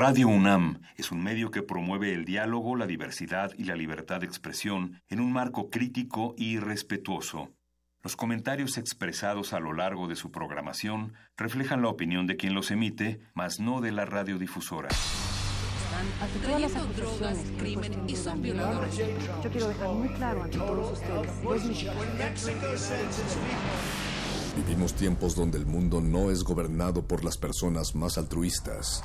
Radio UNAM es un medio que promueve el diálogo, la diversidad y la libertad de expresión en un marco crítico y respetuoso. Los comentarios expresados a lo largo de su programación reflejan la opinión de quien los emite, mas no de la radiodifusora. todas las acusaciones, crimen y son violadores. Yo quiero dejar muy claro ante todos ustedes, Vivimos tiempos donde el mundo no es gobernado por las personas más altruistas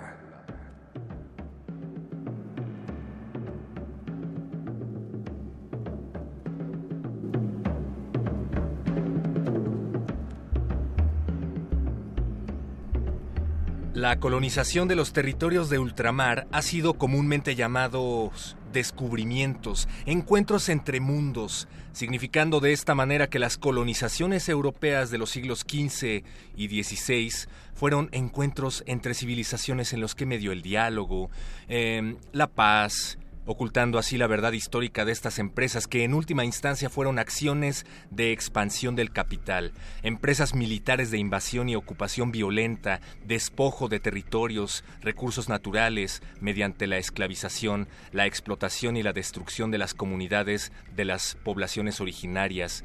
La colonización de los territorios de ultramar ha sido comúnmente llamados descubrimientos, encuentros entre mundos, significando de esta manera que las colonizaciones europeas de los siglos XV y XVI fueron encuentros entre civilizaciones en los que medio el diálogo, em, la paz, ocultando así la verdad histórica de estas empresas que en última instancia fueron acciones de expansión del capital, empresas militares de invasión y ocupación violenta, despojo de territorios, recursos naturales, mediante la esclavización, la explotación y la destrucción de las comunidades de las poblaciones originarias.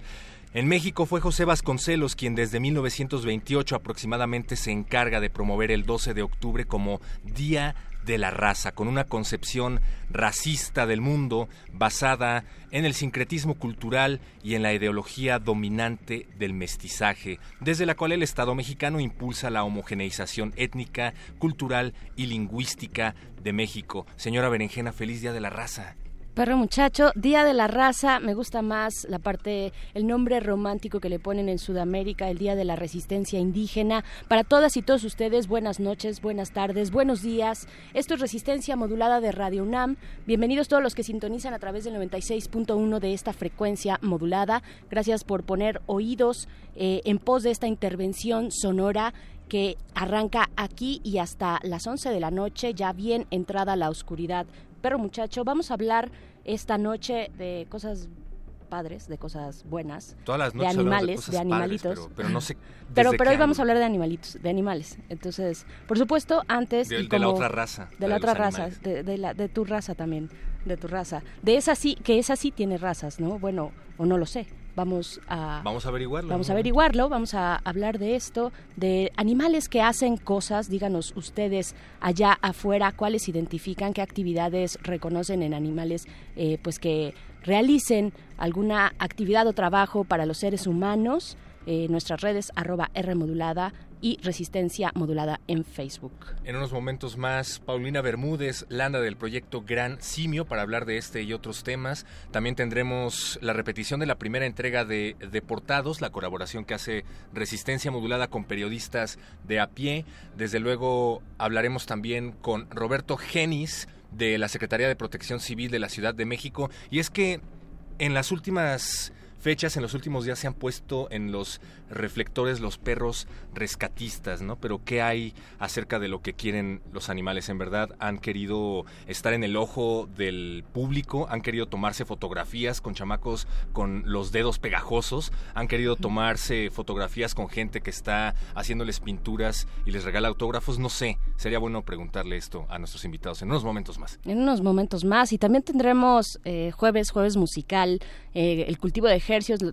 En México fue José Vasconcelos quien desde 1928 aproximadamente se encarga de promover el 12 de octubre como Día de la raza, con una concepción racista del mundo basada en el sincretismo cultural y en la ideología dominante del mestizaje, desde la cual el Estado mexicano impulsa la homogeneización étnica, cultural y lingüística de México. Señora Berenjena, feliz Día de la Raza. Perro muchacho, Día de la Raza, me gusta más la parte, el nombre romántico que le ponen en Sudamérica, el Día de la Resistencia Indígena. Para todas y todos ustedes, buenas noches, buenas tardes, buenos días. Esto es Resistencia Modulada de Radio UNAM. Bienvenidos todos los que sintonizan a través del 96.1 de esta frecuencia modulada. Gracias por poner oídos eh, en pos de esta intervención sonora que arranca aquí y hasta las 11 de la noche, ya bien entrada la oscuridad perro muchacho. Vamos a hablar esta noche de cosas padres, de cosas buenas, Todas las de animales, de, animalitos. pero, no sé. Pero, pero hoy vamos a hablar de animalitos, de animales. Entonces, por supuesto, antes de, la otra raza, de la otra raza, de, la, de tu raza también, de tu raza, de esa sí, que esa sí tiene razas, ¿no? Bueno, o no lo sé. Vamos a vamos a averiguarlo. Vamos a averiguarlo, vamos a hablar de esto, de animales que hacen cosas. Díganos ustedes allá afuera cuáles identifican, qué actividades reconocen en animales, eh, pues que realicen alguna actividad o trabajo para los seres humanos. Eh, nuestras redes arroba R modulada y Resistencia Modulada en Facebook. En unos momentos más, Paulina Bermúdez, Landa del proyecto Gran Simio, para hablar de este y otros temas. También tendremos la repetición de la primera entrega de Deportados, la colaboración que hace Resistencia Modulada con periodistas de a pie. Desde luego hablaremos también con Roberto Genis de la Secretaría de Protección Civil de la Ciudad de México. Y es que en las últimas fechas en los últimos días se han puesto en los reflectores los perros rescatistas, ¿no? Pero ¿qué hay acerca de lo que quieren los animales? En verdad han querido estar en el ojo del público, han querido tomarse fotografías con chamacos con los dedos pegajosos, han querido tomarse fotografías con gente que está haciéndoles pinturas y les regala autógrafos, no sé, sería bueno preguntarle esto a nuestros invitados en unos momentos más. En unos momentos más y también tendremos eh, jueves, jueves musical, eh, el cultivo de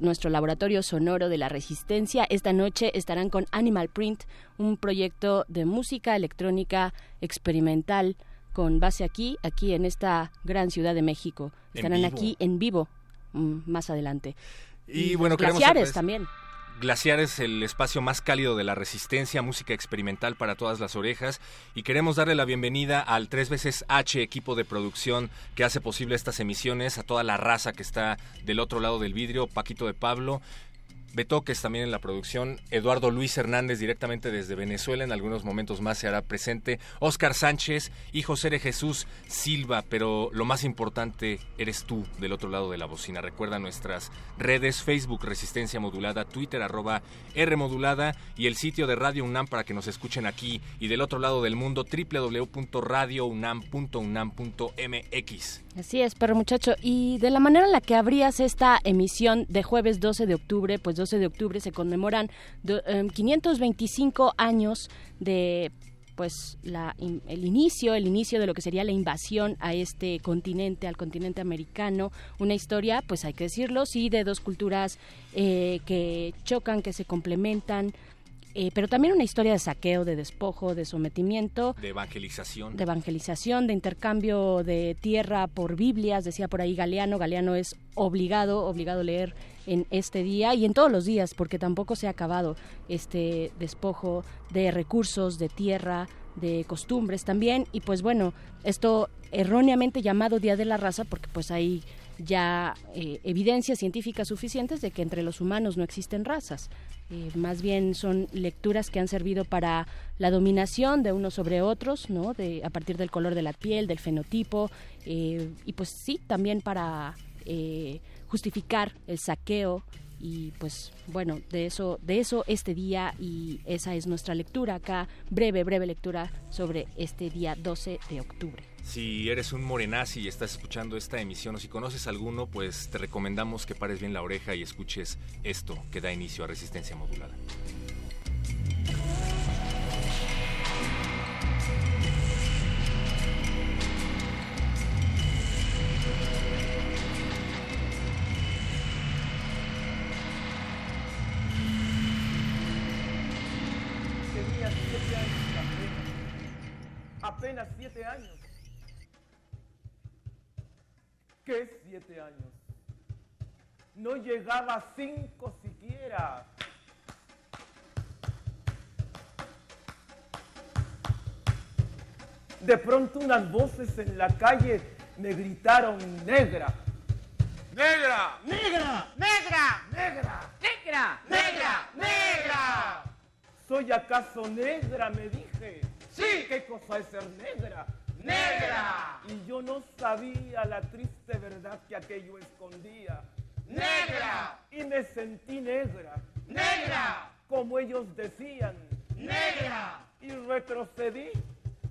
nuestro laboratorio sonoro de la resistencia esta noche estarán con Animal Print, un proyecto de música electrónica experimental con base aquí, aquí en esta gran ciudad de México. Estarán aquí en vivo mm, más adelante. Y, bueno, glaciares también. Glaciar es el espacio más cálido de la resistencia, música experimental para todas las orejas y queremos darle la bienvenida al tres veces H equipo de producción que hace posible estas emisiones, a toda la raza que está del otro lado del vidrio, Paquito de Pablo, Betoques también en la producción, Eduardo Luis Hernández directamente desde Venezuela, en algunos momentos más se hará presente, Oscar Sánchez y José Jesús Silva, pero lo más importante eres tú del otro lado de la bocina. Recuerda nuestras redes, Facebook Resistencia Modulada, Twitter arroba R Modulada y el sitio de Radio UNAM para que nos escuchen aquí y del otro lado del mundo www.radiounam.unam.mx. Así es, perro muchacho. Y de la manera en la que abrías esta emisión de jueves 12 de octubre, pues 12 de octubre se conmemoran 525 em, años de pues la, el inicio, el inicio de lo que sería la invasión a este continente, al continente americano, una historia, pues hay que decirlo, sí, de dos culturas eh, que chocan, que se complementan, eh, pero también una historia de saqueo, de despojo, de sometimiento. De evangelización. De evangelización, de intercambio de tierra por Biblias, decía por ahí Galeano. Galeano es obligado, obligado a leer en este día y en todos los días, porque tampoco se ha acabado este despojo de recursos, de tierra, de costumbres también. Y pues bueno, esto erróneamente llamado Día de la Raza, porque pues hay ya eh, evidencias científicas suficientes de que entre los humanos no existen razas. Eh, más bien son lecturas que han servido para la dominación de unos sobre otros, ¿no? De, a partir del color de la piel, del fenotipo, eh, y pues sí, también para justificar el saqueo y pues bueno de eso de eso este día y esa es nuestra lectura acá breve breve lectura sobre este día 12 de octubre si eres un morenazi y estás escuchando esta emisión o si conoces alguno, pues te recomendamos que pares bien la oreja y escuches esto que da inicio a resistencia modulada. ¿Qué siete años? No llegaba a cinco siquiera. De pronto unas voces en la calle me gritaron negra. ¡Negra! ¡Negra! ¡Negra! ¡Negra! ¡Negra! ¡Negra! ¡Negra! ¿Soy acaso negra? Me dije. Sí. ¿Qué cosa es ser negra? Negra. Y yo no sabía la triste verdad que aquello escondía. Negra. Y me sentí negra. Negra. Como ellos decían. Negra. Y retrocedí.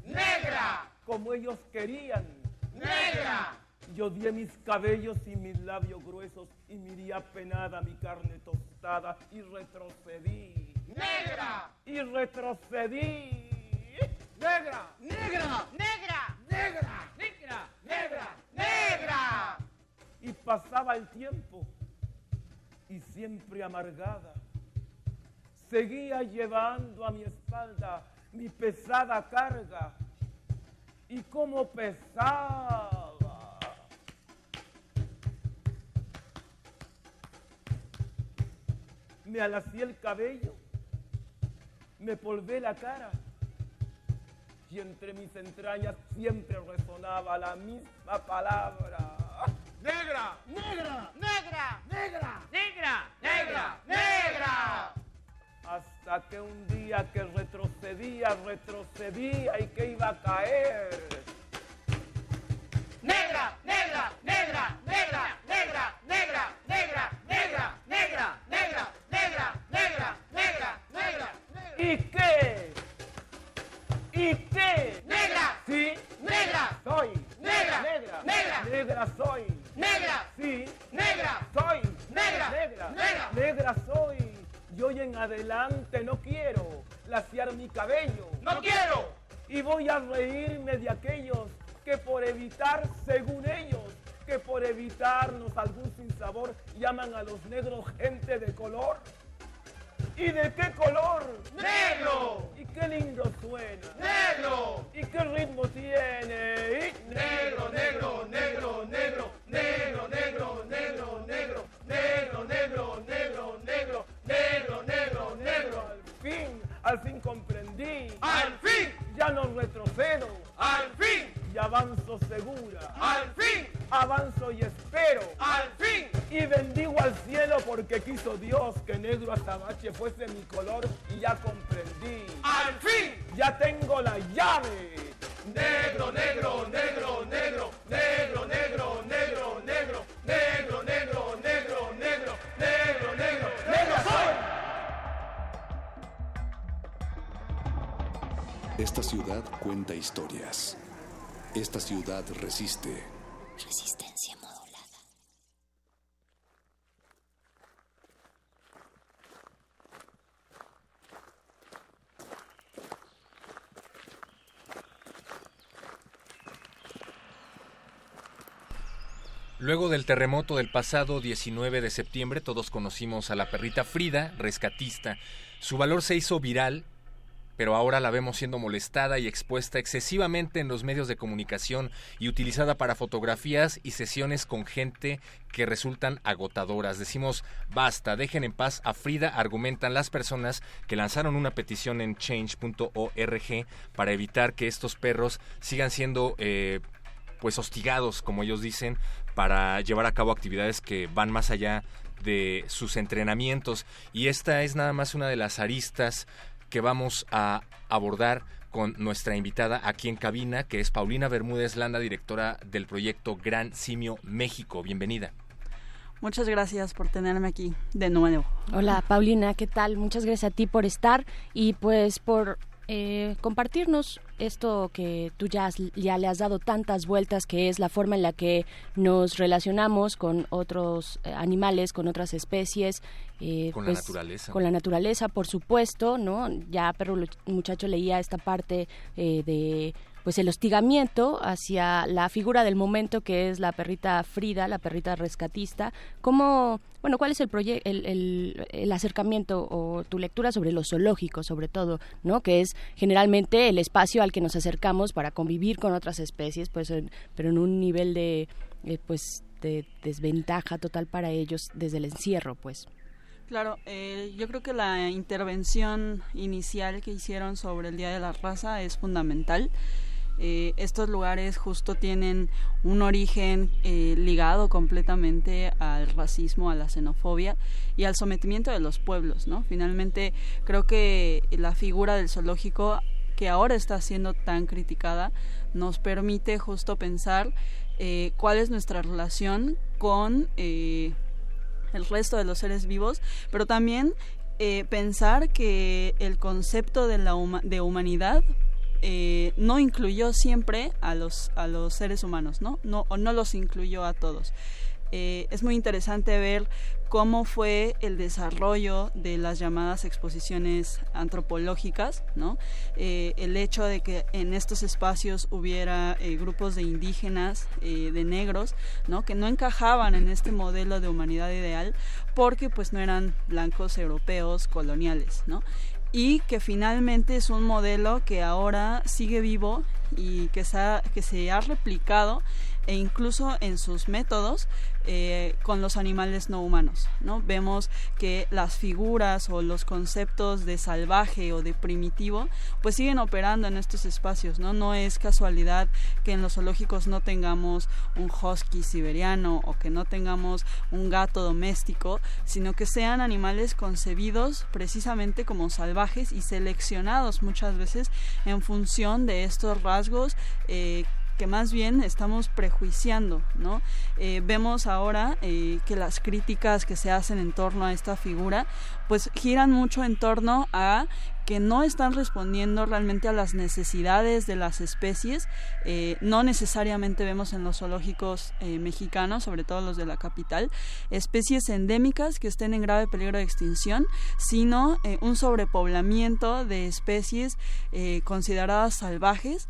Negra. Como ellos querían. Negra. Yo di mis cabellos y mis labios gruesos y miré apenada mi carne tostada y retrocedí. Negra. Y retrocedí negra, negra, negra, negra, negra, negra, negra. Y pasaba el tiempo y siempre amargada, seguía llevando a mi espalda mi pesada carga. Y como pesaba. Me alací el cabello, me polvé la cara y entre mis entrañas siempre resonaba la misma palabra. ¡Negra! ¡Negra! ¡Negra! ¡Negra! ¡Negra! ¡Negra! ¡Negra! Hasta que un día que retrocedía, retrocedía y que iba a caer. ¡Negra! ¡Negra! ¡Negra! ¡Negra! ¡Negra! ¡Negra! ¡Negra! ¡Negra! ¡Negra! ¡Negra! ¡Negra! ¡Negra! ¡Negra! ¡Negra! ¿Y qué? ¿Y qué? ¡Negra! Sí. ¡Negra! Soy. ¡Negra! Negra. ¡Negra! Negra soy. ¡Negra! Sí. ¡Negra! Soy. ¡Negra! Negra. ¡Negra! Negra soy. Y hoy en adelante no quiero laciar mi cabello. ¡No quiero! Y voy a reírme de aquellos que por evitar, según ellos, que por evitarnos algún sinsabor llaman a los negros gente de color. ¿Y de qué color? ¡Negro! ¿Y qué lindo suena? ¡Negro! ¿Y qué ritmo tiene? ¿Y? Negro, negro, negro, negro, negro, negro, negro, negro, negro, negro, negro, negro, negro, negro, negro, al fin. Al fin comprendí. Al fin. Ya no retrocedo. Al fin. Y avanzo segura. Al fin. Avanzo y espero. Al fin. Y bendigo al cielo porque quiso Dios que negro azabache fuese mi color y ya comprendí. Al fin. Ya tengo la llave. Negro, negro, negro, negro, negro, negro, negro, negro, negro. Esta ciudad cuenta historias. Esta ciudad resiste. Resistencia modulada. Luego del terremoto del pasado 19 de septiembre, todos conocimos a la perrita Frida, rescatista. Su valor se hizo viral, pero ahora la vemos siendo molestada y expuesta excesivamente en los medios de comunicación y utilizada para fotografías y sesiones con gente que resultan agotadoras. Decimos, basta, dejen en paz a Frida, argumentan las personas que lanzaron una petición en change.org para evitar que estos perros sigan siendo... Eh, pues hostigados, como ellos dicen, para llevar a cabo actividades que van más allá de sus entrenamientos. Y esta es nada más una de las aristas que vamos a abordar con nuestra invitada aquí en cabina, que es Paulina Bermúdez Landa, directora del proyecto Gran Simio México. Bienvenida. Muchas gracias por tenerme aquí de nuevo. Hola Paulina, ¿qué tal? Muchas gracias a ti por estar y pues por eh, compartirnos esto que tú ya, ya le has dado tantas vueltas, que es la forma en la que nos relacionamos con otros eh, animales, con otras especies. Eh, con pues, la naturaleza. Con la naturaleza, por supuesto, ¿no? Ya Perro Muchacho leía esta parte eh, de pues el hostigamiento hacia la figura del momento que es la perrita Frida, la perrita rescatista. ¿Cómo, bueno, cuál es el, el, el, el, acercamiento o tu lectura sobre los zoológicos, sobre todo, ¿no? Que es generalmente el espacio al que nos acercamos para convivir con otras especies, pues, pero en un nivel de, eh, pues, de desventaja total para ellos desde el encierro, pues. Claro, eh, yo creo que la intervención inicial que hicieron sobre el Día de la Raza es fundamental. Eh, estos lugares justo tienen un origen eh, ligado completamente al racismo, a la xenofobia y al sometimiento de los pueblos, ¿no? Finalmente creo que la figura del zoológico que ahora está siendo tan criticada nos permite justo pensar eh, cuál es nuestra relación con el resto de los seres vivos, pero también pensar que el concepto de la de humanidad eh, no incluyó siempre a los, a los seres humanos, ¿no? no o no los incluyó a todos. Eh, es muy interesante ver cómo fue el desarrollo de las llamadas exposiciones antropológicas, ¿no? Eh, el hecho de que en estos espacios hubiera grupos de indígenas, de negros, ¿no? Que no encajaban en este modelo de humanidad ideal porque pues no eran blancos europeos coloniales, ¿no? Y que finalmente es un modelo que ahora sigue vivo y que se ha, que se ha replicado e incluso en sus métodos eh, con los animales no humanos. ¿no? Vemos que las figuras o los conceptos de salvaje o de primitivo pues siguen operando en estos espacios. No, no es casualidad que en los zoológicos no tengamos un husky siberiano o que no tengamos un gato doméstico, sino que sean animales concebidos precisamente como salvajes y seleccionados muchas veces en función de estos rasgos eh, que más bien estamos prejuiciando, ¿no? Eh, vemos ahora eh, que las críticas que se hacen en torno a esta figura, pues giran mucho en torno a que no están respondiendo realmente a las necesidades de las especies. Eh, no necesariamente vemos en los zoológicos mexicanos, sobre todo los de la capital, especies endémicas que estén en grave peligro de extinción, sino un sobrepoblamiento de especies consideradas salvajes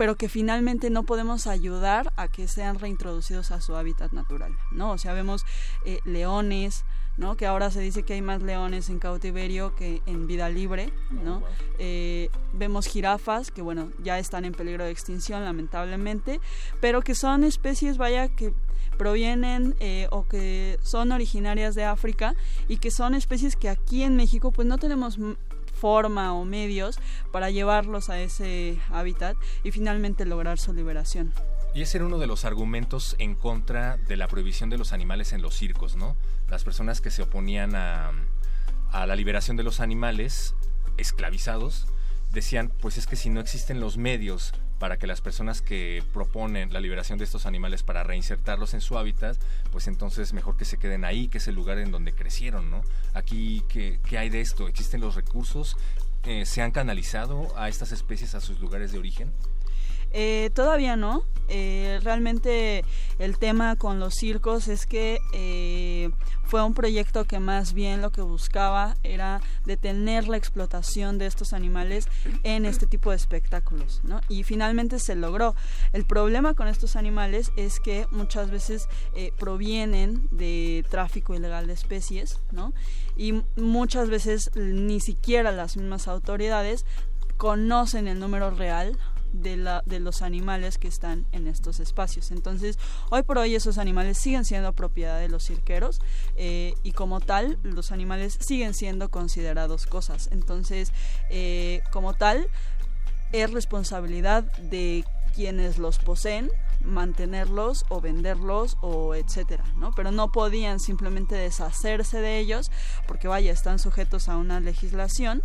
pero que finalmente no podemos ayudar a que sean reintroducidos a su hábitat natural, ¿no? O sea, vemos eh, leones, ¿no? Que ahora se dice que hay más leones en cautiverio que en vida libre, ¿no? Eh, vemos jirafas que, bueno, ya están en peligro de extinción, lamentablemente, pero que son especies, vaya, que provienen eh, o que son originarias de África y que son especies que aquí en México pues no tenemos forma o medios para llevarlos a ese hábitat y finalmente lograr su liberación. Y ese era uno de los argumentos en contra de la prohibición de los animales en los circos, ¿no? Las personas que se oponían a, a la liberación de los animales esclavizados decían, pues es que si no existen los medios para que las personas que proponen la liberación de estos animales para reinsertarlos en su hábitat, pues entonces mejor que se queden ahí, que es el lugar en donde crecieron, ¿no? Aquí, ¿qué, qué hay de esto? ¿Existen los recursos? Eh, ¿Se han canalizado a estas especies a sus lugares de origen? Eh, todavía no. Eh, realmente el tema con los circos es que eh, fue un proyecto que más bien lo que buscaba era detener la explotación de estos animales en este tipo de espectáculos, ¿no? Y finalmente se logró. El problema con estos animales es que muchas veces provienen de tráfico ilegal de especies, ¿no? Y muchas veces ni siquiera las mismas autoridades conocen el número real de, la, de los animales que están en estos espacios. Entonces, hoy por hoy esos animales siguen siendo propiedad de los cirqueros eh, y como tal, los animales siguen siendo considerados cosas. Entonces, eh, como tal, es responsabilidad de quienes los poseen mantenerlos o venderlos o etcétera, ¿no? Pero no podían simplemente deshacerse de ellos porque vaya, están sujetos a una legislación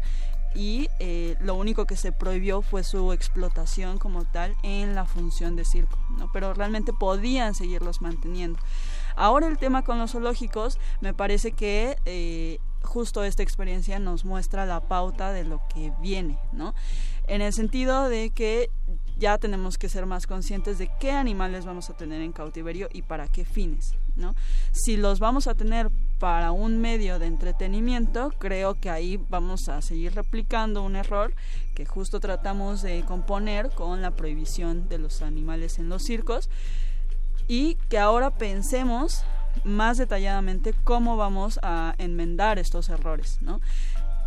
y eh, lo único que se prohibió fue su explotación como tal en la función de circo, ¿no? pero realmente podían seguirlos manteniendo. Ahora el tema con los zoológicos me parece que eh, justo esta experiencia nos muestra la pauta de lo que viene, ¿no? En el sentido de que ya tenemos que ser más conscientes de qué animales vamos a tener en cautiverio y para qué fines, ¿no? Si los vamos a tener para un medio de entretenimiento, creo que ahí vamos a seguir replicando un error que justo tratamos de componer con la prohibición de los animales en los circos y que ahora pensemos más detalladamente cómo vamos a enmendar estos errores, ¿no?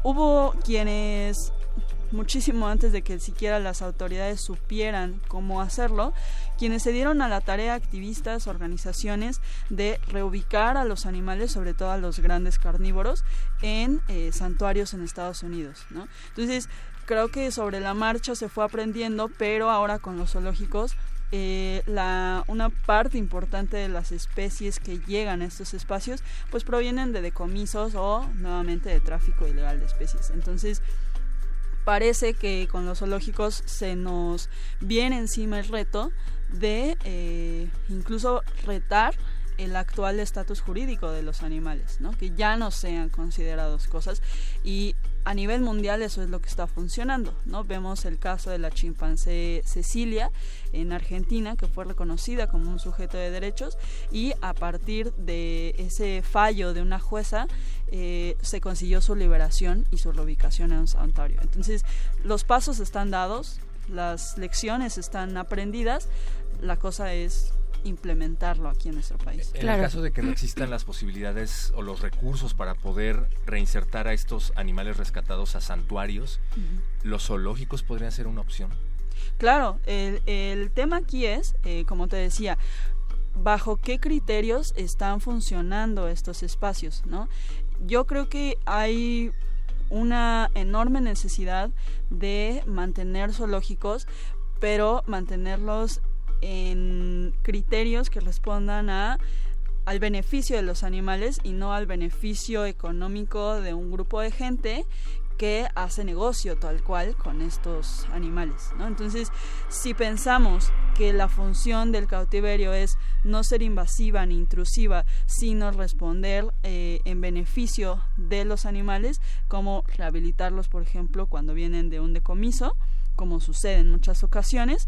Hubo quienes muchísimo antes de que siquiera las autoridades supieran cómo hacerlo, quienes se dieron a la tarea activistas, organizaciones de reubicar a los animales, sobre todo a los grandes carnívoros, en eh, santuarios en Estados Unidos. ¿no? Entonces, creo que sobre la marcha se fue aprendiendo, pero ahora con los zoológicos eh, la, una parte importante de las especies que llegan a estos espacios pues provienen de decomisos o nuevamente de tráfico ilegal de especies. Entonces, parece que con los zoológicos se nos viene encima el reto de eh, incluso retar el actual estatus jurídico de los animales, ¿no? que ya no sean considerados cosas y a nivel mundial eso es lo que está funcionando, ¿no? Vemos el caso de la chimpancé Cecilia en Argentina, que fue reconocida como un sujeto de derechos y a partir de ese fallo de una jueza eh, se consiguió su liberación y su reubicación en un santuario. Entonces, los pasos están dados, las lecciones están aprendidas, la cosa es implementarlo aquí en nuestro país. En el caso de que no existan las posibilidades o los recursos para poder reinsertar a estos animales rescatados a santuarios, ¿los zoológicos podrían ser una opción? Claro, el, tema aquí es, eh, como te decía, bajo qué criterios están funcionando estos espacios, ¿no? Yo creo que hay una enorme necesidad de mantener zoológicos, pero mantenerlos en criterios que respondan a al beneficio de los animales y no al beneficio económico de un grupo de gente que hace negocio tal cual con estos animales. ¿no? Entonces, si pensamos que la función del cautiverio es no ser invasiva ni intrusiva, sino responder eh, en beneficio de los animales, como rehabilitarlos, por ejemplo, cuando vienen de un decomiso, como sucede en muchas ocasiones,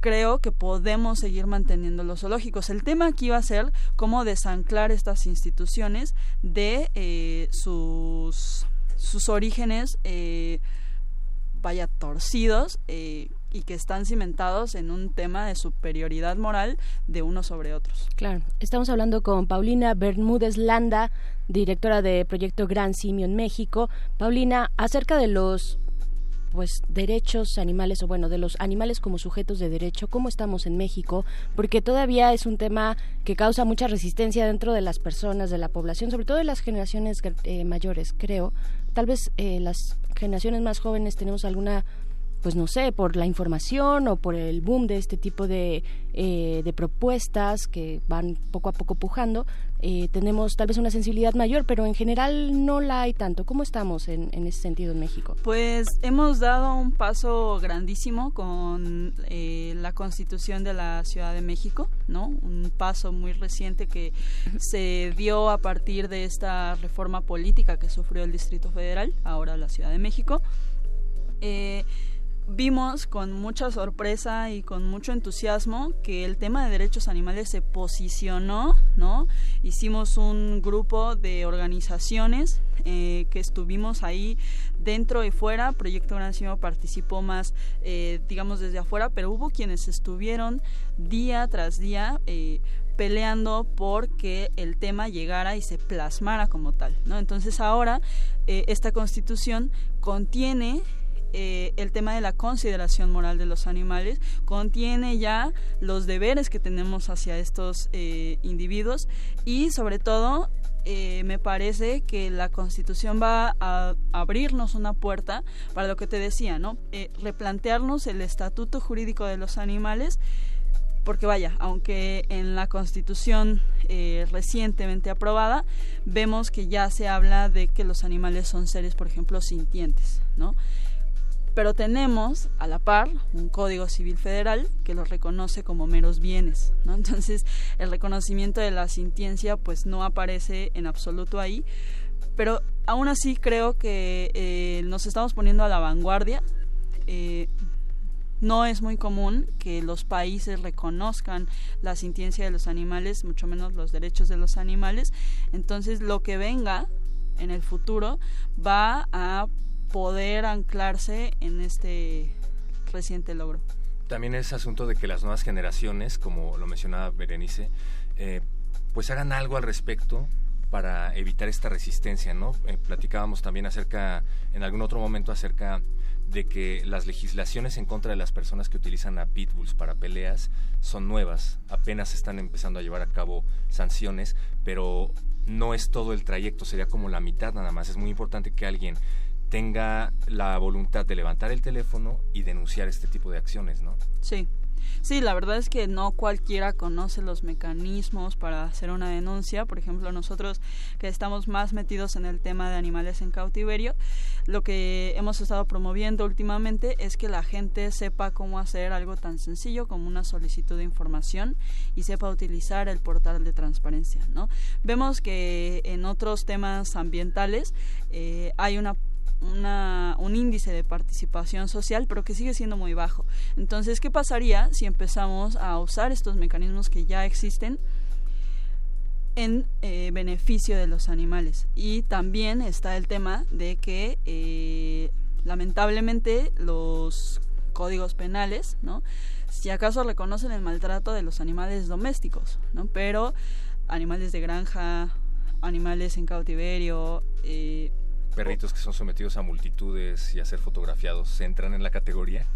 creo que podemos seguir manteniendo los zoológicos. El tema aquí va a ser cómo desanclar estas instituciones de eh, sus, sus orígenes, eh, vaya, torcidos eh, y que están cimentados en un tema de superioridad moral de unos sobre otros. Claro, estamos hablando con Paulina Bermúdez Landa, directora de Proyecto Gran Simio en México. Paulina, acerca de los pues derechos animales o bueno de los animales como sujetos de derecho cómo estamos en México porque todavía es un tema que causa mucha resistencia dentro de las personas de la población sobre todo de las generaciones eh, mayores creo. Tal vez eh, las generaciones más jóvenes tenemos alguna pues no sé, por la información o por el boom de este tipo de, eh, de propuestas que van poco a poco pujando, eh, tenemos tal vez una sensibilidad mayor, pero en general no la hay tanto. ¿Cómo estamos en, en ese sentido en México? Pues hemos dado un paso grandísimo con eh, la constitución de la Ciudad de México, ¿no? Un paso muy reciente que se dio a partir de esta reforma política que sufrió el Distrito Federal, ahora la Ciudad de México. Eh, vimos con mucha sorpresa y con mucho entusiasmo que el tema de derechos animales se posicionó, ¿no? Hicimos un grupo de organizaciones eh, que estuvimos ahí dentro y fuera. Proyecto Gran participó más, eh, digamos, desde afuera, pero hubo quienes estuvieron día tras día. Eh, peleando por que el tema llegara y se plasmara como tal, ¿no? Entonces ahora esta constitución contiene eh, el tema de la consideración moral de los animales, contiene ya los deberes que tenemos hacia estos eh, individuos y sobre todo eh, me parece que la constitución va a abrirnos una puerta para lo que te decía, ¿no? replantearnos el estatuto jurídico de los animales porque vaya, aunque en la constitución recientemente aprobada vemos que ya se habla de que los animales son seres, por ejemplo, sintientes, ¿no? Pero tenemos a la par un Código Civil Federal que los reconoce como meros bienes, ¿no? Entonces, el reconocimiento de la sintiencia pues no aparece en absoluto ahí, pero aún así creo que eh, nos estamos poniendo a la vanguardia. Eh, no es muy común que los países reconozcan la sintiencia de los animales, mucho menos los derechos de los animales. Entonces, lo que venga en el futuro va a poder anclarse en este reciente logro. También es asunto de que las nuevas generaciones, como lo mencionaba Berenice, eh, pues hagan algo al respecto para evitar esta resistencia, ¿no? Eh, platicábamos también acerca, en algún otro momento, acerca de que las legislaciones en contra de las personas que utilizan a pitbulls para peleas son nuevas, apenas están empezando a llevar a cabo sanciones, pero no es todo el trayecto, sería como la mitad nada más. Es muy importante que alguien tenga la voluntad de levantar el teléfono y denunciar este tipo de acciones, ¿no? Sí. Sí, la verdad es que no cualquiera conoce los mecanismos para hacer una denuncia. Por ejemplo, nosotros que estamos más metidos en el tema de animales en cautiverio, lo que hemos estado promoviendo últimamente es que la gente sepa cómo hacer algo tan sencillo como una solicitud de información y sepa utilizar el portal de transparencia. ¿no? Vemos que en otros temas ambientales eh, hay una una, un índice de participación social, pero que sigue siendo muy bajo. Entonces, ¿qué pasaría si empezamos a usar estos mecanismos que ya existen en eh, beneficio de los animales? Y también está el tema de que, eh, lamentablemente, los códigos penales, ¿no? Si acaso reconocen el maltrato de los animales domésticos, ¿no? Pero animales de granja, animales en cautiverio, eh, perritos que son sometidos a multitudes y a ser fotografiados entran en la categoría?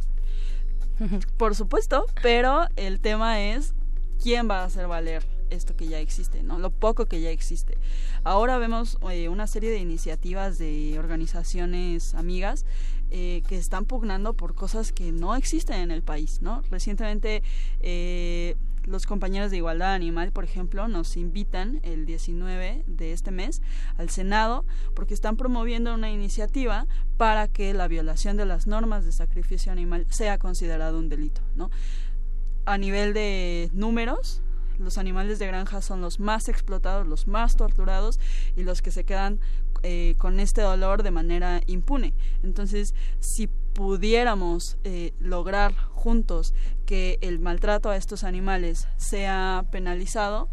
Por supuesto, pero el tema es quién va a hacer valer esto que ya existe, ¿no? Lo poco que ya existe. Ahora vemos eh, una serie de iniciativas de organizaciones amigas eh, que están pugnando por cosas que no existen en el país, ¿no? Recientemente eh, los compañeros de Igualdad Animal, por ejemplo, nos invitan el 19 de este mes al Senado porque están promoviendo una iniciativa para que la violación de las normas de sacrificio animal sea considerado un delito, ¿no? A nivel de números, los animales de granja son los más explotados, los más torturados y los que se quedan eh, con este dolor de manera impune. Entonces, si pudiéramos eh, lograr juntos que el maltrato a estos animales sea penalizado,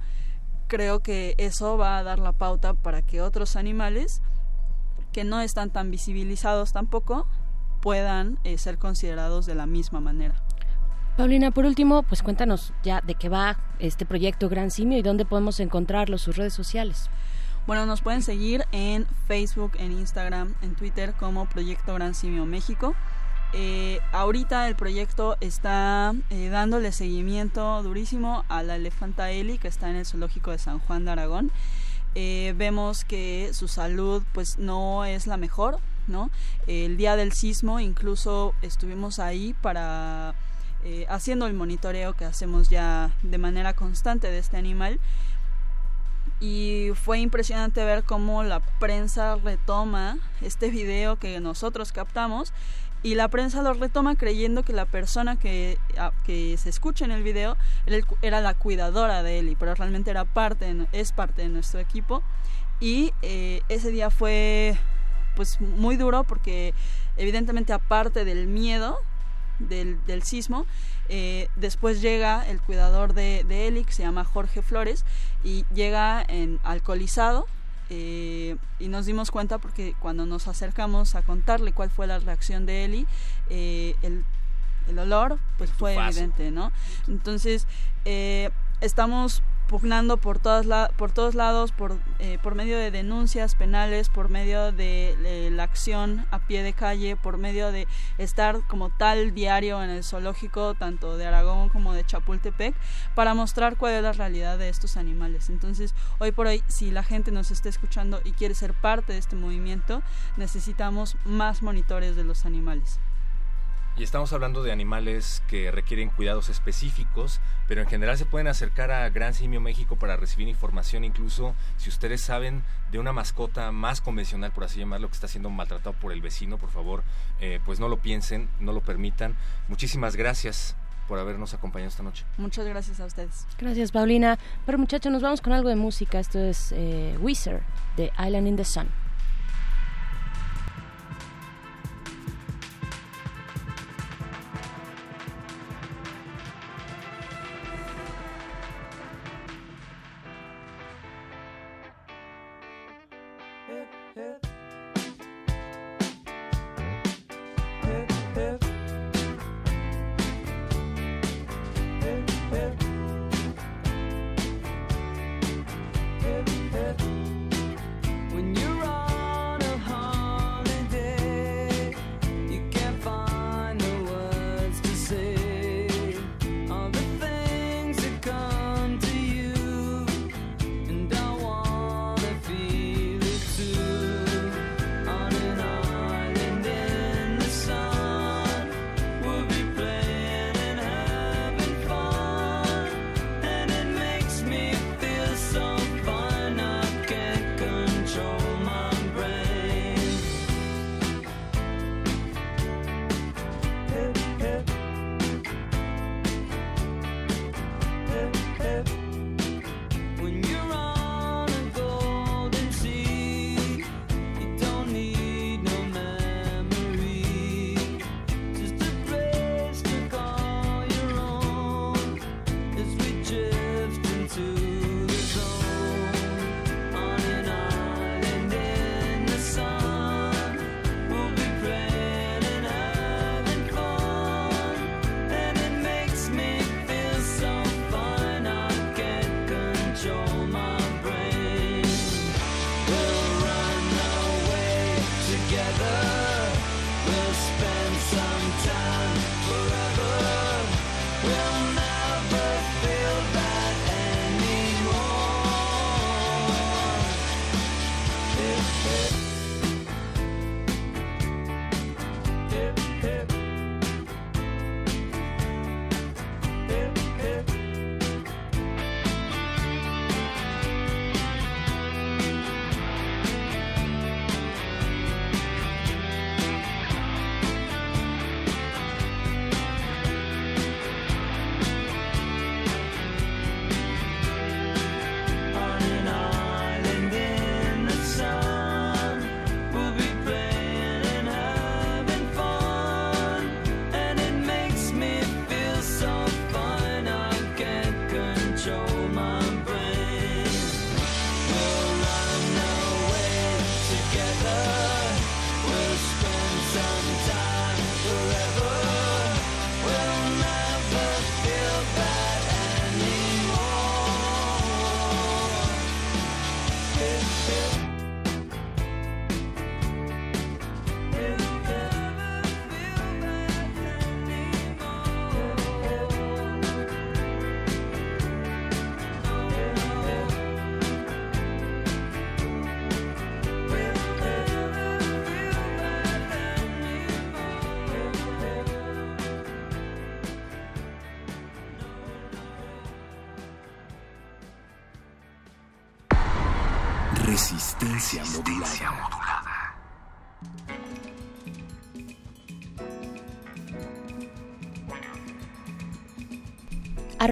creo que eso va a dar la pauta para que otros animales que no están tan visibilizados tampoco puedan eh, ser considerados de la misma manera. Paulina, por último, pues cuéntanos ya de qué va este proyecto Gran Simio y dónde podemos encontrarlo, sus redes sociales. Bueno, nos pueden seguir en Facebook, en Instagram, en Twitter como Proyecto Gran Simio México. Eh, ahorita el proyecto está eh, dándole seguimiento durísimo a la elefanta Eli que está en el zoológico de San Juan de Aragón. eh, vemos que su salud pues no es la mejor, ¿no? El día del sismo incluso estuvimos ahí para eh, haciendo el monitoreo que hacemos ya de manera constante de este animal y fue impresionante ver cómo la prensa retoma este video que nosotros captamos y la prensa lo retoma creyendo que la persona que, que se escucha en el video era, la cuidadora de Eli, pero realmente era parte, es parte de nuestro equipo. Y eh, ese día fue pues muy duro porque evidentemente aparte del miedo del, del sismo, eh, después llega el cuidador de, de Eli, que se llama Jorge Flores, y llega en alcoholizado, eh, y nos dimos cuenta porque cuando nos acercamos a contarle cuál fue la reacción de Eli, eh, el, el, olor pues fue evidente, ¿no? Entonces, eh, estamos pugnando por todas la, por todos lados por eh, por medio de denuncias penales por medio de, la acción a pie de calle por medio de estar como tal diario en el zoológico tanto de Aragón como de Chapultepec para mostrar cuál es la realidad de estos animales. Entonces hoy por hoy si la gente nos está escuchando y quiere ser parte de este movimiento necesitamos más monitores de los animales y estamos hablando de animales que requieren cuidados específicos, pero en general se pueden acercar a Gran Simio México para recibir información, incluso si ustedes saben de una mascota más convencional, por así llamarlo, que está siendo maltratado por el vecino, por favor, eh, pues no lo piensen, no lo permitan. Muchísimas gracias por habernos acompañado esta noche. Muchas gracias a ustedes. Gracias, Paulina. Pero muchachos, nos vamos con algo de música. Esto es eh, Wizard de Island in the Sun.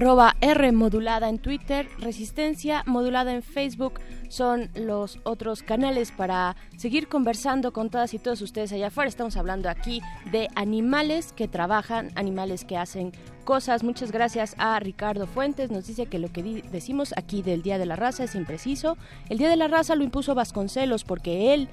Arroba R modulada en Twitter, Resistencia modulada en Facebook son los otros canales para seguir conversando con todas y todos ustedes allá afuera. Estamos hablando aquí de animales que trabajan, animales que hacen cosas. Muchas gracias a Ricardo Fuentes. Nos dice que lo que decimos aquí del Día de la Raza es impreciso. El Día de la Raza lo impuso Vasconcelos porque él,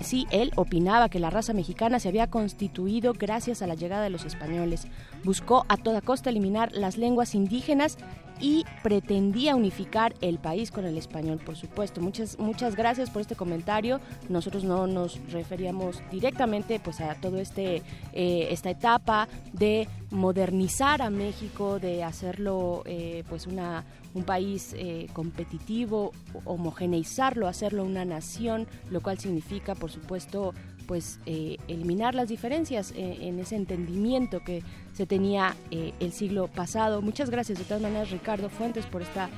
sí, él opinaba que la raza mexicana se había constituido gracias a la llegada de los españoles. Buscó a toda costa eliminar las lenguas indígenas y pretendía unificar el país con el español, por supuesto. Muchas muchas gracias por este comentario. Nosotros no nos referíamos directamente pues a todo este eh, esta etapa de modernizar a México, de hacerlo eh, pues una un país eh, competitivo, homogeneizarlo, hacerlo una nación, lo cual significa, por supuesto, pues eh, eliminar las diferencias eh, en ese entendimiento que se tenía eh, el siglo pasado. Muchas gracias de todas maneras Ricardo Fuentes por esta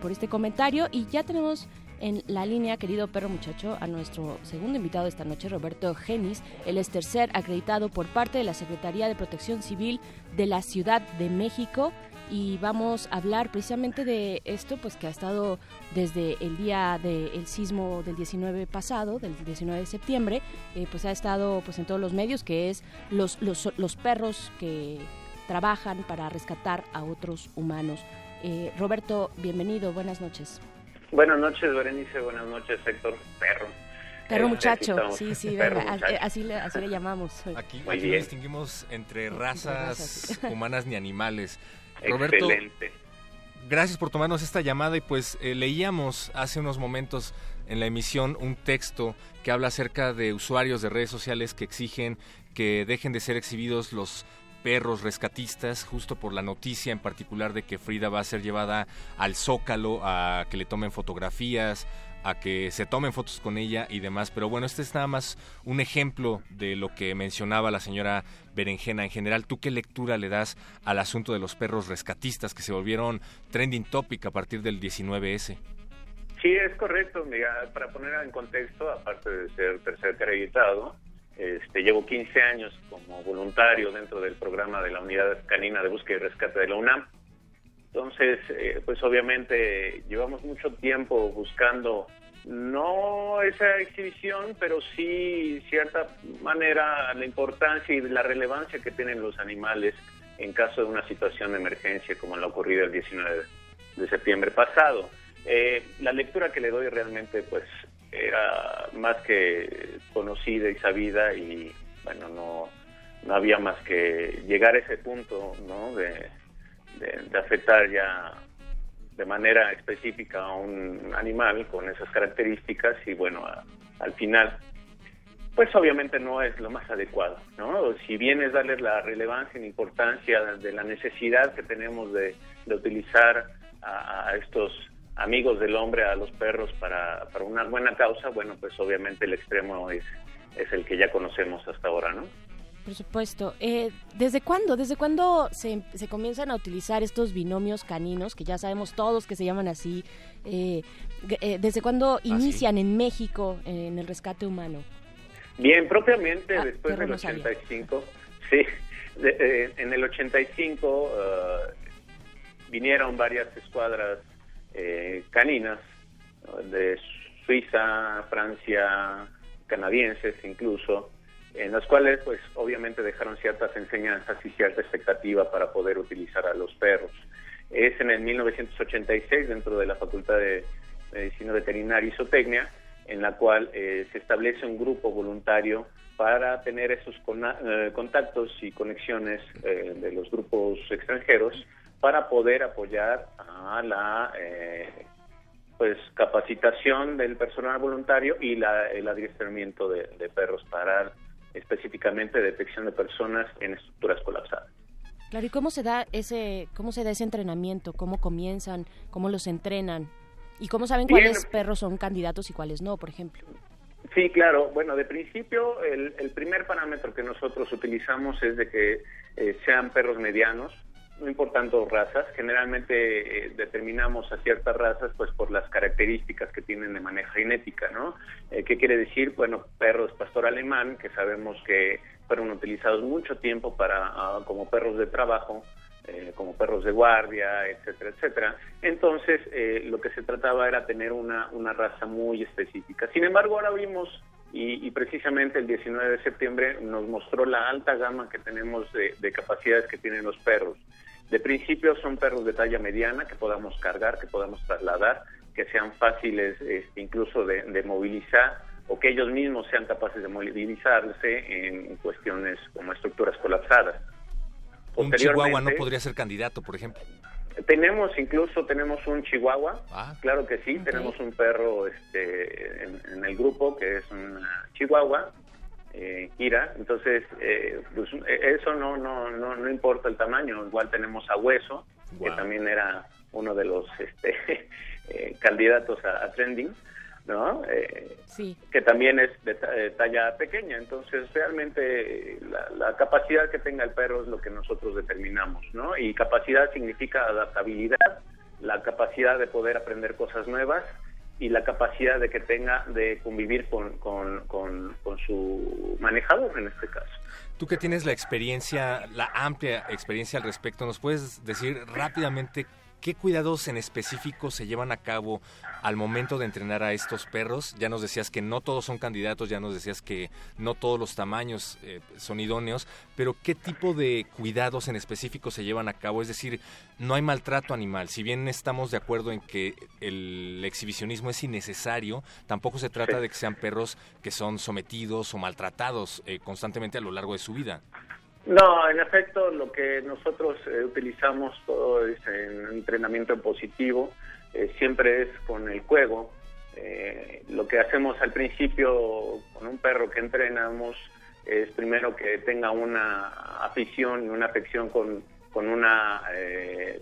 por este comentario y ya tenemos en la línea, querido perro muchacho, a nuestro segundo invitado esta noche, Roberto Genis. Él es tercer acreditado por parte de la Secretaría de Protección Civil de la Ciudad de México y vamos a hablar precisamente de esto, pues que ha estado desde el día del sismo del 19 pasado, del 19 de septiembre, eh, pues ha estado pues en todos los medios, que es los, los, los perros que trabajan para rescatar a otros humanos. Eh, Roberto, bienvenido, buenas noches. Buenas noches, Berenice, buenas noches, Héctor Perro. Perro este, muchacho, sí, sí, así, le, así le llamamos. Aquí, aquí distinguimos entre razas humanas ni animales. Roberto, gracias por tomarnos esta llamada y pues eh, leíamos hace unos momentos en la emisión un texto que habla acerca de usuarios de redes sociales que exigen que dejen de ser exhibidos los perros rescatistas, justo por la noticia en particular de que Frida va a ser llevada al Zócalo a que le tomen fotografías, a que se tomen fotos con ella y demás. Pero bueno, este es nada más un ejemplo de lo que mencionaba la señora Berenjena. En general, ¿tú qué lectura le das al asunto de los perros rescatistas que se volvieron trending topic a partir del 19S? Sí, es correcto. Mira, para poner en contexto, aparte de ser tercer acreditado, este, llevo 15 años como voluntario dentro del programa de la Unidad Canina de Búsqueda y Rescate de la UNAM. Entonces, eh, pues obviamente llevamos mucho tiempo buscando no esa exhibición, pero sí cierta manera la importancia y la relevancia que tienen los animales en caso de una situación de emergencia como la ocurrida el 19 de septiembre pasado. Eh, la lectura que le doy realmente pues era más que conocida y sabida y bueno, no, no había más que llegar a ese punto ¿no? de, de, afectar ya de manera específica a un animal con esas características y bueno, al final, pues obviamente no es lo más adecuado, ¿no? Si bien es darles la relevancia y la importancia de la necesidad que tenemos de, utilizar a, estos amigos del hombre, a los perros para, para una buena causa, bueno, pues obviamente el extremo es, es el que ya conocemos hasta ahora, ¿no? Por supuesto. Eh, ¿Desde cuándo? ¿Desde cuándo se, se, comienzan a utilizar estos binomios caninos, que ya sabemos todos que se llaman así? Eh, eh, ¿Desde cuándo ah, inician en México en el rescate humano? Bien, propiamente ah, después del 85. Sí, en el 85 vinieron varias escuadras caninas de Suiza, Francia, canadienses incluso, en las cuales pues obviamente dejaron ciertas enseñanzas y cierta expectativa para poder utilizar a los perros. Es en el 1986 dentro de la Facultad de Medicina Veterinaria y Zootecnia en la cual eh, se establece un grupo voluntario para tener esos eh, contactos y conexiones eh, de los grupos extranjeros para poder apoyar a la pues capacitación del personal voluntario y la, el adiestramiento de perros para específicamente detección de personas en estructuras colapsadas. Claro, ¿y cómo se da ese, cómo se da ese entrenamiento? ¿Cómo comienzan? ¿Cómo los entrenan? ¿Y cómo saben cuáles perros son candidatos y cuáles no, por ejemplo? Sí, claro. Bueno, de principio, el, primer parámetro que nosotros utilizamos es de que eh, sean perros medianos, no importando razas, generalmente eh, determinamos a ciertas razas pues por las características que tienen de manera genética, ¿no? Eh, ¿Qué quiere decir? Bueno, perros pastor alemán, que sabemos que fueron utilizados mucho tiempo para ah, como perros de trabajo, eh, como perros de guardia, etcétera, etcétera. Entonces, lo que se trataba era tener una, una raza muy específica. Sin embargo, ahora vimos y, precisamente el 19 de septiembre nos mostró la alta gama que tenemos de, capacidades que tienen los perros. De principio son perros de talla mediana que podamos cargar, que podamos trasladar, que sean fáciles este, incluso de, movilizar o que ellos mismos sean capaces de movilizarse en cuestiones como estructuras colapsadas. Un chihuahua no podría ser candidato, por ejemplo. Tenemos incluso tenemos un chihuahua, ah. claro que sí, tenemos un perro este, en, el grupo que es una chihuahua, eh, Kira, entonces eh, pues, eh, eso no, no, no, no importa el tamaño, igual tenemos a Hueso, que también era uno de los este, eh, candidatos a trending, ¿no? Eh, sí. Que también es de talla pequeña. Entonces, realmente la, capacidad que tenga el perro es lo que nosotros determinamos, ¿no? Y capacidad significa adaptabilidad, la capacidad de poder aprender cosas nuevas y la capacidad de que tenga de convivir con, con, con, su manejador en este caso. Tú que tienes la experiencia, la amplia experiencia al respecto, ¿nos puedes decir rápidamente ¿Qué cuidados en específico se llevan a cabo al momento de entrenar a estos perros? Ya nos decías que no todos son candidatos, ya nos decías que no todos los tamaños eh, son idóneos, pero ¿qué tipo de cuidados en específico se llevan a cabo? Es decir, no hay maltrato animal. Si bien estamos de acuerdo en que el exhibicionismo es innecesario, tampoco se trata de que sean perros que son sometidos o maltratados eh, constantemente a lo largo de su vida. No, en efecto, lo que nosotros eh, utilizamos todo es en entrenamiento en positivo, eh, siempre es con el juego. Eh, lo que hacemos al principio con un perro que entrenamos es primero que tenga una afición y una afección con, con, una,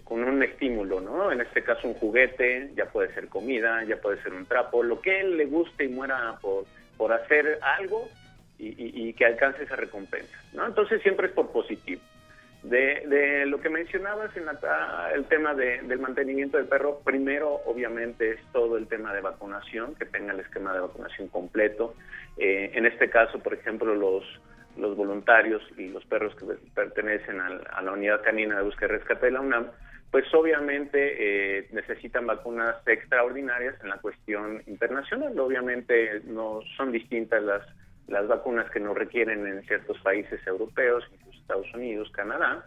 con un estímulo, ¿no? En este caso un juguete, ya puede ser comida, ya puede ser un trapo, lo que él le guste y muera por, por hacer algo, y, que alcance esa recompensa. ¿no? Entonces siempre es por positivo. De, lo que mencionabas en el tema del mantenimiento del perro, primero obviamente es todo el tema de vacunación, que tenga el esquema de vacunación completo. Eh, en este caso, por ejemplo, los, los voluntarios y los perros que pertenecen a, la unidad canina de búsqueda y rescate de la UNAM, pues obviamente eh, necesitan vacunas extraordinarias en la cuestión internacional. Obviamente no son distintas las las vacunas que nos requieren en ciertos países europeos, Estados Unidos, Canadá.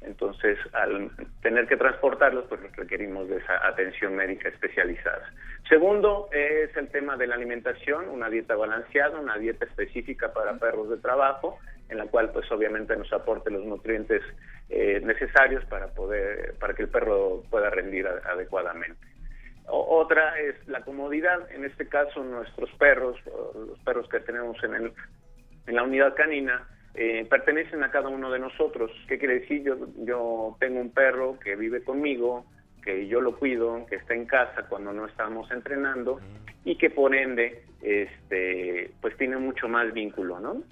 Entonces, al tener que transportarlos, pues requerimos de esa atención médica especializada. Segundo, es el tema de la alimentación, una dieta balanceada, una dieta específica para perros de trabajo, en la cual, pues obviamente nos aporte los nutrientes eh, necesarios para poder, para que el perro pueda rendir adecuadamente. Otra es la comodidad, en este caso nuestros perros, los perros que tenemos en, el, en la unidad canina, eh, pertenecen a cada uno de nosotros. ¿Qué quiere decir? Yo, yo tengo un perro que vive conmigo, que yo lo cuido, que está en casa cuando no estamos entrenando y que por ende este, pues tiene mucho más vínculo, ¿no?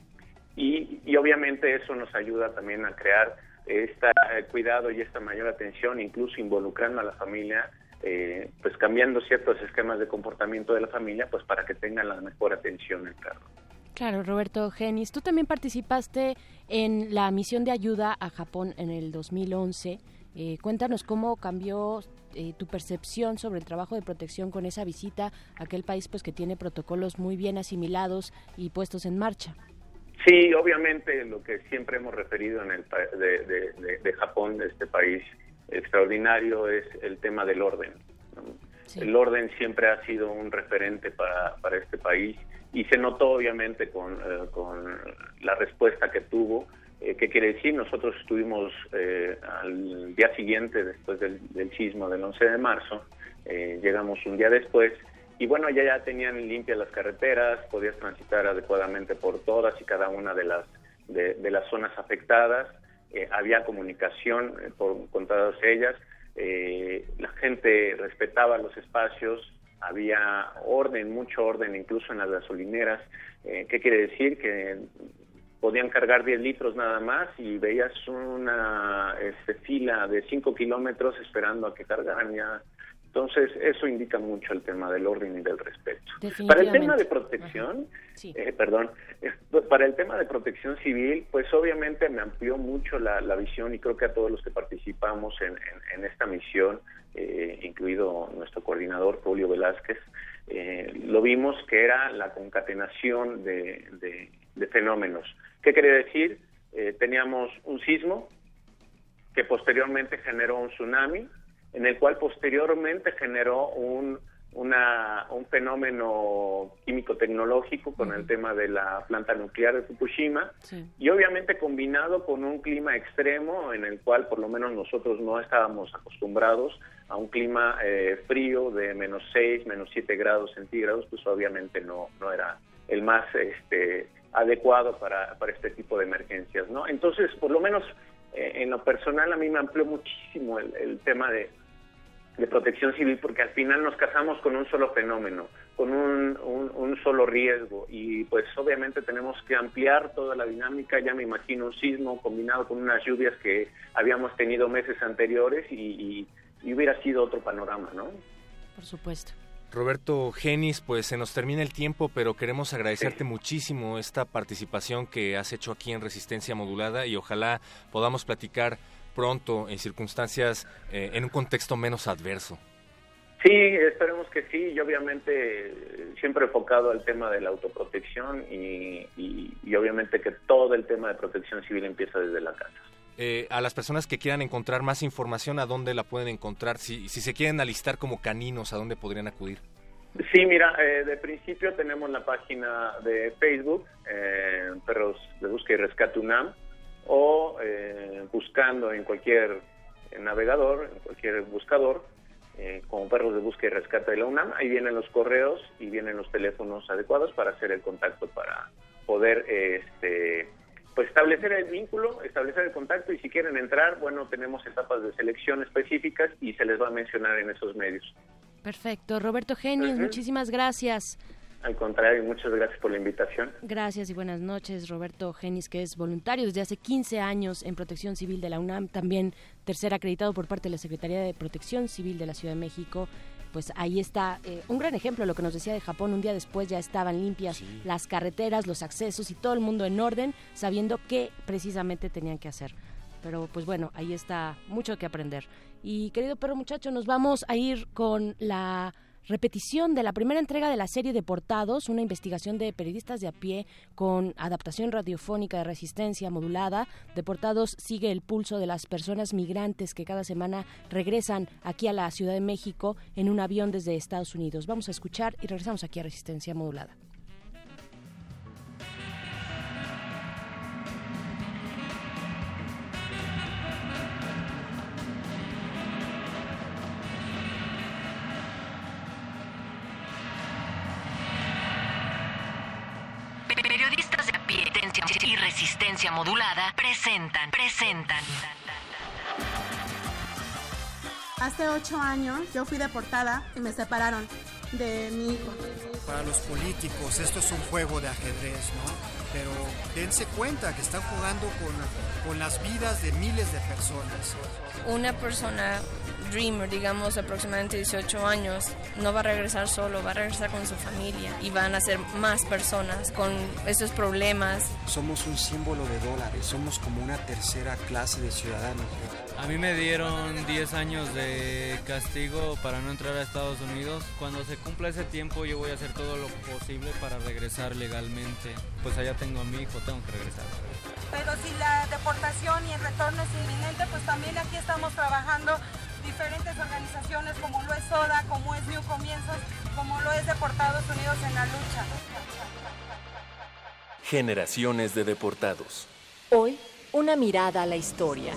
Y, y obviamente eso nos ayuda también a crear este cuidado y esta mayor atención, incluso involucrando a la familia eh, pues cambiando ciertos esquemas de comportamiento de la familia, pues para que tengan la mejor atención el carro. Claro, Roberto Genis, tú también participaste en la misión de ayuda a Japón en el 2011. Eh, cuéntanos cómo cambió eh, tu percepción sobre el trabajo de protección con esa visita a aquel país pues que tiene protocolos muy bien asimilados y puestos en marcha. Sí, obviamente lo que siempre hemos referido en el de, de, de Japón, de este país, extraordinario es el tema del orden. El orden siempre ha sido un referente para, para este país y se notó obviamente con, eh, con la respuesta que tuvo. Eh, ¿Qué quiere decir? Nosotros estuvimos eh, al día siguiente, después del, del, sismo del 11 de marzo, llegamos un día después y bueno, ya, ya tenían limpias las carreteras, podías transitar adecuadamente por todas y cada una de las, de las zonas afectadas eh, había comunicación eh, por, con todas ellas, eh, la gente respetaba los espacios, había orden, mucho orden, incluso en las gasolineras. ¿Qué quiere decir? Que podían cargar 10 litros nada más y veías una este, fila de 5 kilómetros esperando a que cargaran ya. Entonces, eso indica mucho el tema del orden y del respeto. Para el tema de protección, eh, perdón, para el tema de protección civil, pues obviamente me amplió mucho la, visión y creo que a todos los que participamos en, esta misión, eh, incluido nuestro coordinador, Julio Velázquez, eh, lo vimos que era la concatenación de, de fenómenos. ¿Qué quiere decir? teníamos un sismo que posteriormente generó un tsunami, en el cual posteriormente generó un, una, un fenómeno químico-tecnológico con el tema de la planta nuclear de Fukushima. Y obviamente combinado con un clima extremo en el cual por lo menos nosotros no estábamos acostumbrados a un clima eh, frío de menos 6, menos 7 grados centígrados, pues obviamente no, no era el más este, adecuado para, para este tipo de emergencias, ¿no? Entonces, por lo menos eh, en lo personal a mí me amplió muchísimo el tema de, de protección civil porque al final nos casamos con un solo fenómeno, con un, un, solo riesgo y pues obviamente tenemos que ampliar toda la dinámica, ya me imagino un sismo combinado con unas lluvias que habíamos tenido meses anteriores y, hubiera sido otro panorama, ¿no? Por supuesto. Roberto Genis, pues se nos termina el tiempo, pero queremos agradecerte muchísimo esta participación que has hecho aquí en Resistencia Modulada y ojalá podamos platicar pronto en circunstancias, eh, en un contexto menos adverso. Sí, esperemos que sí, y obviamente siempre enfocado al tema de la autoprotección y, obviamente que todo el tema de protección civil empieza desde la casa. Eh, a las personas que quieran encontrar más información, ¿a dónde la pueden encontrar? Si, si se quieren alistar como caninos, ¿a dónde podrían acudir? Sí, mira, eh, de principio tenemos la página de Facebook, Perros de Búsqueda y Rescate UNAM, o eh, buscando en cualquier navegador, en cualquier buscador, eh, como perros de búsqueda y rescate de la UNAM, ahí vienen los correos y vienen los teléfonos adecuados para hacer el contacto, para poder este, pues establecer el vínculo, establecer el contacto y si quieren entrar, bueno, tenemos etapas de selección específicas y se les va a mencionar en esos medios. Perfecto. Roberto Genius, muchísimas gracias. Al contrario, muchas gracias por la invitación. Gracias y buenas noches, Roberto Genis, que es voluntario desde hace 15 años en Protección Civil de la UNAM, también tercer acreditado por parte de la Secretaría de Protección Civil de la Ciudad de México. Pues ahí está eh, un gran ejemplo, lo que nos decía de Japón, un día después ya estaban limpias las carreteras, los accesos y todo el mundo en orden, sabiendo qué precisamente tenían que hacer. Pero pues bueno, ahí está mucho que aprender. Y querido perro muchacho, nos vamos a ir con la repetición de la primera entrega de la serie Deportados, una investigación de periodistas de a pie con adaptación radiofónica de resistencia modulada. Deportados sigue el pulso de las personas migrantes que cada semana regresan aquí a la Ciudad de México en un avión desde Estados Unidos. Vamos a escuchar y regresamos aquí a Resistencia Modulada. Resistencia modulada presentan, presentan. Hace ocho años yo fui deportada y me separaron de mi hijo. Para los políticos esto es un juego de ajedrez, ¿no? Pero dense cuenta que están jugando con, con las vidas de miles de personas. Una persona dreamer, digamos aproximadamente 18 años, no va a regresar solo, va a regresar con su familia y van a ser más personas con esos problemas. Somos un símbolo de dólares, somos como una tercera clase de ciudadanos. A mí me dieron 10 años de castigo para no entrar a Estados Unidos. Cuando se cumpla ese tiempo yo voy a hacer todo lo posible para regresar legalmente. Pues allá tengo a mi hijo, tengo que regresar. Pero si la deportación y el retorno es inminente, pues también aquí estamos trabajando diferentes organizaciones como lo es SODA, como es New Comienzos, como lo es Deportados Unidos en la Lucha. Generaciones de deportados. Hoy, una mirada a la historia.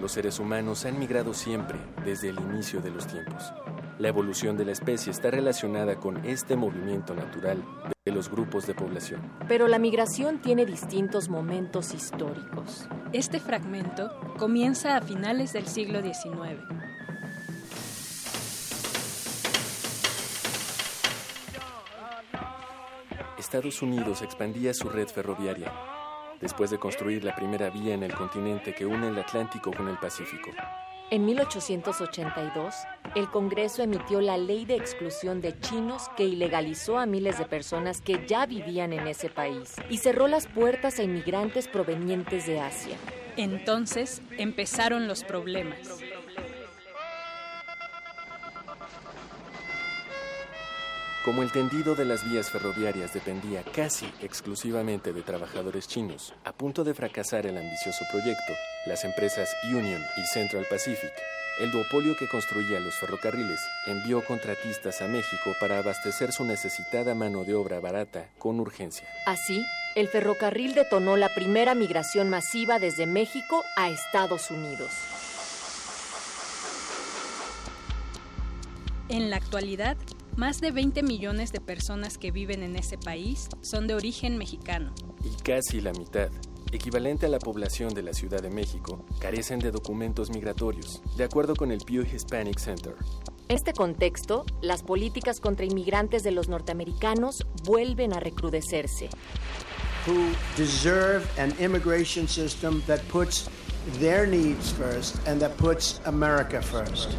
Los seres humanos han migrado siempre, desde el inicio de los tiempos. La evolución de la especie está relacionada con este movimiento natural de los grupos de población. Pero la migración tiene distintos momentos históricos. Este fragmento comienza a finales del siglo XIX. Estados Unidos expandía su red ferroviaria, después de construir la primera vía en el continente que une el Atlántico con el Pacífico. En 1882, el Congreso emitió la ley de exclusión de chinos que ilegalizó a miles de personas que ya vivían en ese país y cerró las puertas a inmigrantes provenientes de Asia. Entonces empezaron los problemas. Como el tendido de las vías ferroviarias dependía casi exclusivamente de trabajadores chinos, a punto de fracasar el ambicioso proyecto, las empresas Union y Central Pacific, el duopolio que construía los ferrocarriles, envió contratistas a México para abastecer su necesitada mano de obra barata con urgencia. Así, el ferrocarril detonó la primera migración masiva desde México a Estados Unidos. En la actualidad, más de 20 millones de personas que viven en ese país son de origen mexicano. Y casi la mitad, equivalente a la población de la Ciudad de México, carecen de documentos migratorios, de acuerdo con el Pew Hispanic Center. En este contexto, las políticas contra inmigrantes de los norteamericanos vuelven a recrudecerse. Who deserve an immigration system that puts their needs first and that puts America first.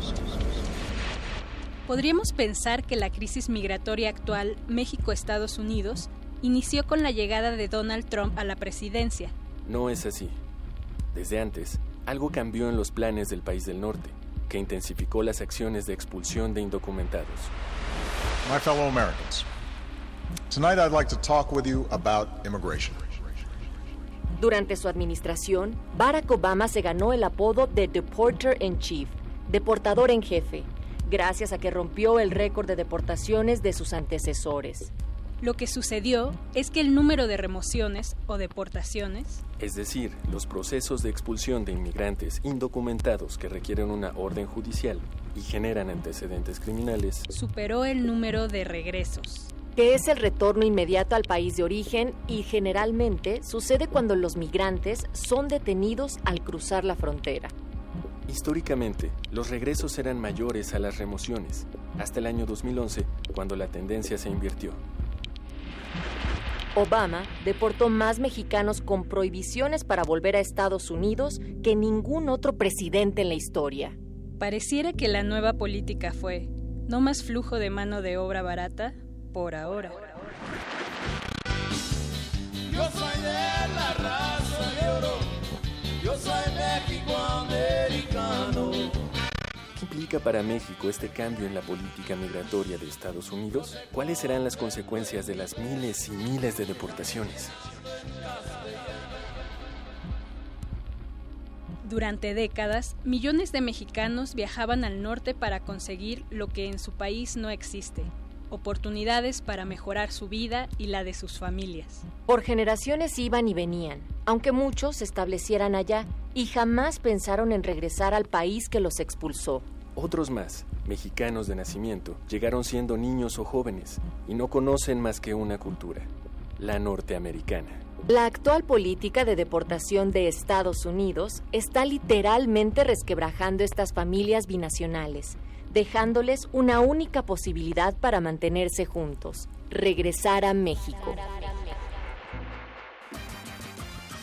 Podríamos pensar que la crisis migratoria actual México-Estados Unidos inició con la llegada de Donald Trump a la presidencia. No es así. Desde antes, algo cambió en los planes del país del norte, que intensificó las acciones de expulsión de indocumentados. My fellow Americans, tonight I'd like to talk with you about immigration. Durante su administración, Barack Obama se ganó el apodo de Deporter in Chief, deportador en jefe, gracias a que rompió el récord de deportaciones de sus antecesores. Lo que sucedió es que el número de remociones o deportaciones, es decir, los procesos de expulsión de inmigrantes indocumentados que requieren una orden judicial y generan antecedentes criminales, superó el número de regresos que es el retorno inmediato al país de origen y generalmente sucede cuando los migrantes son detenidos al cruzar la frontera. Históricamente, los regresos eran mayores a las remociones, hasta el año 2011, cuando la tendencia se invirtió. Obama deportó más mexicanos con prohibiciones para volver a Estados Unidos que ningún otro presidente en la historia. Pareciera que la nueva política fue no más flujo de mano de obra barata por ahora. Yo soy de la raza de oro, yo soy México-americano. Implica para México este cambio en la política migratoria de Estados Unidos? ¿Cuáles serán las consecuencias de las miles y miles de deportaciones? Durante décadas, millones de mexicanos viajaban al norte para conseguir lo que en su país no existe, oportunidades para mejorar su vida y la de sus familias. Por generaciones iban y venían, aunque muchos se establecieran allá y jamás pensaron en regresar al país que los expulsó. Otros más, mexicanos de nacimiento, llegaron siendo niños o jóvenes y no conocen más que una cultura, la norteamericana. La actual política de deportación de Estados Unidos está literalmente resquebrajando estas familias binacionales, dejándoles una única posibilidad para mantenerse juntos, regresar a México.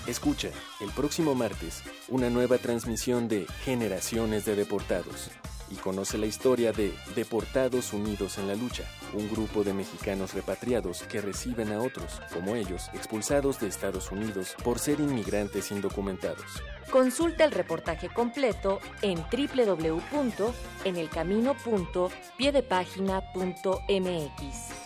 Escucha, el próximo martes, una nueva transmisión de Generaciones de Deportados y conoce la historia de Deportados Unidos en la Lucha, un grupo de mexicanos repatriados que reciben a otros, como ellos, expulsados de Estados Unidos por ser inmigrantes indocumentados. Consulta el reportaje completo en www.enelcamino.piedepagina.mx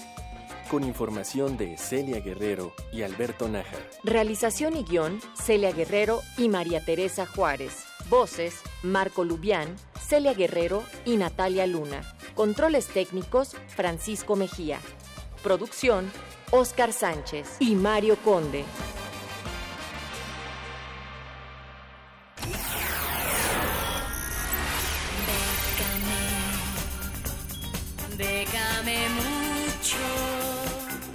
con información de Celia Guerrero y Alberto Nájar. Realización y guion, Celia Guerrero y María Teresa Juárez. Voces, Marco Lubián, Celia Guerrero y Natalia Luna. Controles técnicos, Francisco Mejía. Producción, Oscar Sánchez y Mario Conde. Déjame mucho.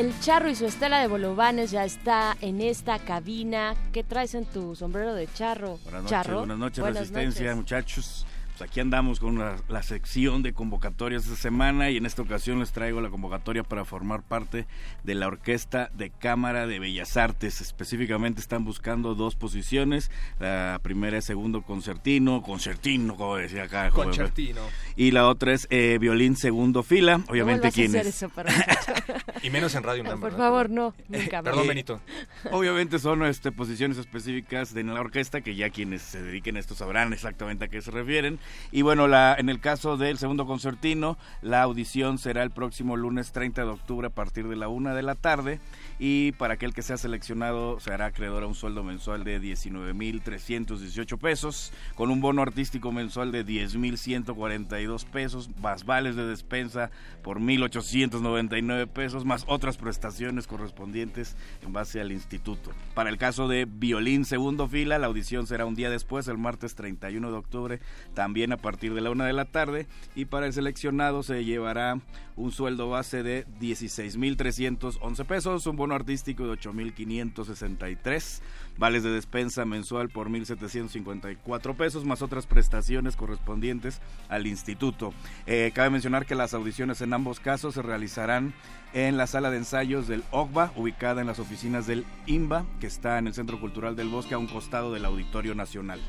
el Charro y su estela de bolovanes ya está en esta cabina. ¿Qué traes en tu sombrero de charro? Buenas noches, Charro. buenas noches, Buenas Resistencia, noches. muchachos. Pues aquí andamos con la, la sección de convocatorias de semana y en esta ocasión les traigo la convocatoria para formar parte de la Orquesta de Cámara de Bellas Artes. Específicamente están buscando dos posiciones. La primera es segundo concertino, concertino, como decía acá. Concertino. Y la otra es eh, violín segundo fila. Obviamente, ¿quién hacer es? Y menos en Radio por favor, no. Nunca Perdón. Benito. Obviamente son este, posiciones específicas de la orquesta que ya quienes se dediquen a esto sabrán exactamente a qué se refieren. Y bueno, la, en el caso del segundo concertino, la audición será el próximo lunes 30 de octubre a partir de la una de la tarde. Y para aquel que sea seleccionado, se hará acreedor a un sueldo mensual de 19.318 pesos, con un bono artístico mensual de 10.142 pesos, más vales de despensa por 1.899 pesos, más otras prestaciones correspondientes en base al instituto. Para el caso de violín segundo fila, la audición será un día después, el martes 31 de octubre, también a partir de la una de la tarde. Y para el seleccionado se llevará un sueldo base de 16.311 pesos, un bono artístico de 8.563, vales de despensa mensual por 1.754 pesos, más otras prestaciones correspondientes al instituto. Eh, cabe mencionar que las audiciones en ambos casos se realizarán en la sala de ensayos del OCBA, ubicada en las oficinas del IMBA, que está en el Centro Cultural del Bosque, a un costado del Auditorio Nacional.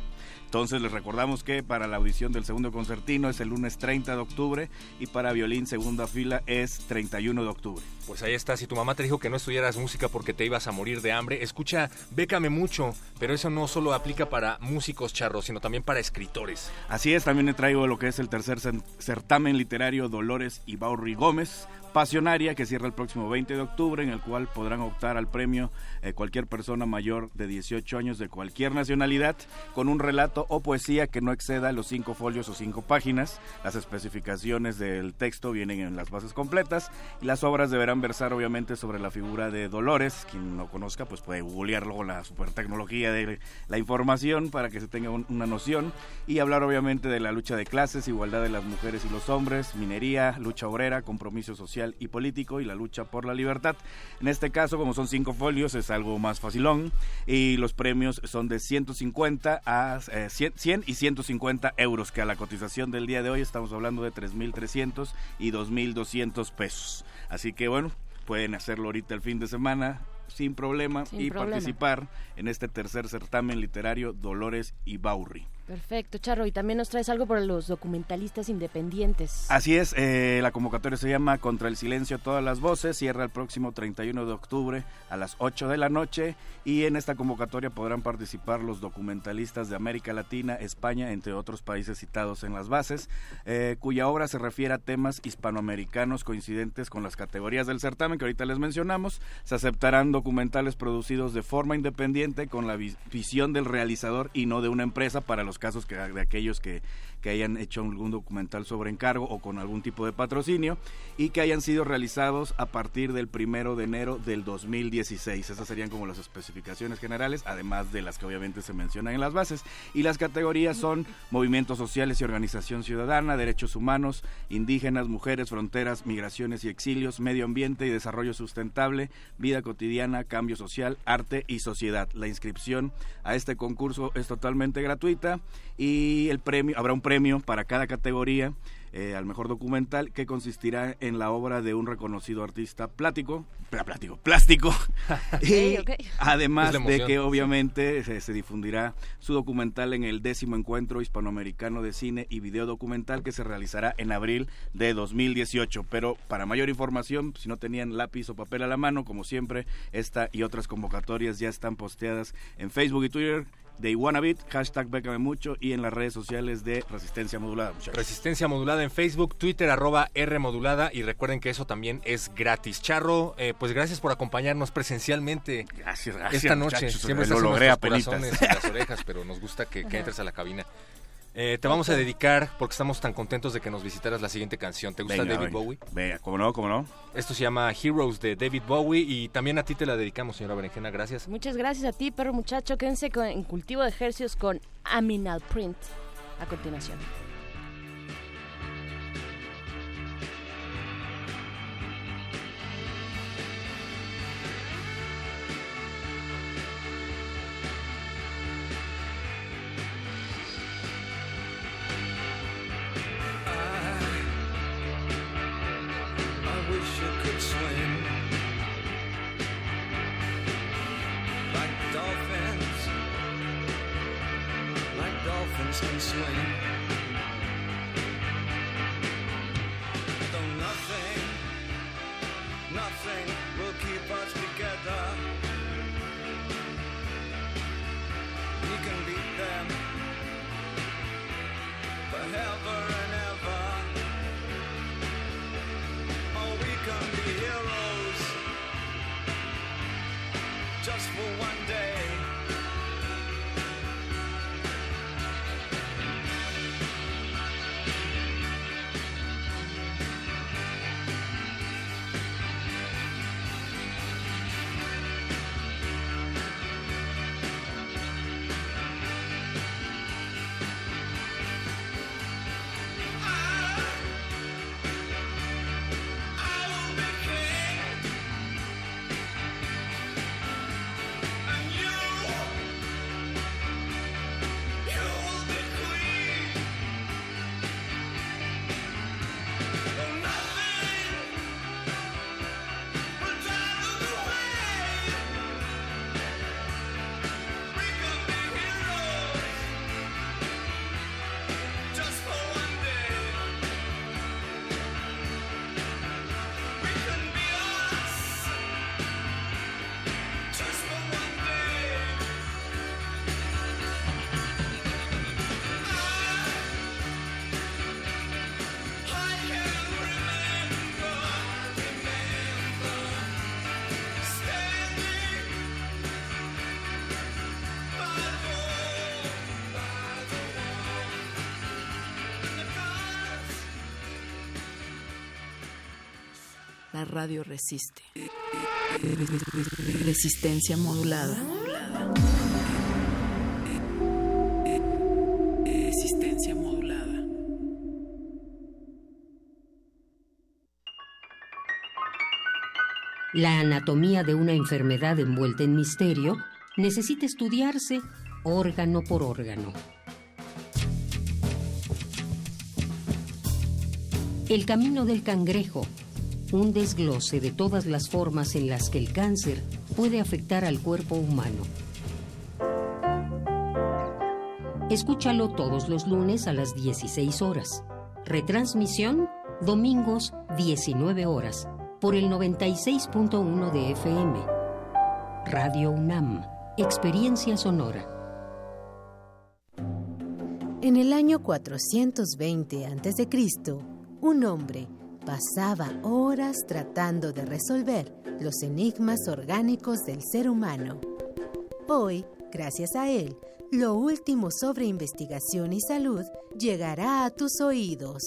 Entonces les recordamos que para la audición del segundo concertino es el lunes 30 de octubre y para violín segunda fila es 31 de octubre. Pues ahí está, si tu mamá te dijo que no estudiaras música porque te ibas a morir de hambre, escucha, bécame mucho, pero eso no solo aplica para músicos charros, sino también para escritores. Así es, también traigo lo que es el tercer cer- certamen literario Dolores Ibaurri Gómez, Pasionaria, que cierra el próximo 20 de octubre, en el cual podrán optar al premio eh, cualquier persona mayor de 18 años de cualquier nacionalidad, con un relato o poesía que no exceda los cinco folios o cinco páginas. Las especificaciones del texto vienen en las bases completas y las obras deberán versar obviamente sobre la figura de Dolores. Quien no conozca, pues puede googlearlo con la super tecnología de la información para que se tenga un- una noción y hablar obviamente de la lucha de clases, igualdad de las mujeres y los hombres, minería, lucha obrera, compromiso social y político y la lucha por la libertad. En este caso, como son cinco folios, es algo más facilón y los premios son de 150 a eh, 100, 100 y 150 euros, que a la cotización del día de hoy estamos hablando de 3.300 y 2.200 pesos. Así que bueno, pueden hacerlo ahorita el fin de semana sin problema Sin y problema. participar en este tercer certamen literario Dolores y Baurri. Perfecto, Charro. Y también nos traes algo por los documentalistas independientes. Así es, eh, la convocatoria se llama Contra el Silencio Todas las Voces, cierra el próximo 31 de octubre a las 8 de la noche y en esta convocatoria podrán participar los documentalistas de América Latina, España, entre otros países citados en las bases, eh, cuya obra se refiere a temas hispanoamericanos coincidentes con las categorías del certamen que ahorita les mencionamos. Se aceptarán documentales producidos de forma independiente con la vi- visión del realizador y no de una empresa para los casos que, de aquellos que, que hayan hecho algún documental sobre encargo o con algún tipo de patrocinio y que hayan sido realizados a partir del primero de enero del 2016. Esas serían como las especificaciones generales, además de las que obviamente se mencionan en las bases. Y las categorías son movimientos sociales y organización ciudadana, derechos humanos, indígenas, mujeres, fronteras, migraciones y exilios, medio ambiente y desarrollo sustentable, vida cotidiana, cambio social, arte y sociedad. La inscripción a este concurso es totalmente gratuita y el premio habrá un premio para cada categoría eh, al mejor documental que consistirá en la obra de un reconocido artista plático, plático, plástico. y además de que obviamente se, se difundirá su documental en el décimo encuentro hispanoamericano de cine y video documental que se realizará en abril de 2018. Pero para mayor información, si no tenían lápiz o papel a la mano, como siempre, esta y otras convocatorias ya están posteadas en Facebook y Twitter de Iguanabit, hashtag Bécame Mucho y en las redes sociales de Resistencia Modulada. muchachos. Resistencia modulada en Facebook, Twitter, arroba R modulada y recuerden que eso también es gratis. Charro, eh, pues gracias por acompañarnos presencialmente Gracias, gracias, esta noche. muchachos, Siempre lo logré y las orejas, pero nos gusta que, que entres a la cabina. Eh, te vamos a dedicar, porque estamos tan contentos de que nos visitaras la siguiente canción. ¿Te gusta Venga, David venga. Bowie? Venga, cómo no, cómo no. Esto se llama Heroes de David Bowie y también a ti te la dedicamos, señora Berenjena. Gracias. Muchas gracias a ti, perro muchacho. Quédense con- en cultivo de ejercicios con Aminal Print a continuación. wish you could swim like dolphins, like dolphins can swim. Radio resiste. Resistencia modulada. Resistencia modulada. La anatomía de una enfermedad envuelta en misterio necesita estudiarse órgano por órgano. El camino del cangrejo, un desglose de todas las formas en las que el cáncer puede afectar al cuerpo humano. Escúchalo todos los lunes a las 16 horas. Retransmisión domingos 19 horas por el 96.1 de FM. Radio UNAM, Experiencia Sonora. En el año 420 a.C., un hombre pasaba horas tratando de resolver los enigmas orgánicos del ser humano. Hoy, gracias a él, lo último sobre investigación y salud llegará a tus oídos.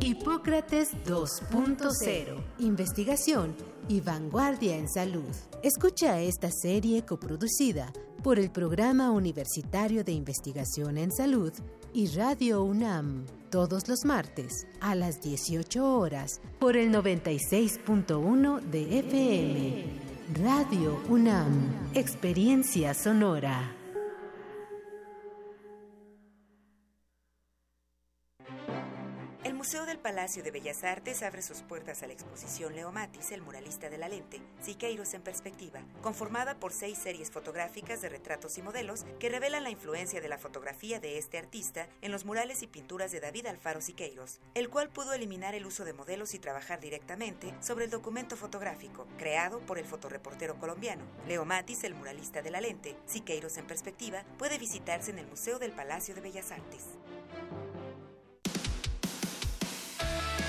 Hipócrates 2.0. Investigación y vanguardia en salud. Escucha esta serie coproducida por el Programa Universitario de Investigación en Salud y Radio UNAM todos los martes a las 18 horas por el 96.1 de FM. Radio UNAM, Experiencia Sonora. Museo del Palacio de Bellas Artes abre sus puertas a la exposición Leo Matis, el muralista de la lente, Siqueiros en perspectiva, conformada por seis series fotográficas de retratos y modelos que revelan la influencia de la fotografía de este artista en los murales y pinturas de David Alfaro Siqueiros, el cual pudo eliminar el uso de modelos y trabajar directamente sobre el documento fotográfico, creado por el fotoreportero colombiano. Leo Matis, el muralista de la lente, Siqueiros en perspectiva, puede visitarse en el Museo del Palacio de Bellas Artes.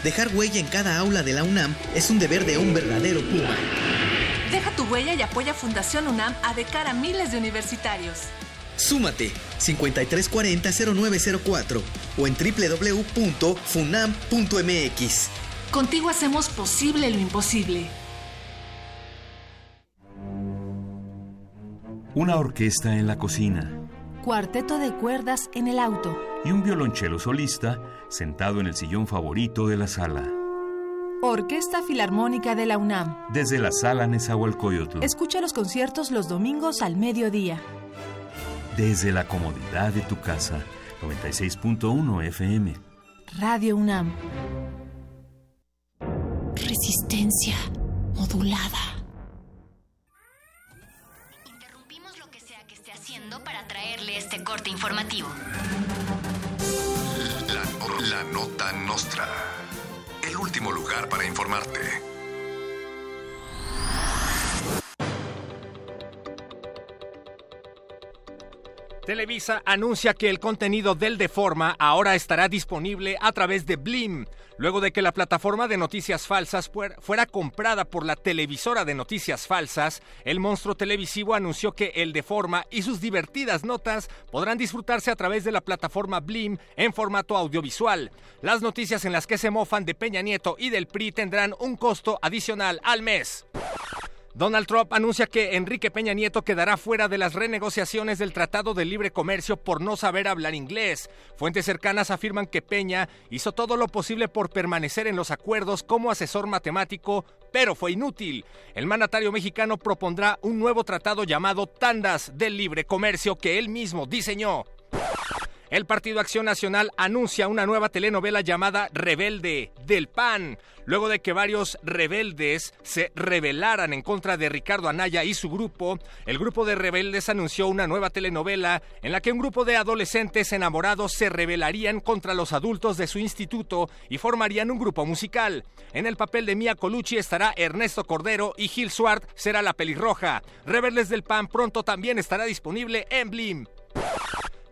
Dejar huella en cada aula de la UNAM es un deber de un verdadero Puma. Deja tu huella y apoya Fundación UNAM a de cara a miles de universitarios. Súmate 5340-0904 o en www.funam.mx. Contigo hacemos posible lo imposible. Una orquesta en la cocina Cuarteto de cuerdas en el auto. y un violonchelo solista sentado en el sillón favorito de la sala. Orquesta Filarmónica de la UNAM. Desde la sala Nezahualcóyotl, Escucha los conciertos los domingos al mediodía. desde la comodidad de tu casa, 96.1 FM. Radio UNAM. Resistencia modulada. Interrumpimos lo que sea que esté haciendo para traerle este corte informativo. La Nota Nostra. El último lugar para informarte. Televisa anuncia que el contenido del Deforma ahora estará disponible a través de Blim, luego de que la plataforma de noticias falsas fuer- fuera comprada por la televisora de noticias falsas. El monstruo televisivo anunció que el Deforma y sus divertidas notas podrán disfrutarse a través de la plataforma Blim en formato audiovisual. Las noticias en las que se mofan de Peña Nieto y del PRI tendrán un costo adicional al mes. Donald Trump anuncia que Enrique Peña Nieto quedará fuera de las renegociaciones del Tratado de Libre Comercio por no saber hablar inglés. Fuentes cercanas afirman que Peña hizo todo lo posible por permanecer en los acuerdos como asesor matemático, pero fue inútil. El mandatario mexicano propondrá un nuevo tratado llamado Tandas del Libre Comercio que él mismo diseñó. El Partido Acción Nacional anuncia una nueva telenovela llamada Rebelde del PAN, luego de que varios rebeldes se rebelaran en contra de Ricardo Anaya y su grupo. El grupo de rebeldes anunció una nueva telenovela en la que un grupo de adolescentes enamorados se rebelarían contra los adultos de su instituto y formarían un grupo musical. En el papel de Mia Colucci estará Ernesto Cordero y Gil Swart será la pelirroja. Rebeldes del PAN pronto también estará disponible en Blim.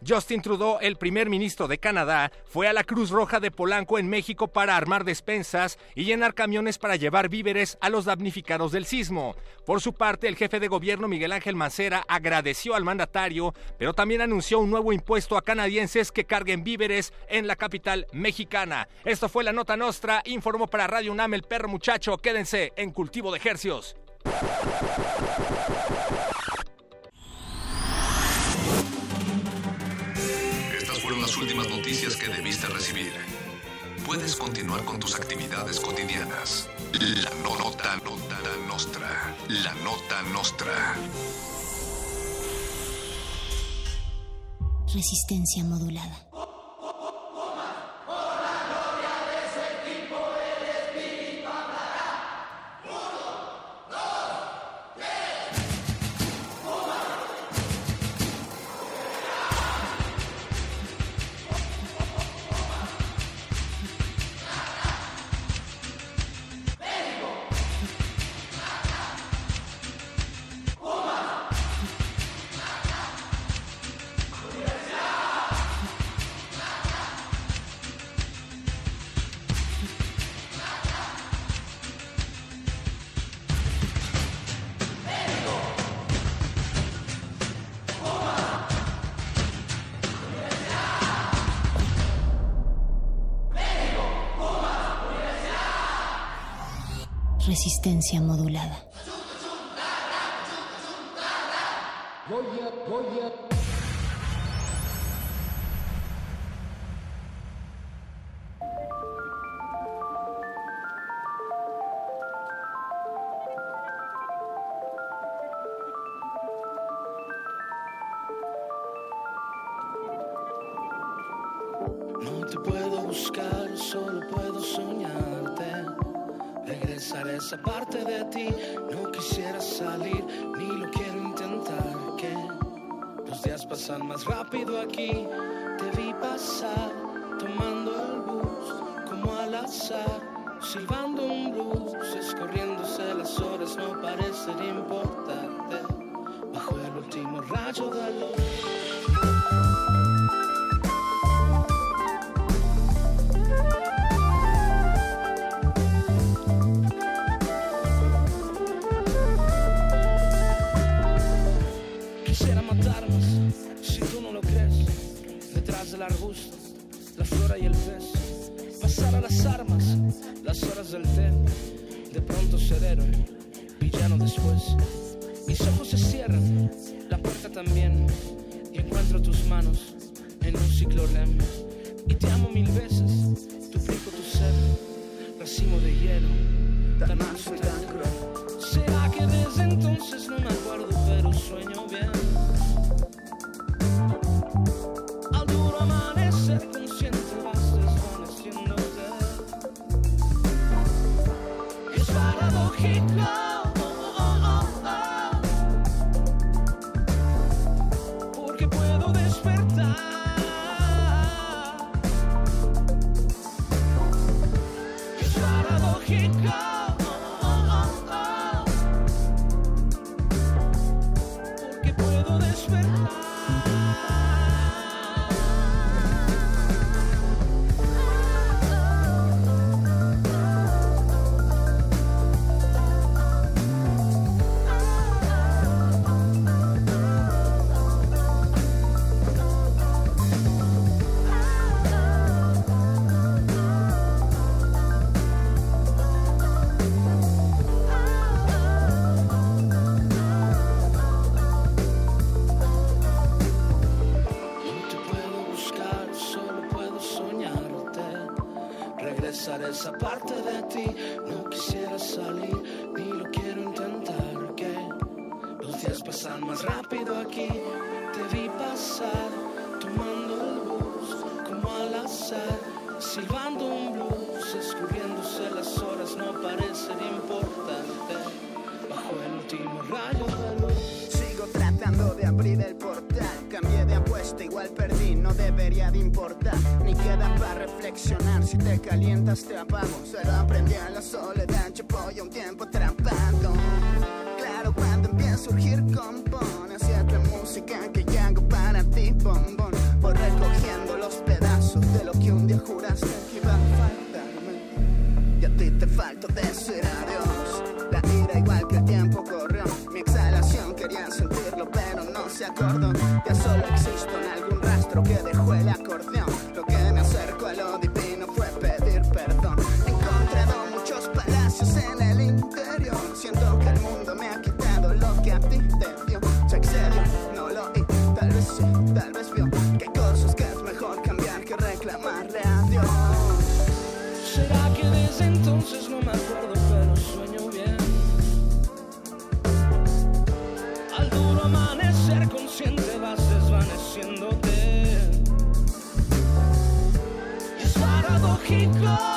Justin Trudeau, el primer ministro de Canadá, fue a la Cruz Roja de Polanco en México para armar despensas y llenar camiones para llevar víveres a los damnificados del sismo. Por su parte, el jefe de gobierno Miguel Ángel Mancera agradeció al mandatario, pero también anunció un nuevo impuesto a canadienses que carguen víveres en la capital mexicana. Esto fue la nota nostra, informó para Radio UNAM el perro muchacho. Quédense en cultivo de ejercios. Las últimas noticias que debiste recibir. Puedes continuar con tus actividades cotidianas. La nota, nota nostra. La nota nostra. Resistencia modulada. Modulada. Más rápido aquí. Te vi pasar, tomando el bus, como al azar, silbando un blues, escorriéndose las horas, no parecen importarte. Bajo el último rayo de luz. Te vi pasar, tomando el bus, como al azar, silbando un blues, escurriéndose las horas, no parecen importante. Bajo el último rayo de luz. Sigo tratando de abrir el portal. Cambié de apuesta, igual perdí, no debería de importar. Ni queda para reflexionar. Si te calientas, te apago. Solo aprendí a la soledad, ya un tiempo atrapado. Claro, cuando empieza a surgir, compone. Otra música que ya hago para ti, bombón. Voy recogiendo los pedazos de lo que un día juraste que iba a faltarme. Y a ti te falta decir adiós. La ira igual que el tiempo corrió. Mi exhalación quería sentirlo, pero no se acordó. Ya solo existo en algún rastro que dejó el acordeón. Desvaneciéndote. Y es paradójico.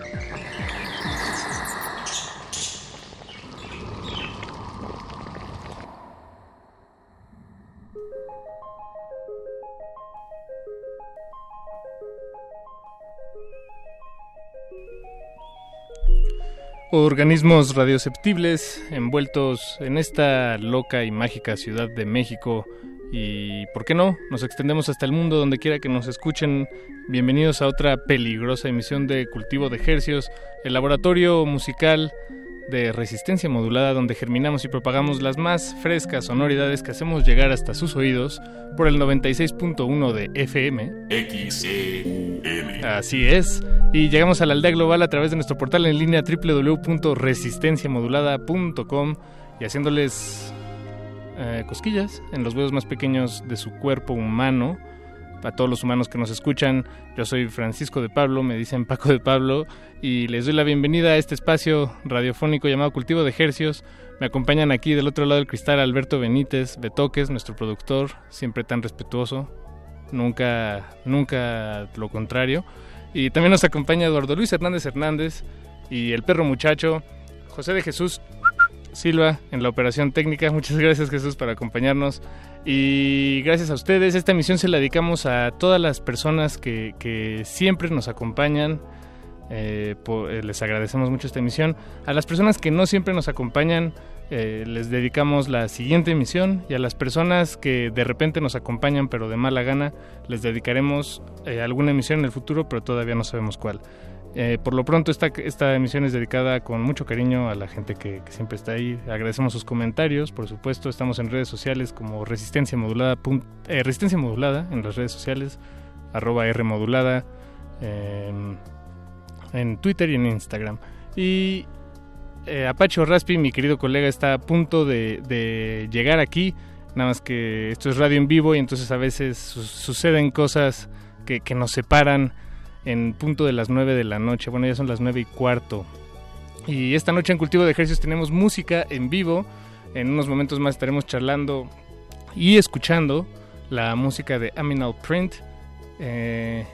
Organismos radioceptibles envueltos en esta loca y mágica Ciudad de México Y, ¿por qué no? Nos extendemos hasta el mundo, donde quiera que nos escuchen. Bienvenidos a otra peligrosa emisión de Cultivo de Hercios, el laboratorio musical de resistencia modulada donde germinamos y propagamos las más frescas sonoridades que hacemos llegar hasta sus oídos por el 96.1 de FM. XEUM. Así es. Y llegamos a la aldea global a través de nuestro portal en línea www.resistenciamodulada.com y haciéndoles eh, cosquillas en los huesos más pequeños de su cuerpo humano. Para todos los humanos que nos escuchan, yo soy Francisco de Pablo, me dicen Paco de Pablo, y les doy la bienvenida a este espacio radiofónico llamado Cultivo de Ejercios. Me acompañan aquí del otro lado del cristal Alberto Benítez Betoques, nuestro productor, siempre tan respetuoso, nunca, nunca lo contrario. Y también nos acompaña Eduardo Luis Hernández Hernández y el perro muchacho, José de Jesús Silva en la operación técnica. Muchas gracias Jesús por acompañarnos. Y gracias a ustedes, esta emisión se la dedicamos a todas las personas que, siempre nos acompañan. Eh, eh, les agradecemos mucho esta emisión. A las personas que no siempre nos acompañan, eh, les dedicamos la siguiente emisión. Y a las personas que de repente nos acompañan, pero de mala gana, les dedicaremos alguna emisión en el futuro, pero todavía no sabemos cuál. Eh, por lo pronto esta, esta emisión es dedicada con mucho cariño a la gente que, siempre está ahí. Agradecemos sus comentarios, por supuesto. Estamos en redes sociales como Resistencia Modulada, eh, Resistencia Modulada en las redes sociales, arroba R em, en Twitter y en Instagram. Y eh, Apache Raspi, mi querido colega, está a punto de, llegar aquí. Nada más que esto es radio en vivo y entonces a veces su- suceden cosas que nos separan en punto de las 9 de la noche. Bueno, ya son las 9 y cuarto. Y esta noche en Cultivo de Ejercicios tenemos música en vivo. En unos momentos más estaremos charlando y escuchando la música de Aminal Print. Eh,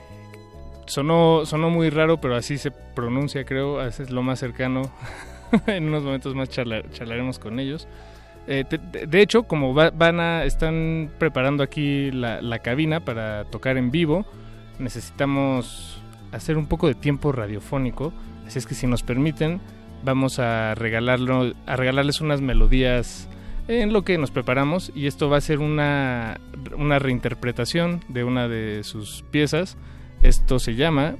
sonó, sonó muy raro, pero así se pronuncia, creo. Es lo más cercano. en unos momentos más charla- charlaremos con ellos. Eh, de, hecho, como va- van a, están preparando aquí la cabina para tocar en vivo, necesitamos hacer un poco de tiempo radiofónico. Así es que si nos permiten, vamos a, regalarlo, a regalarles unas melodías en lo que nos preparamos. Y esto va a ser una, una reinterpretación de una de sus piezas. Esto se llama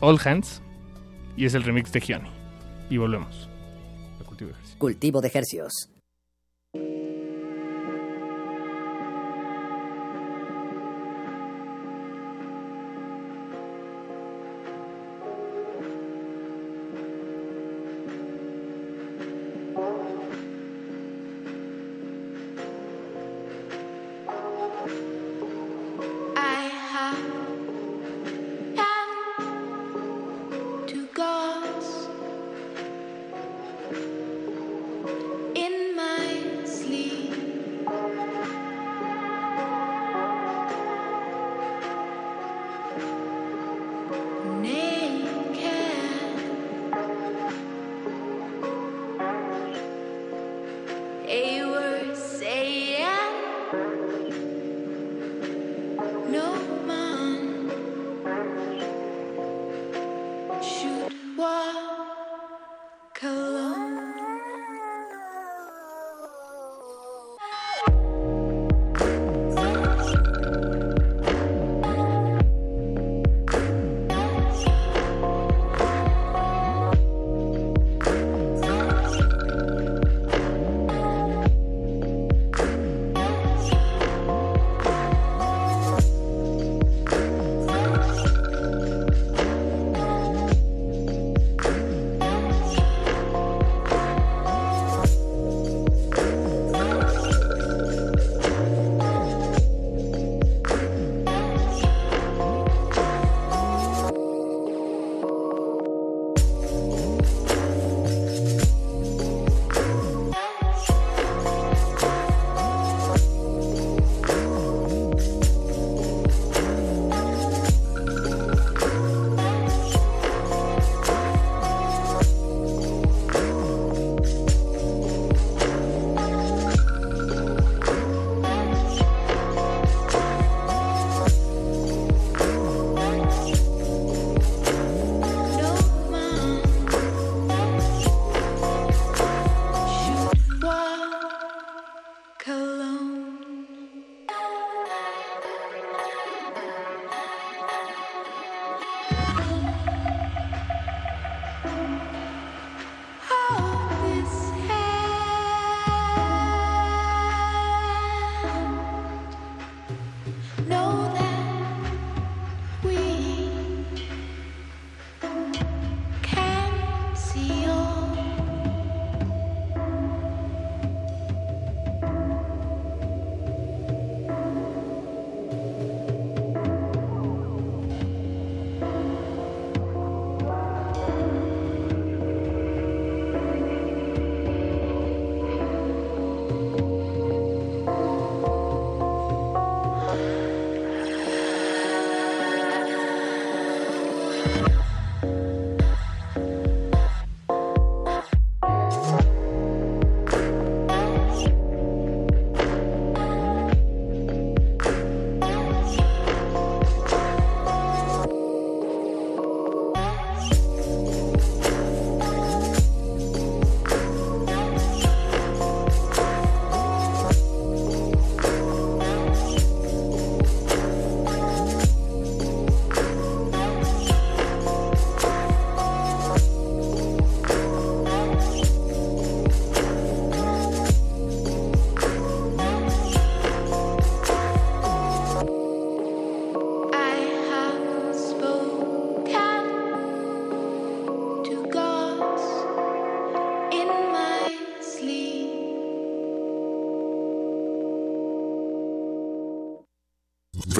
All Hands y es el remix de Gianni. Y volvemos. a Cultivo de Ejercicio. Cultivo de Hercios.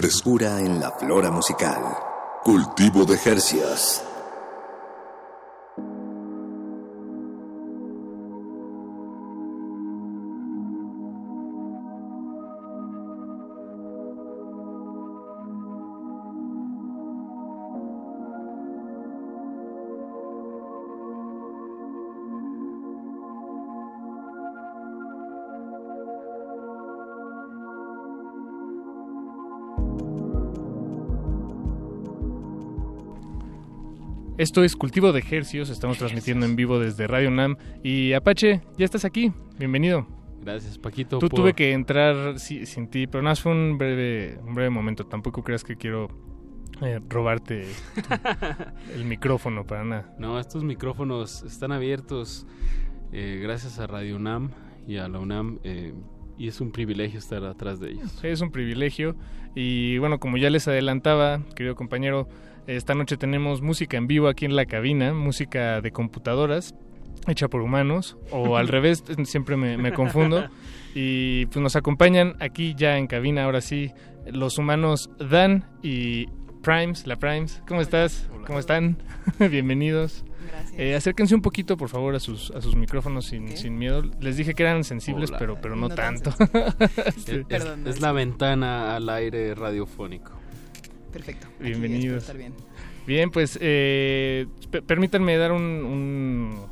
Frescura en la flora musical. Cultivo de Jercias. Esto es Cultivo de Ejercios, estamos transmitiendo en vivo desde Radio Nam. Y Apache, ya estás aquí, bienvenido. Gracias, Paquito. Tú por- tuve que entrar si- sin ti, pero nada, más fue un breve, un breve momento. Tampoco creas que quiero eh, robarte tu- el micrófono para nada. No, estos micrófonos están abiertos eh, gracias a Radio UNAM y a la UNAM eh, y es un privilegio estar atrás de ellos. Es un privilegio. Y bueno, como ya les adelantaba, querido compañero, esta noche tenemos música en vivo aquí en la cabina, música de computadoras hecha por humanos, o al revés, siempre me, me confundo. Y pues nos acompañan aquí ya en cabina, ahora sí, los humanos Dan y Primes, la Primes. ¿Cómo estás? ¿Cómo están? Bienvenidos. Gracias. Eh, acérquense un poquito, por favor, a sus, a sus micrófonos sin, sin miedo. Les dije que eran sensibles, Hola. pero, pero no, No tan tanto. Es, es- es la ventana al aire radiofónico. Perfecto. Aquí Bienvenidos. estar bien. Bien, pues eh, pe- permítanme dar un, un,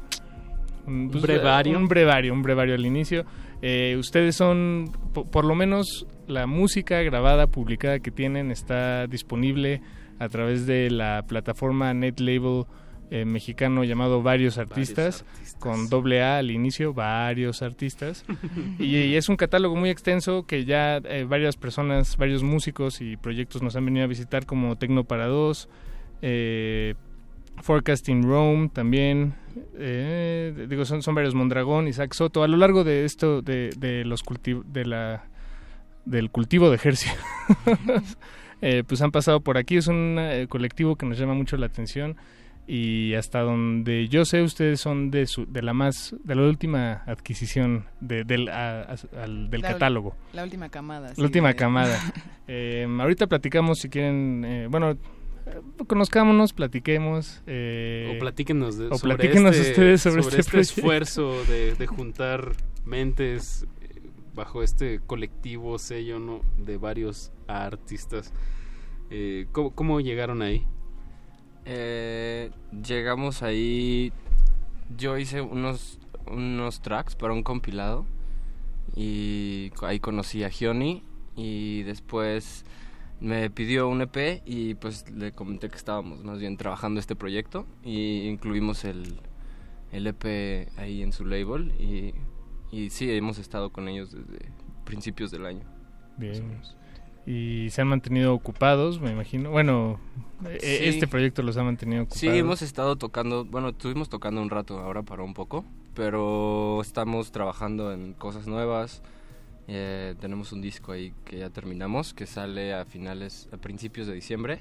un, pues, brevario. Un brevario, un brevario al inicio. Eh, ustedes son, po- por lo menos la música grabada, publicada que tienen está disponible a través de la plataforma NetLabel eh, mexicano llamado Varios Artistas, con doble A al inicio, Varios Artistas. y, y es un catálogo muy extenso que ya eh, varias personas, varios músicos y proyectos nos han venido a visitar como Tecno para Dos, eh, Forecasting Rome también, eh, digo, son, son varios, Mondragón, Isaac Soto, a lo largo de esto, de, de los cultiv- de la, del cultivo de ejercicio, eh, pues han pasado por aquí, es un eh, colectivo que nos llama mucho la atención y hasta donde yo sé ustedes son de su, de la más de la última adquisición de, del a- a- al- del La catálogo La última camada. sí, la última de- camada Eh, ahorita platicamos si quieren eh, bueno conozcámonos platiquemos eh, O platíquenos, de, o sobre platíquenos este- ustedes sobre, este, proyecto. esfuerzo de, de juntar mentes bajo este colectivo sello ¿no? de varios artistas. Eh, ¿cómo, cómo llegaron ahí? Eh, llegamos ahí. Yo hice unos, unos tracks para un compilado. Y ahí conocí a Gioni. Y después me pidió un EP. Y pues le comenté que estábamos más bien trabajando este proyecto. Y incluimos el, el EP ahí en su label. Y, y sí, hemos estado con ellos desde principios del año. Bien. y se han mantenido ocupados me imagino bueno eh, Sí. este proyecto los ha mantenido ocupados Sí, hemos estado tocando, bueno, estuvimos tocando un rato, ahora paró un poco, pero estamos trabajando en cosas nuevas. Eh, tenemos un disco ahí que ya terminamos, que sale a finales, a principios de diciembre,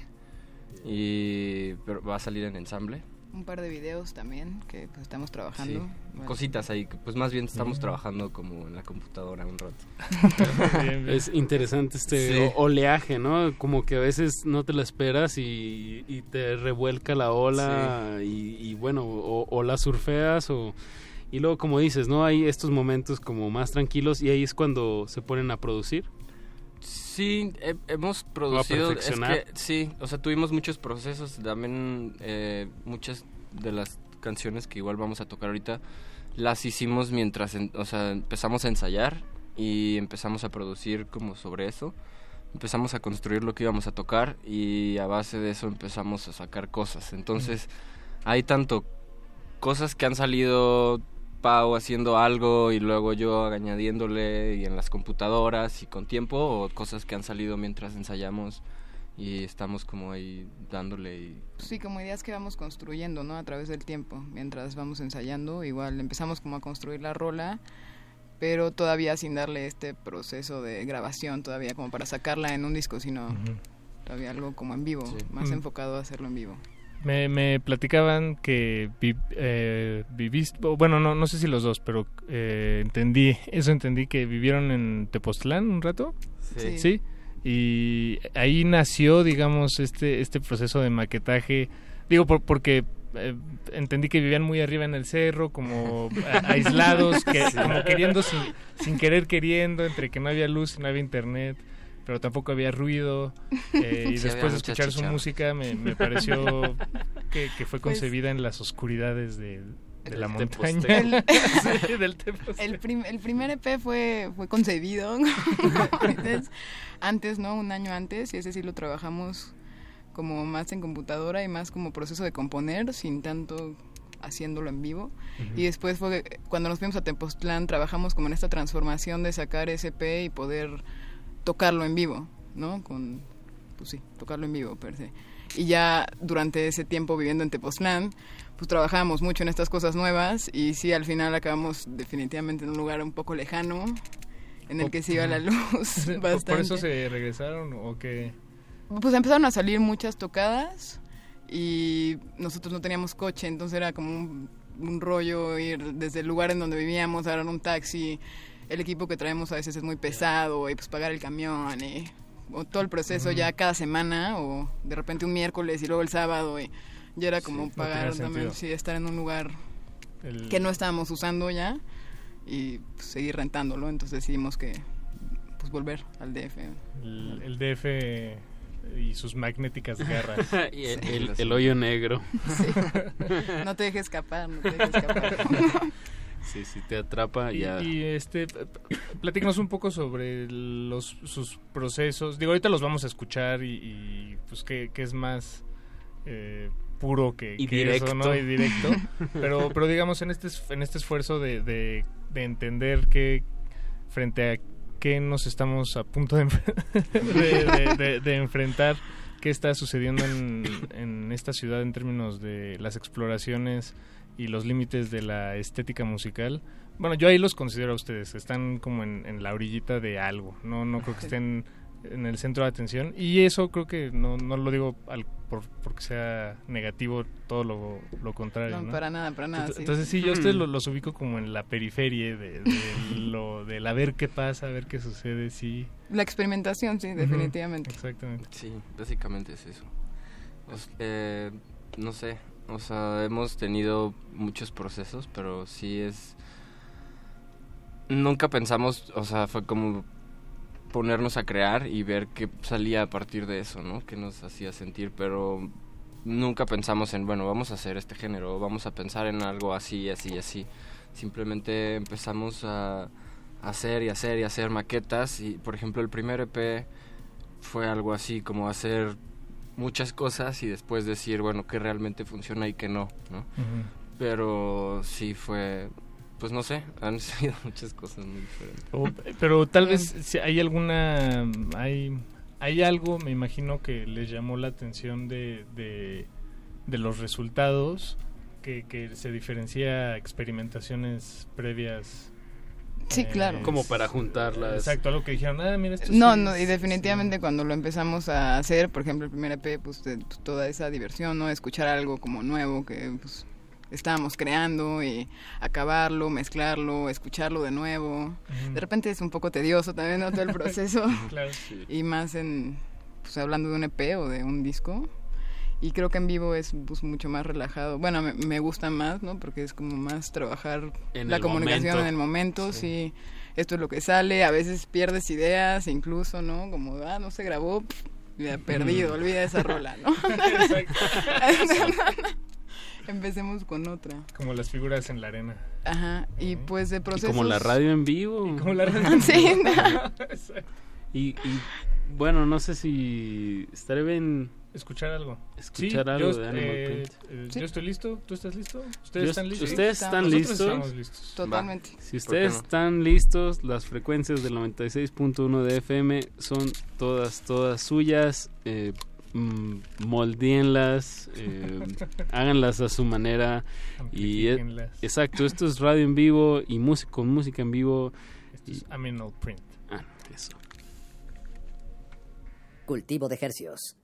y pero va a salir en ensamble. Un par de videos también que pues, estamos trabajando. Sí, Bueno. cositas ahí, que, pues más bien estamos Mm. trabajando como en la computadora un rato. Es interesante este Sí. oleaje, ¿no? Como que a veces no te la esperas y, y te revuelca la ola y, y bueno, o, o la surfeas o... Y luego, como dices, ¿no? Hay estos momentos como más tranquilos y ahí es cuando se ponen a producir. Sí, he- hemos producido. es que, sí, o sea, tuvimos muchos procesos. También eh, muchas de las canciones que igual vamos a tocar ahorita las hicimos mientras, en- o sea, empezamos a ensayar y empezamos a producir como sobre eso. Empezamos a construir lo que íbamos a tocar y a base de eso empezamos a sacar cosas. Entonces, hay tanto cosas que han salido Pau haciendo algo y luego yo añadiéndole y en las computadoras y con tiempo o cosas que han salido mientras ensayamos y estamos como ahí dándole y Sí, como ideas que vamos construyendo, ¿no? A través del tiempo. Mientras vamos ensayando, igual empezamos como a construir la rola, pero todavía sin darle este proceso de grabación todavía como para sacarla en un disco, sino todavía algo como en vivo, más Mm. enfocado a hacerlo en vivo. Me, me platicaban que vi- eh, viviste, bueno, no, no sé si los dos, pero eh, entendí, eso entendí, que vivieron en Tepoztlán un rato. Sí. ¿Sí? y ahí nació, digamos, este, este proceso de maquetaje, digo, por, porque eh, entendí que vivían muy arriba en el cerro, como a- aislados, que, como queriendo sin, sin querer queriendo, entre que no había luz y no había internet, pero tampoco había ruido. eh, y Sí, después de escuchar su chicharra. música me, me pareció que, que fue Pues- concebida en las oscuridades de, de la montaña. El, Sí, del el, prim- el primer EP fue, fue concebido antes, antes, ¿no? Un año antes, y ese sí lo trabajamos como más en computadora y más como proceso de componer, sin tanto haciéndolo en vivo. Ujú. Y después fue cuando nos fuimos a Tepoztlán, trabajamos como en esta transformación de sacar ese EP y poder tocarlo en vivo, ¿no? Con, pues sí, tocarlo en vivo, per se. Y ya durante ese tiempo viviendo en Tepoztlán, pues trabajábamos mucho en estas cosas nuevas y sí, al final acabamos definitivamente en un lugar un poco lejano, en el que se iba la luz ¿Por- bastante. ¿Por eso se regresaron o qué? Pues empezaron a salir muchas tocadas y nosotros no teníamos coche, entonces era como un, un rollo ir desde el lugar en donde vivíamos, agarrar un taxi. El equipo que traemos a veces es muy pesado y pues pagar el camión y o todo el proceso ya cada semana o de repente un miércoles y luego el sábado y ya era como pagar también, sí, estar en un lugar El- que no estábamos usando ya y pues, seguir rentándolo, entonces decidimos que pues volver al DF. El, el DF y sus magnéticas garras. Y el- el- el hoyo negro. Sí. No te dejes escapar, no te dejes escapar. Sí, sí, te atrapa Y, ya. y, este, platícanos un poco sobre los, sus procesos. Digo, ahorita los vamos a escuchar y, y, pues que, es más eh, puro que, Y que eso, directo. ¿no? Y directo. pero, pero digamos, en este, es- en este esfuerzo de, de, de entender que frente a qué nos estamos a punto de, enf- de, de- de- de enfrentar, qué está sucediendo en, en esta ciudad en términos de las exploraciones y los límites de la estética musical. Bueno, yo ahí los considero a ustedes, están como en, en la orillita de algo, no no creo que estén en el centro de atención y eso creo que no, no lo digo al, por, porque sea negativo, todo lo, lo contrario. No, ¿no? para nada, para nada, sí. Entonces sí, yo a ustedes lo- los ubico como en la periferia de, de lo, del a ver qué pasa, a ver qué sucede, sí. La experimentación, sí, definitivamente. Exactamente. Sí, básicamente es eso. Os- eh, no sé, o sea, hemos tenido muchos procesos, pero sí es... Nunca pensamos, o sea, fue como ponernos a crear y ver qué salía a partir de eso, ¿no? Qué nos hacía sentir, pero nunca pensamos en, bueno, vamos a hacer este género, vamos a pensar en algo así, así, así. Simplemente empezamos a hacer y hacer y hacer maquetas y, por ejemplo, el primer EP fue algo así como hacer muchas cosas y después decir, bueno, que realmente funciona y que no, ¿no? Pero sí fue, pues no sé, han sido muchas cosas muy diferentes. O- pero tal vez si hay alguna hay hay algo me imagino que les llamó la atención de, de, de los resultados que, que se diferencia a experimentaciones previas Sí, eh, claro. Como para juntarlas. exacto algo que dijeron ah mira esto No, sí no, es- y definitivamente cuando lo empezamos a hacer, por ejemplo, el primer EP, pues de- toda esa diversión, ¿no? Escuchar algo como nuevo que pues, estábamos creando y acabarlo, mezclarlo, escucharlo de nuevo. De repente es un poco tedioso también, ¿no? Todo el proceso. Claro, sí. Y más en, pues hablando de un EP o de un disco. Y creo que en vivo es pues, mucho más relajado. Bueno, me, me gusta más, ¿no? Porque es como más trabajar En la comunicación momento. en el momento, sí. Esto es lo que sale, a veces pierdes ideas, incluso, ¿no? Como, ah, no se grabó, pff, ya perdido, olvida esa rola, ¿no? Empecemos con otra. como las figuras en la arena Ajá, y pues de procesos... como la radio en vivo. Y como la radio en Sí, vivo. no. Exacto. Y, y, bueno, no sé si estaré bien escuchar algo escuchar Sí, algo yo, de Animal eh, Print. eh, Sí. yo estoy listo tú estás listo ustedes Yo- están listos ¿Ustedes están listos? estamos listos Totalmente. Si ustedes no? están listos, las frecuencias del 96.1 de FM son todas, todas suyas. Eh, mm, moldeenlas, eh, háganlas a su manera. Y es- Amplifíquenlas. exacto, esto es radio en vivo y música con música en vivo. Esto es Aminal Print Ah, eso. Cultivo de hercios.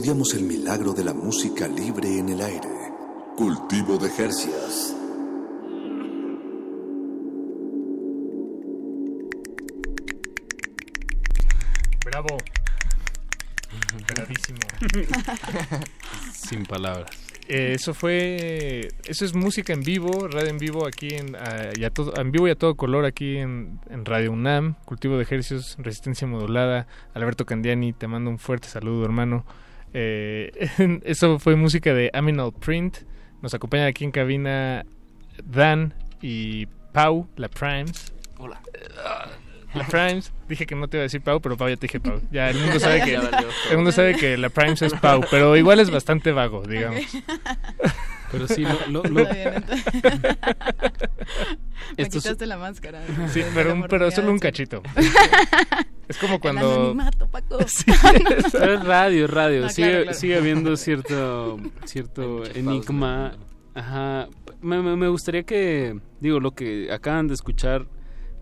Estudiamos el milagro de la música libre en el aire. Cultivo de Hercias. Bravo. Bravísimo. Sin palabras. Eh, eso fue, eso es música en vivo, radio en vivo aquí en, a- y a todo, en vivo y a todo color aquí en, en Radio UNAM, cultivo de ejercicios, resistencia modulada. Alberto Candiani, te mando un fuerte saludo, hermano. Eh, eso fue música de Aminal Print. Nos acompaña aquí en cabina Dan y Pau, la Primes. Hola. La Primes, dije que no te iba a decir Pau, pero Pau ya te dije Pau. Ya el mundo sabe que el mundo sabe que la Primes es Pau, pero igual es bastante vago, digamos. Pero sí, lo... lo- lo-. Me Estos- quitaste la máscara. Sí, pero, la pero solo un cachito. Es como El cuando anonimato, Paco. Pero es radio, es radio. No, sigue, claro, claro. sigue habiendo cierto, cierto enigma. Ajá. Me, me- me gustaría que, digo, lo que acaban de escuchar,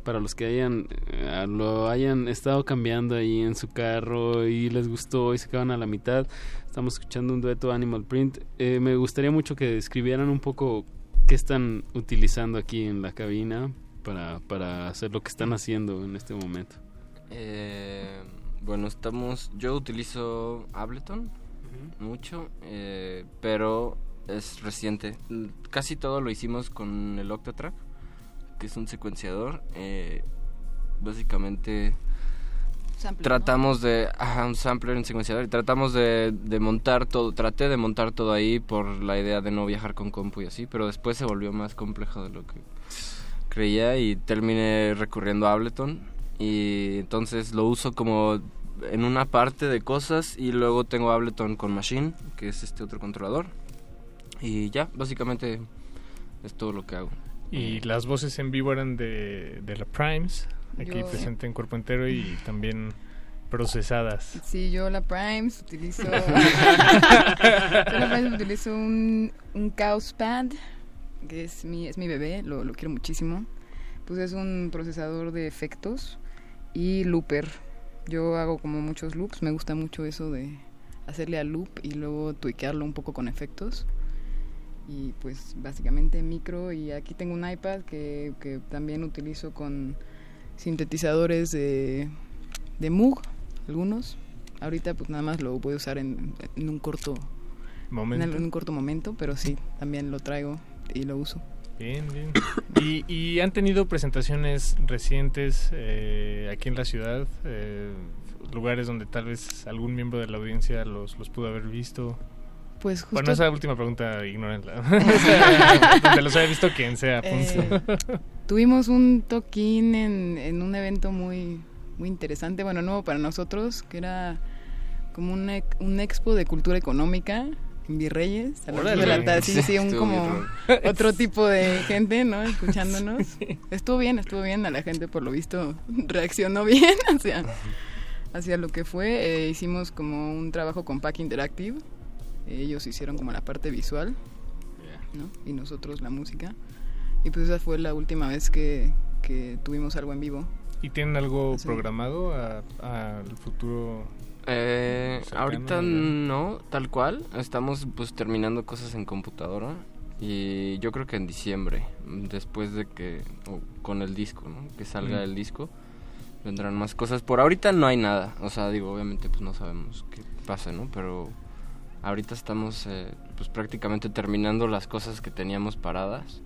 para los que hayan eh, lo hayan estado cambiando ahí en su carro y les gustó y se quedaron a la mitad, estamos escuchando un dueto Animal Print. Eh, me gustaría mucho que describieran un poco qué están utilizando aquí en la cabina para, para hacer lo que están haciendo en este momento. Eh, bueno, estamos. Yo utilizo Ableton mucho, eh, pero es reciente. Casi todo lo hicimos con el Octatrack, que es un secuenciador. eh, básicamente Sampler, ¿no? tratamos de. Ajá, un sampler, un secuenciador. Y tratamos de, de montar todo. Traté de montar todo ahí por la idea de no viajar con compu y así, pero después se volvió más complejo de lo que creía y terminé recurriendo a Ableton y entonces lo uso como en una parte de cosas y luego tengo Ableton con Machine, que es este otro controlador. Y ya, básicamente es todo lo que hago. Y las voces en vivo eran de, de la Primes, aquí Yo- presente en cuerpo entero y también procesadas. Sí, yo la Primes utilizo. yo la Primes utilizo un, un Chaos Pad, que es mi, es mi bebé, lo, lo quiero muchísimo. Pues es un procesador de efectos y looper. Yo hago como muchos loops, me gusta mucho eso de hacerle al loop y luego tuiquearlo un poco con efectos. Y pues básicamente micro y aquí tengo un iPad que, que también utilizo con sintetizadores de, de Moog, algunos. Ahorita pues nada más lo voy a usar en, en un corto Momento. En, en un corto momento, pero sí, también lo traigo y lo uso. Bien, bien. ¿Y, y han tenido presentaciones recientes eh, aquí en la ciudad? Eh, lugares donde tal vez algún miembro de la audiencia los, los pudo haber visto. Pues justo... Bueno, esa última pregunta, ignórenla. Donde los haya visto quien sea, punto. Eh, tuvimos un toquín en, en un evento muy, muy interesante, bueno, nuevo para nosotros, que era como un, ex- un expo de cultura económica en Virreyes, a de la tarde. Sí, sí, un como otro tipo de gente, ¿no? Escuchándonos. Estuvo bien, estuvo bien, a la gente por lo visto reaccionó bien hacia, hacia lo que fue. Eh, hicimos como un trabajo con Pack Interactive, ellos hicieron como la parte visual, ¿no? Y nosotros la música. Y pues esa fue la última vez que, que tuvimos algo en vivo. ¿Y tienen algo Sí. programado a- al futuro? Eh, ahorita no, tal cual. Estamos pues terminando cosas en computadora y yo creo que en diciembre, después de que o con el disco, ¿no? Que salga Mm. el disco, vendrán más cosas. Por ahorita no hay nada, o sea, digo, obviamente pues no sabemos qué pasa, ¿no? Pero ahorita estamos eh, pues prácticamente terminando las cosas que teníamos paradas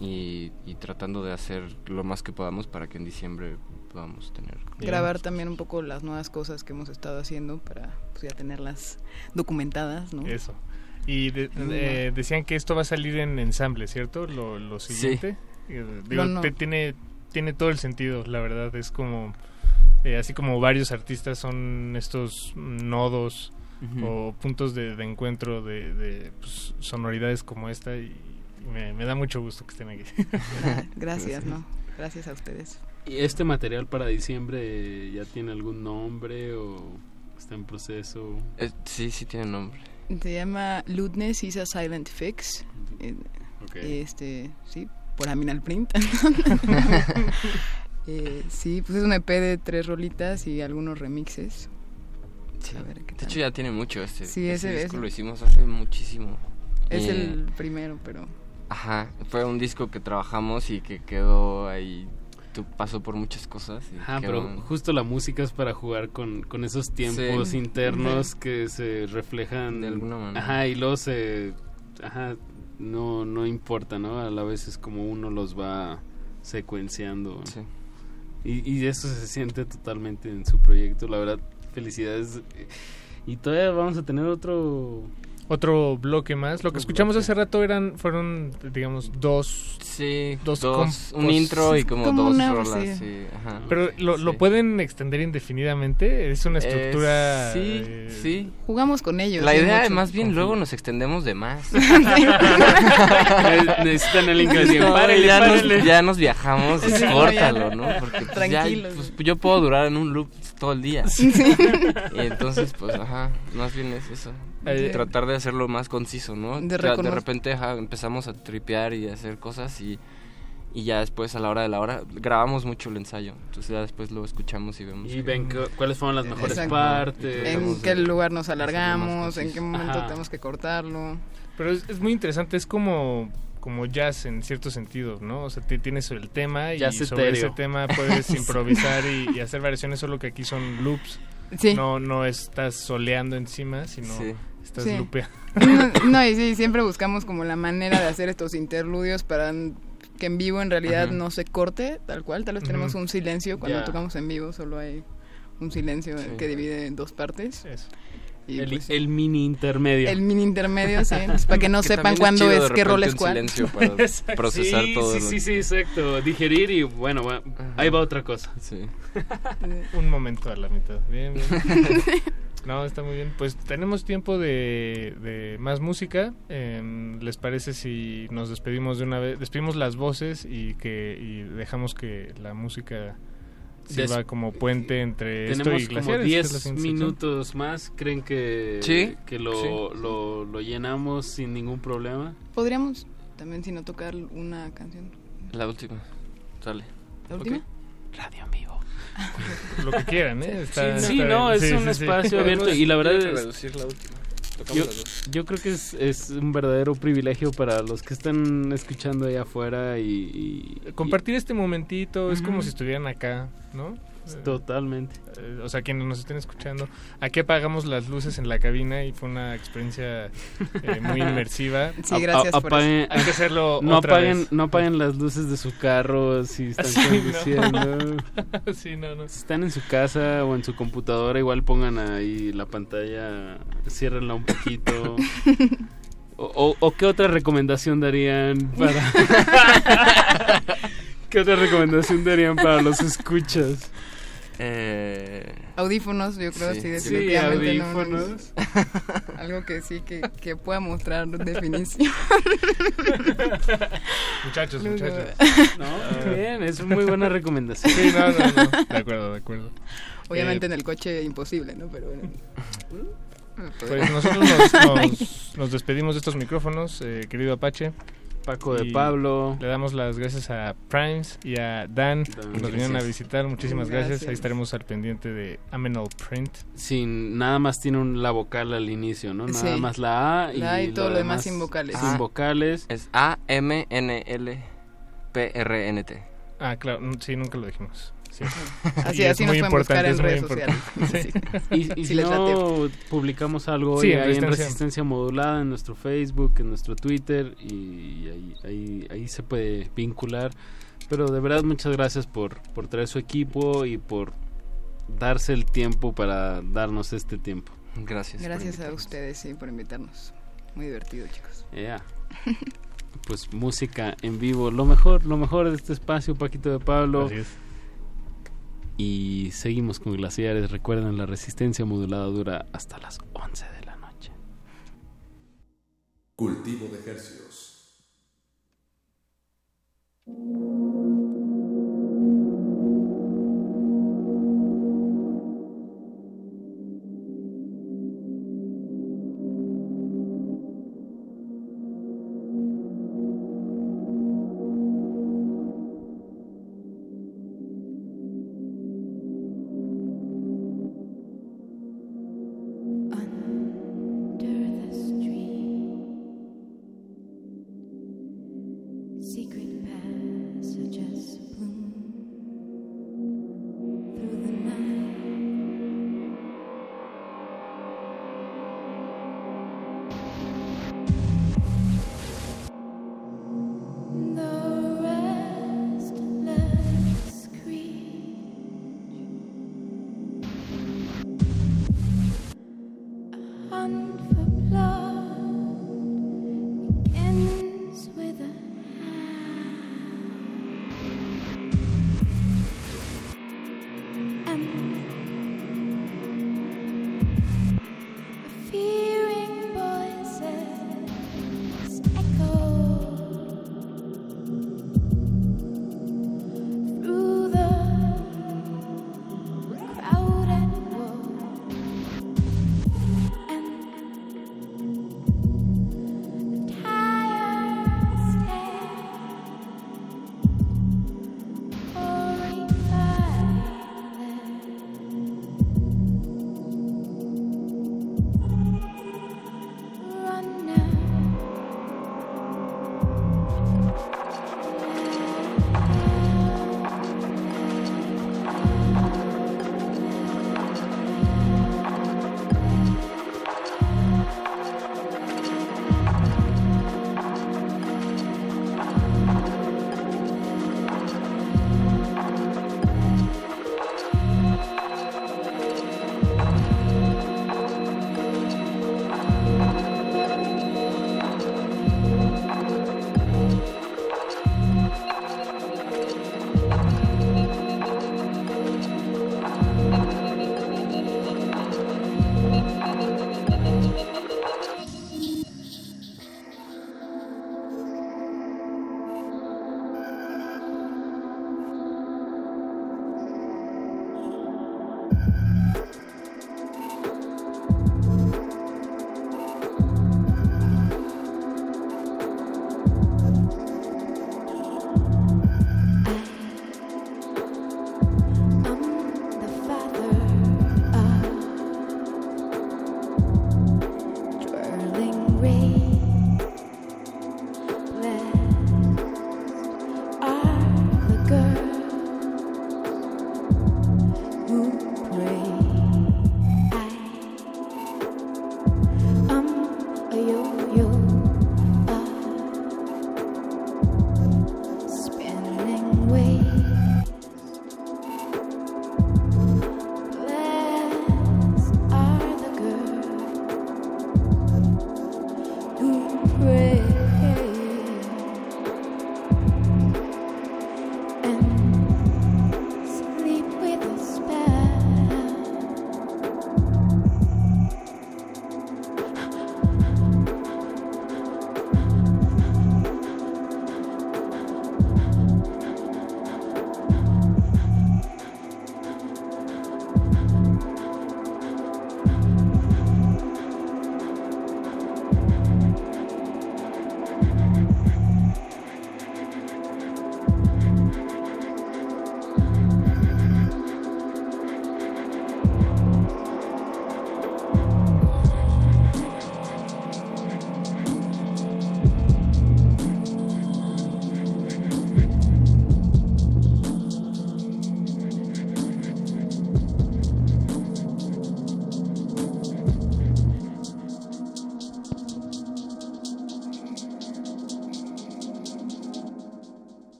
y, y tratando de hacer lo más que podamos para que en diciembre podamos tener Grabar también un poco las nuevas cosas que hemos estado haciendo para pues, ya tenerlas documentadas, ¿no? Eso. Y de- eh, decían que esto va a salir en ensamble, ¿cierto? Lo, lo Sí. siguiente. Eh, digo, No, no. te- tiene, tiene todo el sentido, la verdad. Es como, eh, así como varios artistas son estos nodos Ujú. o puntos de, de encuentro de, de, pues, sonoridades como esta y me, me da mucho gusto que estén aquí. Gracias, ¿no? Gracias a ustedes. ¿Y este material para diciembre ya tiene algún nombre o está en proceso? Eh, sí, sí tiene nombre. Se llama Ludness is a Silent Fix. Eh, Ok. Este, sí, por Aminal Print. Eh, sí, pues es un EP de tres rolitas y algunos remixes. Sí. A ver qué De hecho ya tiene mucho este. Sí, ese ese- disco ese- lo hicimos hace muchísimo. Es el primero, pero... Ajá, fue un disco que trabajamos y que quedó ahí, tu- pasó por muchas cosas. y Ajá, quedó- pero justo la música es para jugar con, con esos tiempos Sí. internos que se reflejan De alguna manera. Ajá, y luego se ajá, no no importa, ¿no? A la vez es como uno los va secuenciando. Sí. Y, y eso se siente totalmente en su proyecto, la verdad, felicidades. Y todavía vamos a tener otro Otro bloque más. Lo que escuchamos bloque. hace rato eran fueron, digamos, dos. Sí, dos, dos, un compos- intro y como, Como dos una- rolas. sí. Sí, ajá. Pero lo, pueden extender indefinidamente. Es una Eh, estructura. sí, eh, sí. Jugamos con ellos. La idea, mucho. más bien, luego nos extendemos de más. Ne- necesitan el inglés. No, Párele, ya, párele. Nos, ya nos viajamos, Sí, córtalo. ¿no? Porque pues, ya, pues, yo puedo durar en un loop todo el día. Y entonces, pues, ajá, más bien es eso. Eh, Tratar de hacerlo más conciso, ¿no? De de repente empezamos a tripear y a hacer cosas y, y ya después, a la hora de la hora, grabamos mucho el ensayo. Entonces ya después lo escuchamos y vemos. Y ven cu- cuáles fueron las mejores Exacto. partes. En qué de lugar nos alargamos, en qué momento Ajá. tenemos que cortarlo. Pero es, es muy interesante, es como como jazz en cierto sentido, ¿no? O sea, ti- tienes el tema y Jazz sobre etéreo. ese tema puedes improvisar y, y hacer variaciones, solo que aquí son loops. Sí. No no estás soleando encima, sino Sí. estás Sí. lupeando. No, no, y sí, siempre buscamos como la manera de hacer estos interludios para que en vivo en realidad Ajá. no se corte tal cual. Tal vez tenemos un silencio cuando tocamos en vivo, solo hay un silencio Sí. que divide en dos partes. Eso. Y El, pues, el mini intermedio. el mini intermedio, sí, pues, para que no Que sepan cuándo es, de qué rol es cuál. silencio para procesar sí, todo Sí, sí, sí, exacto. Digerir y bueno, ahí va otra cosa. Sí. Un momento a la mitad. Bien, bien. No, está muy bien. Pues tenemos tiempo de, de más música. Em, ¿Les parece si nos despedimos de una vez? Despedimos las voces y que y dejamos que la música sirva como puente entre esto Tenemos y como glaciares. es la 10 siguiente sección. minutos más. ¿Creen que, Sí, que lo, sí. Lo, lo llenamos sin ningún problema? Podríamos también, si no tocar una canción. La última. Sale. ¿La última? Ok. Radio en vivo. Lo que quieran, ¿eh? Está- sí, está no, bien. es Sí, un sí, sí. espacio abierto y la verdad es, reducir la última. Yo, creo que es, es un verdadero privilegio para los que están escuchando allá afuera y... y- Compartir este momentito es como si estuvieran acá, ¿no? Eh, totalmente. eh, o sea, quienes nos estén escuchando, aquí apagamos las luces en la cabina y fue una experiencia eh, muy inmersiva. Sí, gracias a- por apaguen- Hay que hacerlo No otra apaguen, vez. no apaguen las luces de su carro si están Sí, no. conduciendo. sí, no, no. Si están en su casa o en su computadora, igual pongan ahí la pantalla, ciérrenla un poquito. O, o- o qué otra recomendación darían para... ¿Qué otra recomendación darían para los escuchas? Eh, Audífonos, yo creo, Sí. sí, Sí, definitivamente. no, no, no. audífonos. Algo que sí, que, que pueda mostrar definición. Muchachos, Luego- muchachos. No, muy bien, es muy buena recomendación. Sí, no, no, no. De acuerdo, de acuerdo. Obviamente Eh, en el coche imposible, ¿no? Pero bueno. Pues nosotros nos, nos- nos despedimos de estos micrófonos, eh, querido Apache. Paco de Y Pablo. Le damos las gracias a Primes y a Dan, que nos vinieron a visitar. Muchísimas gracias. Gracias. Ahí estaremos al pendiente de Amenal Print. Sin, nada más tiene un, la vocal al inicio, ¿no? Nada Sí. más la A y, La A y todo lo demás sin vocales. Sin Ah. vocales. es A-M-N-L-P-R-N-T. Ah, claro, sí, nunca lo dijimos. Sí. Así, así nos muy pueden buscar importante, en redes sociales. Sí. Y, y Si les no, publicamos algo Sí, hoy en Resistencia. Modulada, en nuestro Facebook, en nuestro Twitter, y ahí, ahí, ahí se puede vincular. Pero de verdad, muchas gracias por, por traer su equipo y por darse el tiempo para darnos este tiempo. Gracias. Gracias a ustedes, sí, por invitarnos. Muy divertido, chicos. Ya. Pues música en vivo, lo mejor, lo mejor de este espacio, Paquito de Pablo. Así es. Y seguimos con Glaciares. Recuerden, la resistencia modulada dura hasta las 11 de la noche. Cultivo de ejercicios.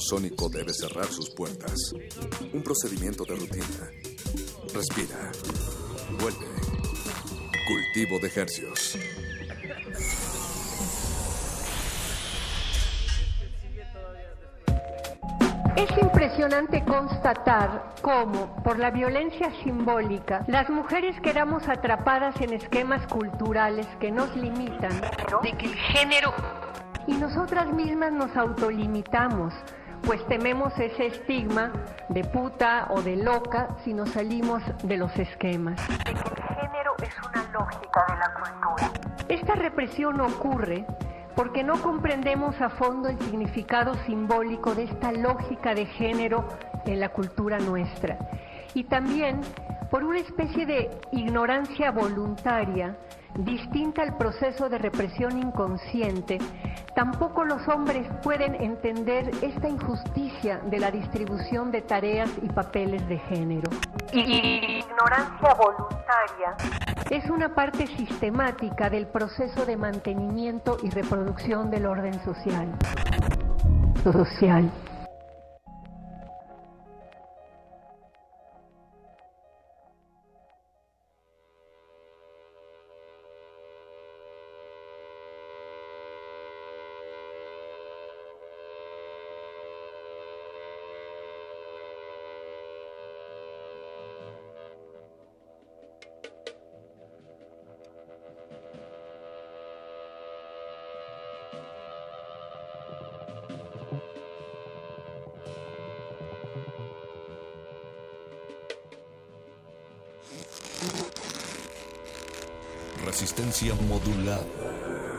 Sónico debe cerrar sus puertas. Un procedimiento de rutina. Respira. Vuelve. Cultivo de hercios. Es impresionante constatar cómo, por la violencia simbólica, las mujeres quedamos atrapadas en esquemas culturales que nos limitan de que el género y nosotras mismas nos autolimitamos, pues tememos ese estigma de puta o de loca si nos salimos de los esquemas. El género es una lógica de la cultura. Esta represión ocurre porque no comprendemos a fondo el significado simbólico de esta lógica de género en la cultura nuestra. Y también por una especie de ignorancia voluntaria distinta al proceso de represión inconsciente, tampoco los hombres pueden entender esta injusticia de la distribución de tareas y papeles de género. Y ignorancia voluntaria es una parte sistemática del proceso de mantenimiento y reproducción del orden social. Social. Resistencia modulada.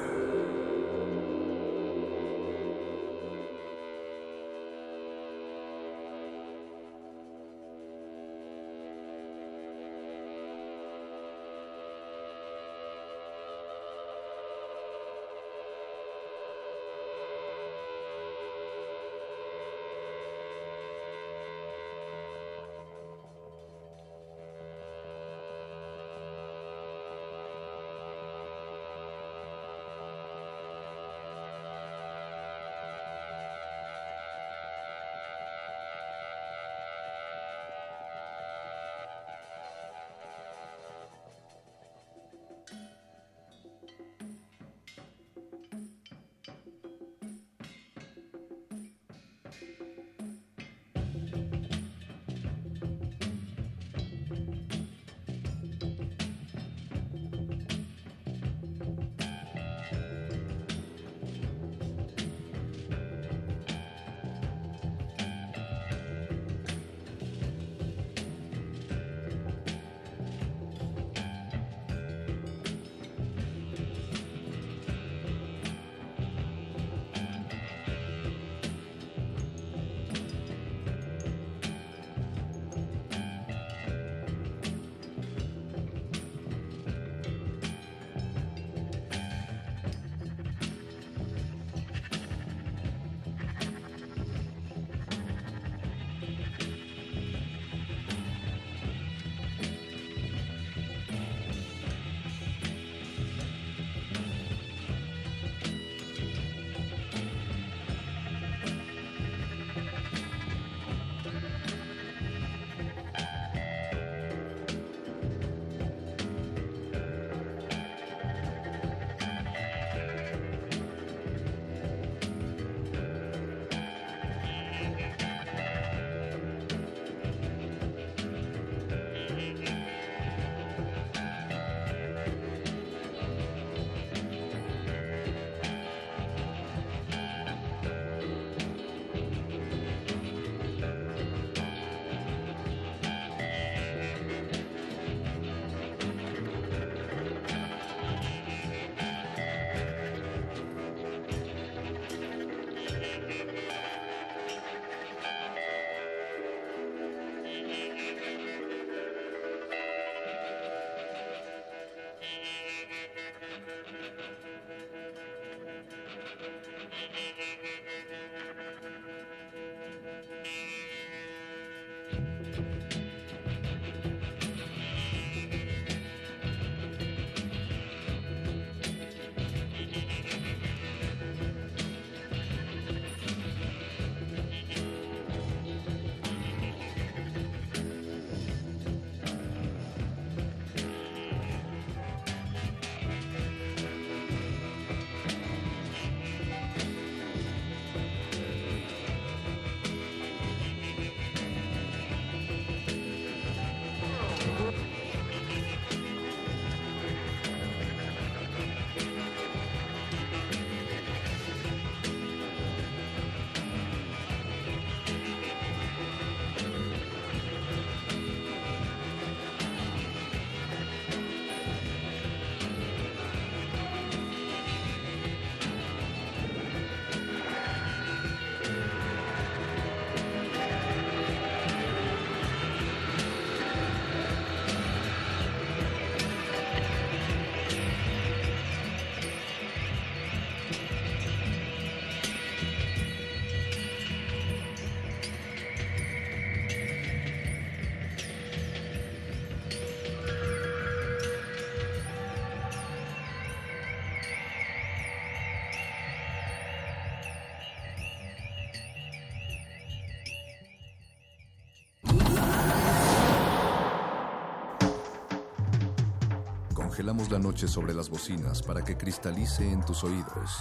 La noche sobre las bocinas para que cristalice en tus oídos.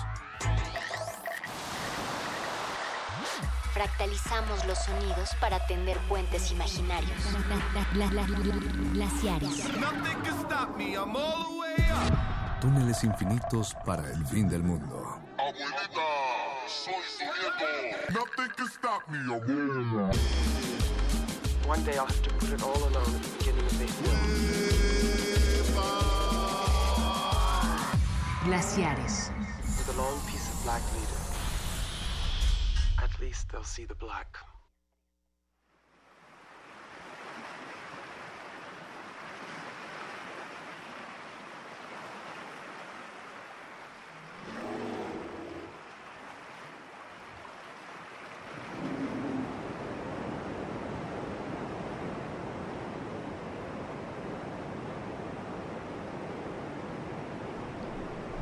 Fractalizamos los sonidos para tender puentes imaginarios. Glaciares. Túneles infinitos para el fin del mundo. abuelita. Soy su nieto. Nothing can stop me, abuela. One day I'll have to put it all alone at the beginning of this. Glaciares. With a long piece of black leader. At least they'll see the black.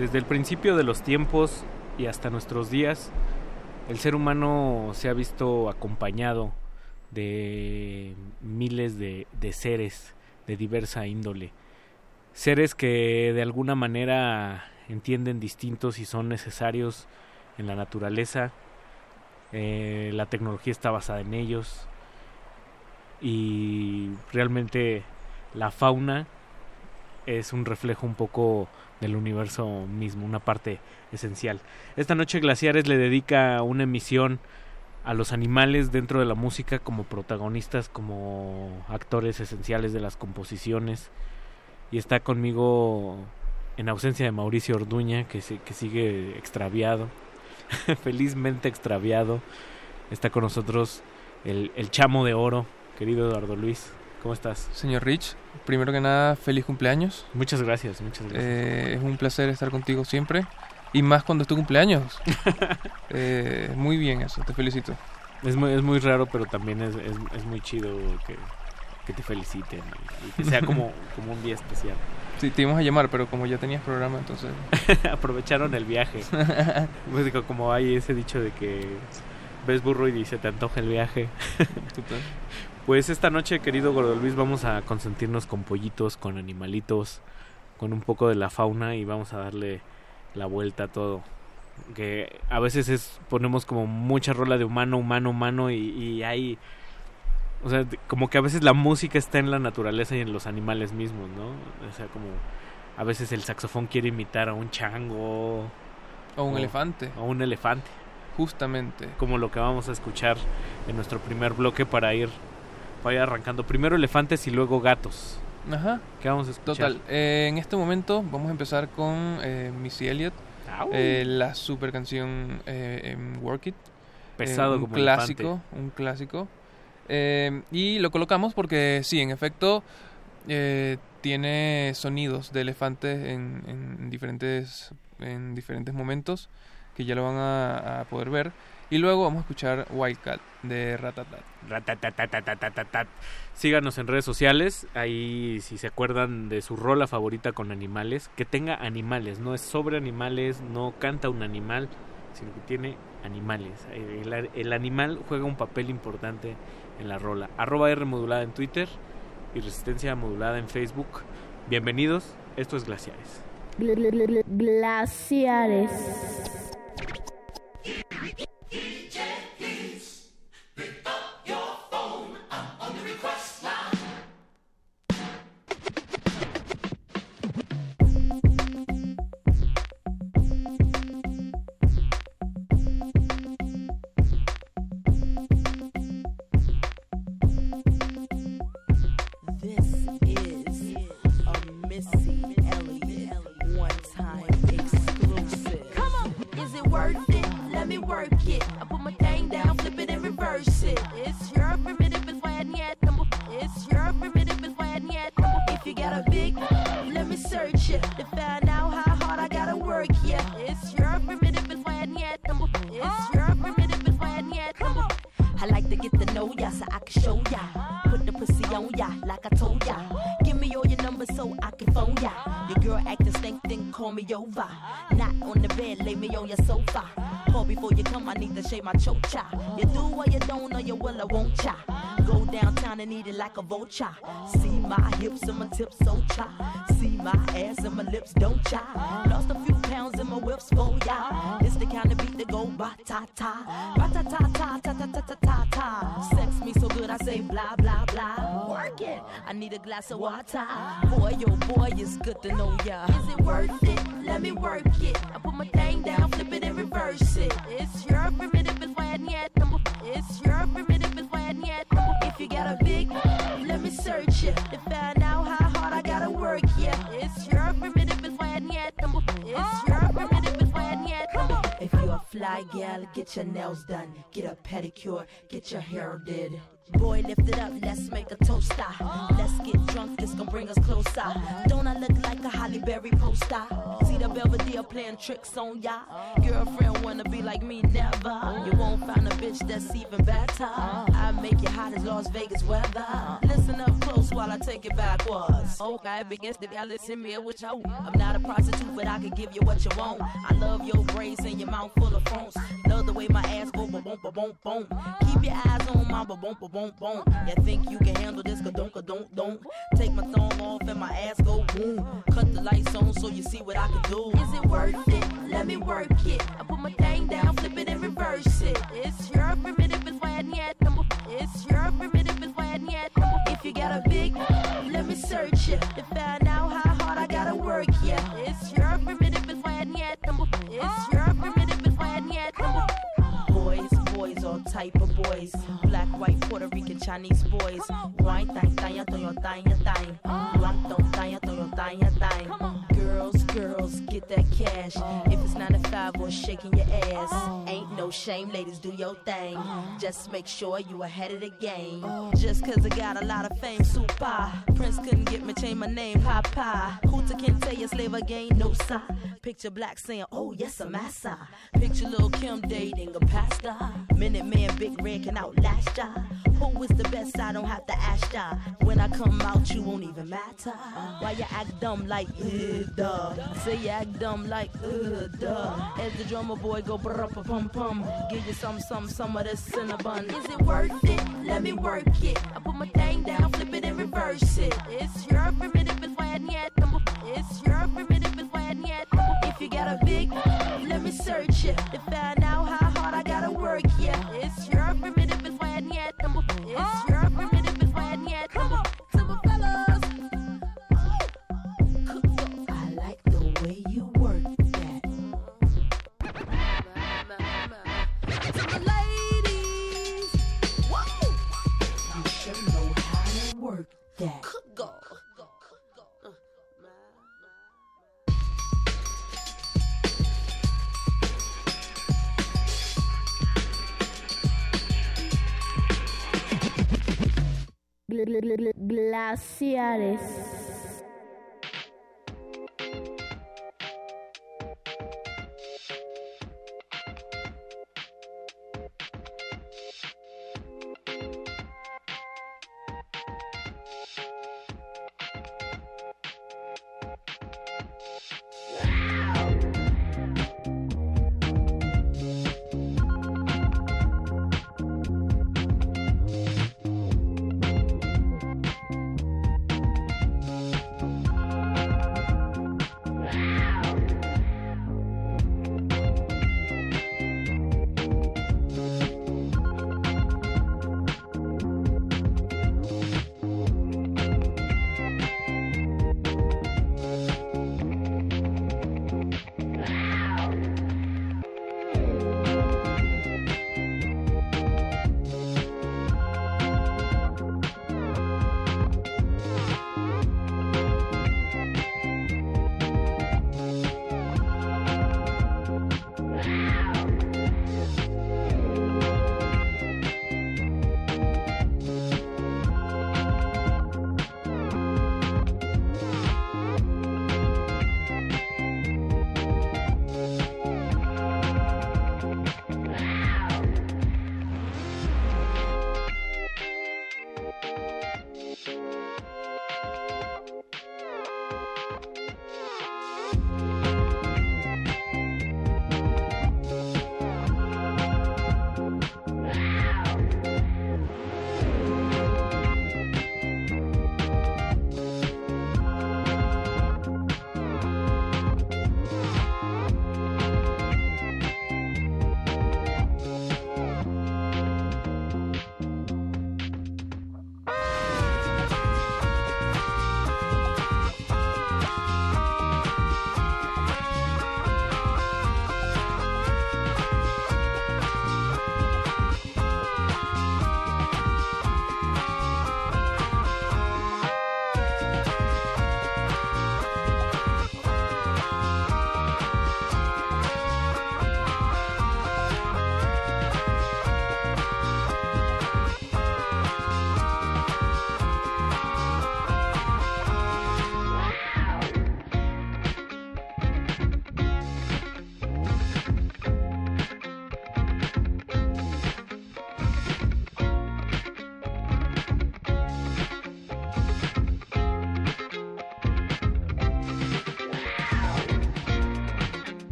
Desde el principio de los tiempos y hasta nuestros días, el ser humano se ha visto acompañado de miles de, seres de diversa índole. Seres que de alguna manera entienden distintos y son necesarios en la naturaleza. Eh, la tecnología está basada en ellos. Y realmente la fauna es un reflejo un poco del universo mismo, una parte esencial. Esta noche Glaciares le dedica una emisión a los animales dentro de la música como protagonistas, como actores esenciales de las composiciones. Y está conmigo en ausencia de Mauricio Orduña, que, se, que sigue extraviado, felizmente extraviado. Está con nosotros el, el chamo de oro, querido Eduardo Luis. ¿Cómo estás? Señor Rich, primero que nada, feliz cumpleaños. Muchas gracias, muchas gracias. Eh, es un placer estar contigo siempre. Y más cuando es tu cumpleaños. eh, muy bien eso, te felicito. Es muy, es muy raro, pero también es, es, es muy chido que, que te feliciten y, y que sea como, como un día especial. Sí, te íbamos a llamar, pero como ya tenías programa, entonces... Aprovecharon el viaje. pues digo, como hay ese dicho de que ves burro y se te antoja el viaje. Pues esta noche, querido Gordo Luis, vamos a consentirnos con pollitos, con animalitos, con un poco de la fauna y vamos a darle la vuelta a todo. Que a veces es ponemos como mucha rola de humano, humano, humano y, y hay... O sea, como que a veces la música está en la naturaleza y en los animales mismos, ¿no? O sea, como a veces el saxofón quiere imitar a un chango. O un elefante. O un elefante. Justamente. Como lo que vamos a escuchar en nuestro primer bloque para ir, para ir arrancando. Primero elefantes y luego gatos. Ajá. ¿Qué vamos a escuchar? Total. Eh, en este momento vamos a empezar con eh, Missy Elliott. Eh, la super canción eh, Work It. Pesado un como clásico, elefante. un clásico. Y lo colocamos porque sí, en efecto, tiene sonidos de elefantes en, en diferentes en diferentes momentos que ya lo van a, a poder ver. Y luego vamos a escuchar Wildcat de Ratatat. Ratatatatatatatatat. Síganos en redes sociales, ahí si se acuerdan de su rola favorita con animales, que tenga animales, no es sobre animales, no canta un animal, sino que tiene animales. El, el animal juega un papel importante en la rola. Arroba R modulada en Twitter y Resistencia modulada en Facebook. Bienvenidos, esto es Glaciares. Glaciares. It like a. See my hips and my tips so cha. See my ass and my lips don't cha. Lost a few pounds in my whips for ya. It's the kind of beat that go ba ta ta. Ba ta ta ta ta ta ta ta ta ta. Sex me so good I say blah blah blah. Work it. I need a glass of water. Boy, oh boy, it's good to know ya. Is it worth it? Let me work it. I put my thing down, flip fly gal, get your nails done, get a pedicure, get your hair did. Boy, lift it up, let's make a toast. Let's get drunk, this gon' bring us closer. Don't I look like a Holly Berry poster? See the Belvedere playing tricks on ya. Girlfriend wanna be like me, never. You won't find a bitch that's even better. I make you hot as Las Vegas weather. Listen up close while I take it backwards. Okay, begins to y'all listen me with you. I'm not a prostitute, but I can give you what you want. I love your braids and your mouth full of phones. Love the way my ass go boom ba boom boom. Keep your eyes on my ba boom ba boom. You think you can handle this? Ka don't ka don't don't. Take my thumb off and my ass go boom. Cut the lights on so you see what I can do. Is it worth it? Let me work it. I put my thing down, flip it and reverse it. It's your primitive it's why yet. It's your primitive it's why yet. If you got a big, let me search it to find out how hard I gotta work. Yeah, it's your primitive it's why. It's your primitive Boys, all type of boys. Black, white, Puerto Rican, Chinese boys. Wine, thang, thang, thang, thang, thang. Rum, thong, thang, thang, thang, thang. Girls, girls, get that cash. If it's 9 to 5 or shaking your ass. Ain't no shame, ladies, do your thing. Just make sure you ahead of the game. Just cause I got a lot of fame, super. Prince couldn't get me, change my name, Papa. Hooter can't tell you slave again, no sir. Picture black saying, oh yes, I'm massa. Picture little Kim dating a pastor. Minute man, big red can outlast ya. Who is the best? I don't have to ask ya. When I come out, you won't even matter. Why you act dumb like, uh, duh. Say you act dumb like, uh, duh. As the drummer boy go brr pum pum. Give you some, some, some of this cinnamon. Is it worth it? Let me work it. I put my thing down, flip it and reverse it. It's your primitive and why yet. It's your primitive and why yet. If you got a big, let me search it to find out how hard I gotta work. Yeah, it's your primitive and why yet. It's your work that. Go. Glaciares. Glaciares.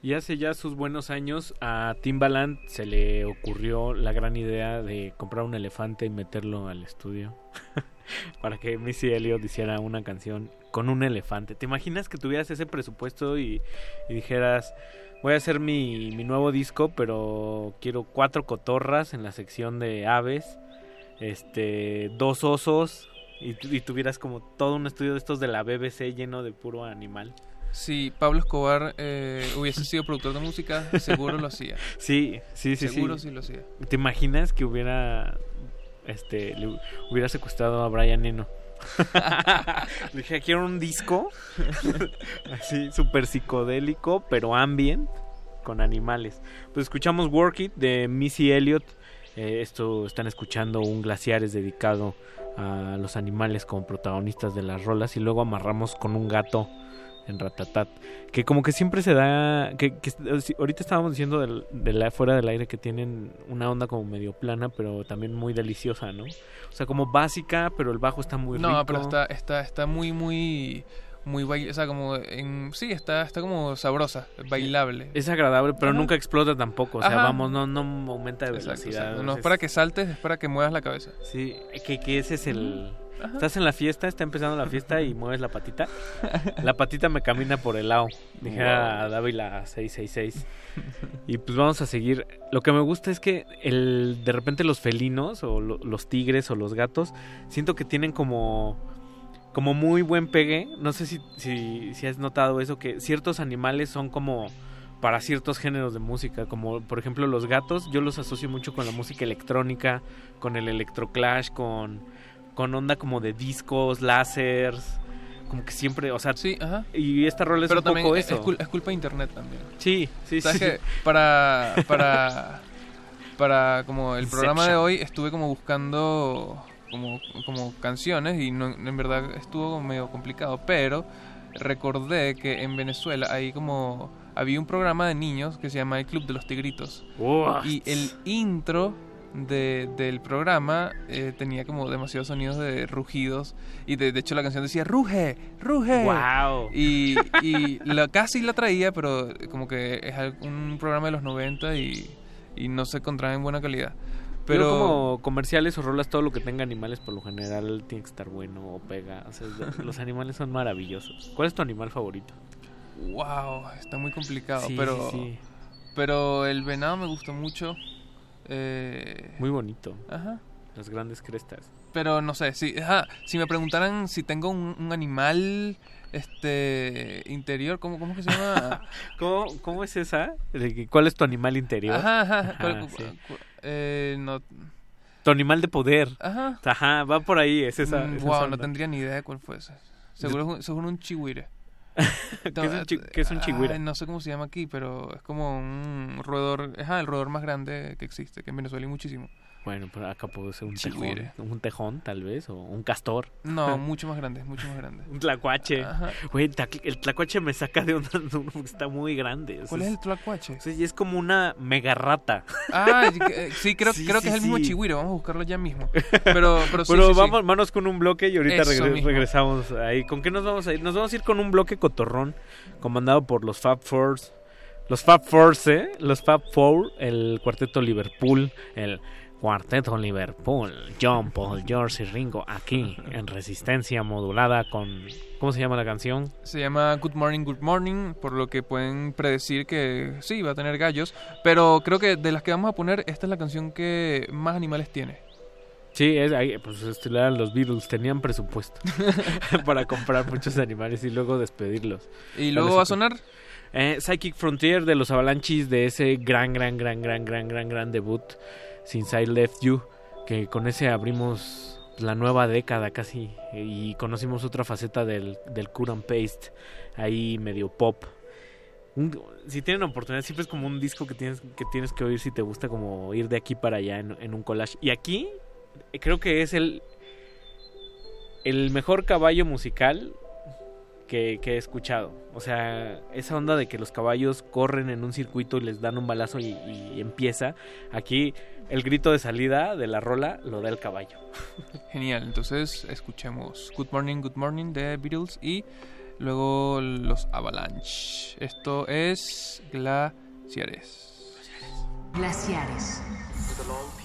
Y hace ya sus buenos años a Timbaland se le ocurrió la gran idea de comprar un elefante y meterlo al estudio para que Missy Elliott hiciera una canción con un elefante. ¿Te imaginas que tuvieras ese presupuesto y, dijeras, voy a hacer mi, mi nuevo disco, pero quiero cuatro cotorras en la sección de aves, este, dos osos y tuvieras como todo un estudio de estos de la BBC lleno de puro animal? Si Pablo Escobar eh, hubiese sido productor de música, seguro lo hacía. Sí, sí, sí, Seguro sí. sí lo hacía. ¿Te imaginas que hubiera este le hubiera secuestrado a Brian Eno? Le dije, quiero un disco así súper psicodélico, pero ambient con animales. Pues escuchamos Work It de Missy Elliott. Eh, esto están escuchando un glaciares dedicado a los animales como protagonistas de las rolas y luego amarramos con un gato en Ratatat, que como que siempre se da, que, ahorita estábamos diciendo del, de la, fuera del aire que tienen una onda como medio plana, pero también muy deliciosa, ¿no? O sea, como básica, pero el bajo está muy No, rico. pero está, está, está muy, muy, muy bail- o sea, como en, sí, está, está como sabrosa, bailable. Es agradable, pero Ajá. nunca explota tampoco, o sea, Ajá. vamos, no, no aumenta de velocidad. exacto. No es- es para que saltes, es para que muevas la cabeza. Sí, que, que ese es el... Ajá. Estás en la fiesta, está empezando la fiesta y mueves la patita. La patita me camina por el lado. Dijera Wow. Dávila 666. Y pues vamos a seguir. Lo que me gusta es que el de repente los felinos o lo- los tigres o los gatos siento que tienen como como muy buen pegue. No sé si, si, si has notado eso que ciertos animales son como para ciertos géneros de música, como por ejemplo los gatos, yo los asocio mucho con la música electrónica, con el electroclash, con, con onda como de discos, lásers, como que siempre, o sea, sí, ajá. y esta rola es Pero un también poco es, eso. es cul- es culpa de internet también. Sí, sí, ¿Sabes sí. qué? Para, para, para como el programa de hoy estuve como buscando como, como canciones y no, en verdad estuvo medio complicado, pero recordé que en Venezuela hay como había un programa de niños que se llama El Club de los Tigritos What? y el intro de, del programa eh, tenía como demasiados sonidos de rugidos y de, de hecho la canción decía ruge, ruge Wow. y, y la, casi la traía pero como que es un programa de los 90 y, y no se encontraba en buena calidad Pero como comerciales o rolas, todo lo que tenga animales por lo general tiene que estar bueno o pega. O sea, los animales son maravillosos. ¿Cuál es tu animal favorito? wow está muy complicado Sí, pero sí, sí. pero el venado me gustó mucho eh, Muy bonito. Ajá. Las grandes crestas. Pero no sé, si, ajá, si me preguntaran si tengo un, un animal este interior, ¿cómo, cómo que se llama? ¿Cómo, cómo es esa? ¿Cuál es tu animal interior? Ajá, ajá. Ajá, ¿cuál- sí. cu- eh, no, Tu animal de poder. Ajá. Ajá, va por ahí, es esa. mm, esa wow, onda. no tendría ni idea de cuál fue ese. Seguro, seguro un chihuire. ¿Qué es chi- qué es un chihuire? Ay, no sé cómo se llama aquí, pero es como un roedor, ajá, el roedor más grande que existe, que en Venezuela hay muchísimo. Bueno, pero acá puede ser un tejón. Un tejón, tal vez, o un castor. No, mucho más grande, mucho más grande. un tlacuache. Ajá. Güey, el tlac- el tlacuache me saca de onda porque está muy grande. o sea, ¿Cuál es el tlacuache? o sea, es como una mega rata. Ah, que- eh, sí, creo, Sí, creo sí, que es el mismo sí. chihuire, vamos a buscarlo ya mismo. Pero, pero sí, Pero sí, sí. vamos, manos con un bloque y ahorita regresamos ahí. ¿Con qué nos vamos a ir? Nos vamos a ir con un bloque cotorrón comandado por los Fab Fours. Los Fab Fours, ¿eh? Los Fab Four, el cuarteto Liverpool, el cuarteto Liverpool, John, Paul, George y Ringo, aquí en resistencia modulada con... ¿Cómo se llama la canción? Se llama Good Morning, Good Morning, por lo que pueden predecir que sí, va a tener gallos. Pero creo que de las que vamos a poner, esta es la canción que más animales tiene. Sí, es, pues esto eran los Beatles, tenían presupuesto para comprar muchos animales y luego despedirlos. ¿Y luego va a sonar? Eh, Psychic Frontier de los Avalanches de ese gran, gran, gran, gran, gran, gran, gran debut, Since I Left You, que con ese abrimos la nueva década casi y conocimos otra faceta del, del cut and paste, ahí medio pop. Si tienen oportunidad, siempre es como un disco que tienes que, tienes que oír si te gusta como ir de aquí para allá en, en un collage. Y aquí eh, creo que es el, el mejor caballo musical que, que he escuchado. O sea, esa onda de que los caballos corren en un circuito y les dan un balazo y, y empieza. Aquí el grito de salida de la rola lo da el caballo. Genial, entonces escuchemos Good Morning, Good Morning de Beatles y luego los Avalanche. Esto es Glaciares. Glaciares. Nothing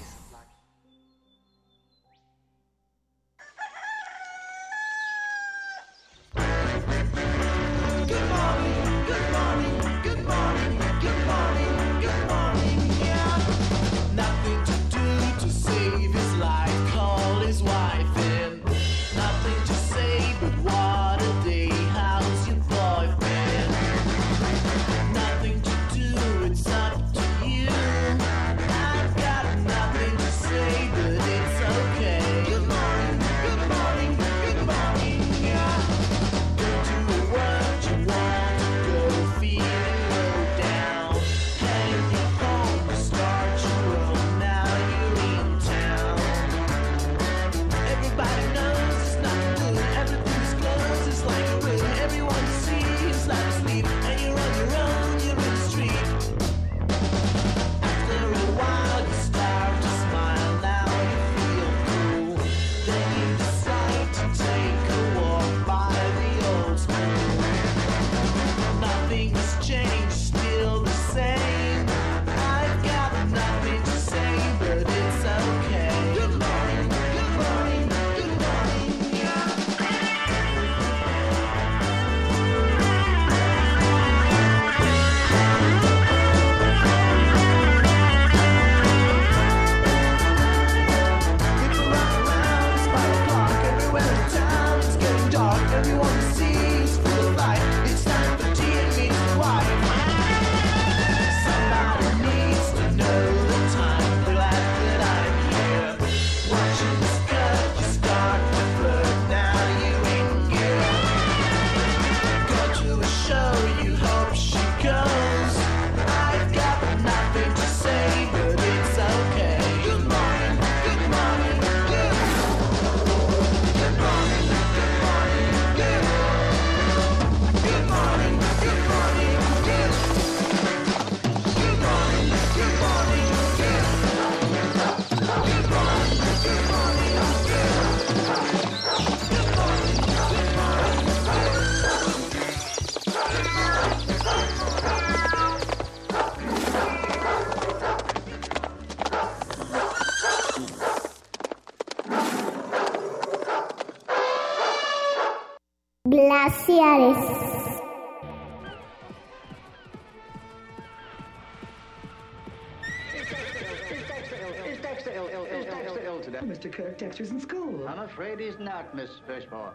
Kirk, Dexter's in school. I'm afraid he's not, Miss Birchmore.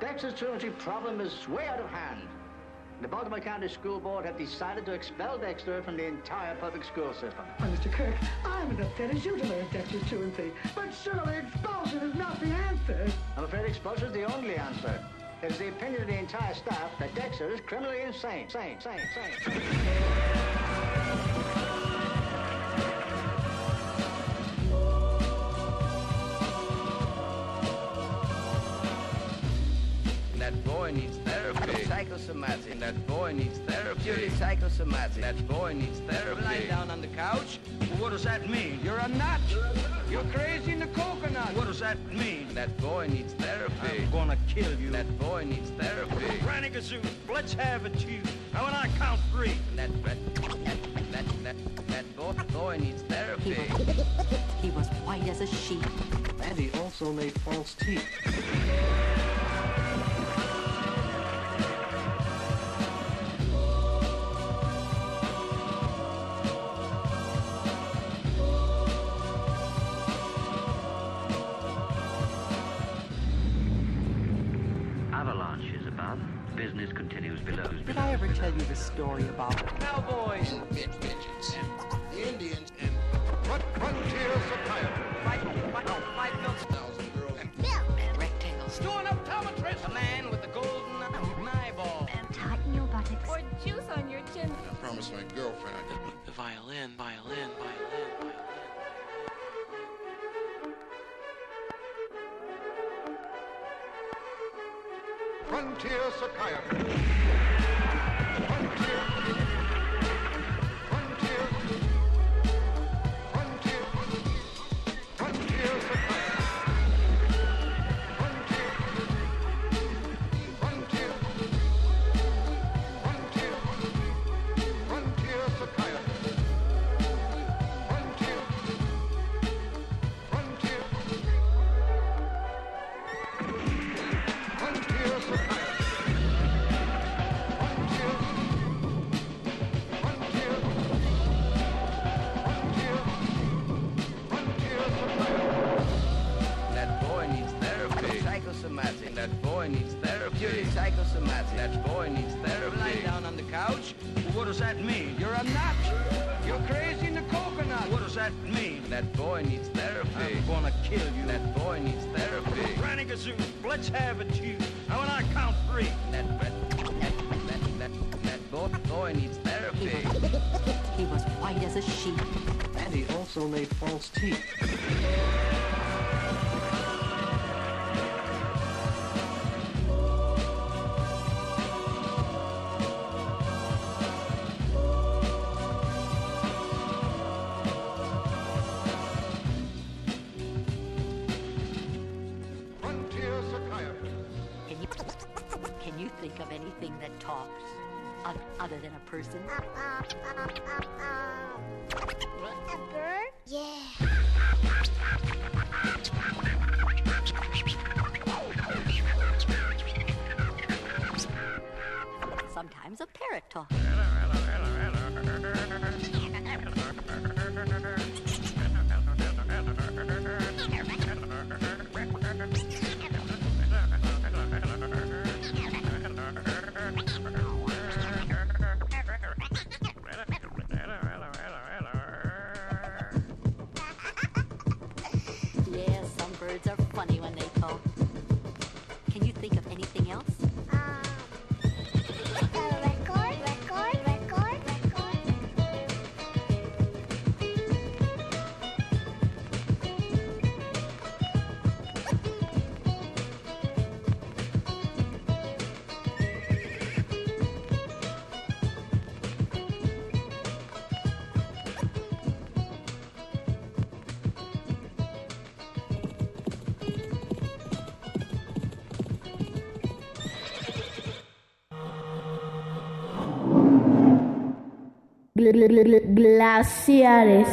Dexter's truancy problem is way out of hand. The Baltimore County School Board have decided to expel Dexter from the entire public school system. Well, Mr. Kirk, I'm as upset as you to learn Dexter's truancy. But surely expulsion is not the answer. I'm afraid expulsion is the only answer. It is the opinion of the entire staff that Dexter is criminally insane. Sane, sane, sane. Psychosomatic. That boy needs therapy. Purely psychosomatic. That boy needs therapy. Lying down on the couch? Well, what does that mean? You're a nut. You're crazy in the coconut. What does that mean? That boy needs therapy. I'm gonna kill you. That boy needs therapy. Granny Gazoo, let's have it, you. Now when I count three. That that that that that, that boy, boy needs therapy. He was white as a sheet. And he also made false teeth. Business continues below. Did I ever tell you the story about Cowboys and midgets and the Indians and frontier psychiatry. Five, five, oh, five mil- Thousand girls and and rectangles. doing optometrist. A man with a golden eyeball. And tighten your buttocks. Or juice on your chin. I promised my girlfriend I did. The violin, violin, violin, violin. Frontier psychiatry. Glaciares.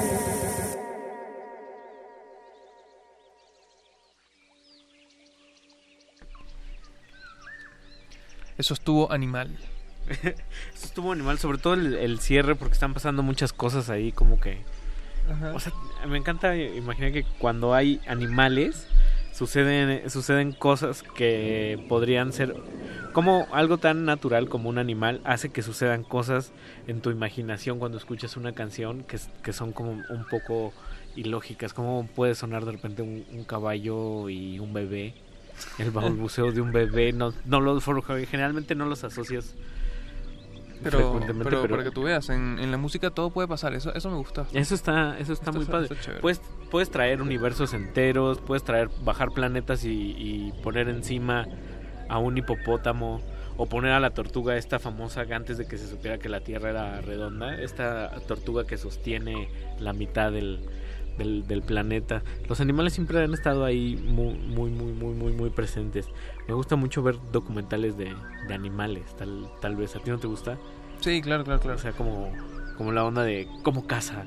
Eso estuvo animal. Eso estuvo animal, sobre todo el, el cierre, porque están pasando muchas cosas ahí, como que. Ajá. O sea, me encanta imaginar que cuando hay animales suceden suceden cosas que podrían ser como algo tan natural como un animal hace que sucedan cosas en tu imaginación cuando escuchas una canción que, que son como un poco ilógicas, como puede sonar de repente un, un caballo y un bebé, el balbuceo de un bebé, no, no lo, for- generalmente no los asocias Pero, pero, pero- para que tú veas, en, en la música todo puede pasar. Eso, eso me gusta. Eso está, eso está, muy está- padre. está puedes, puedes traer universos enteros, puedes traer, bajar planetas y, y poner encima a un hipopótamo o poner a la tortuga esta famosa que antes de que se supiera que la Tierra era redonda, esta tortuga que sostiene la mitad del, del, del planeta. Los animales siempre han estado ahí muy, muy, muy, muy, muy, muy presentes. Me gusta mucho ver documentales de, de animales, tal, tal vez. ¿A ti no te gusta? Sí, claro, claro, claro. O sea, como, como la onda de cómo caza.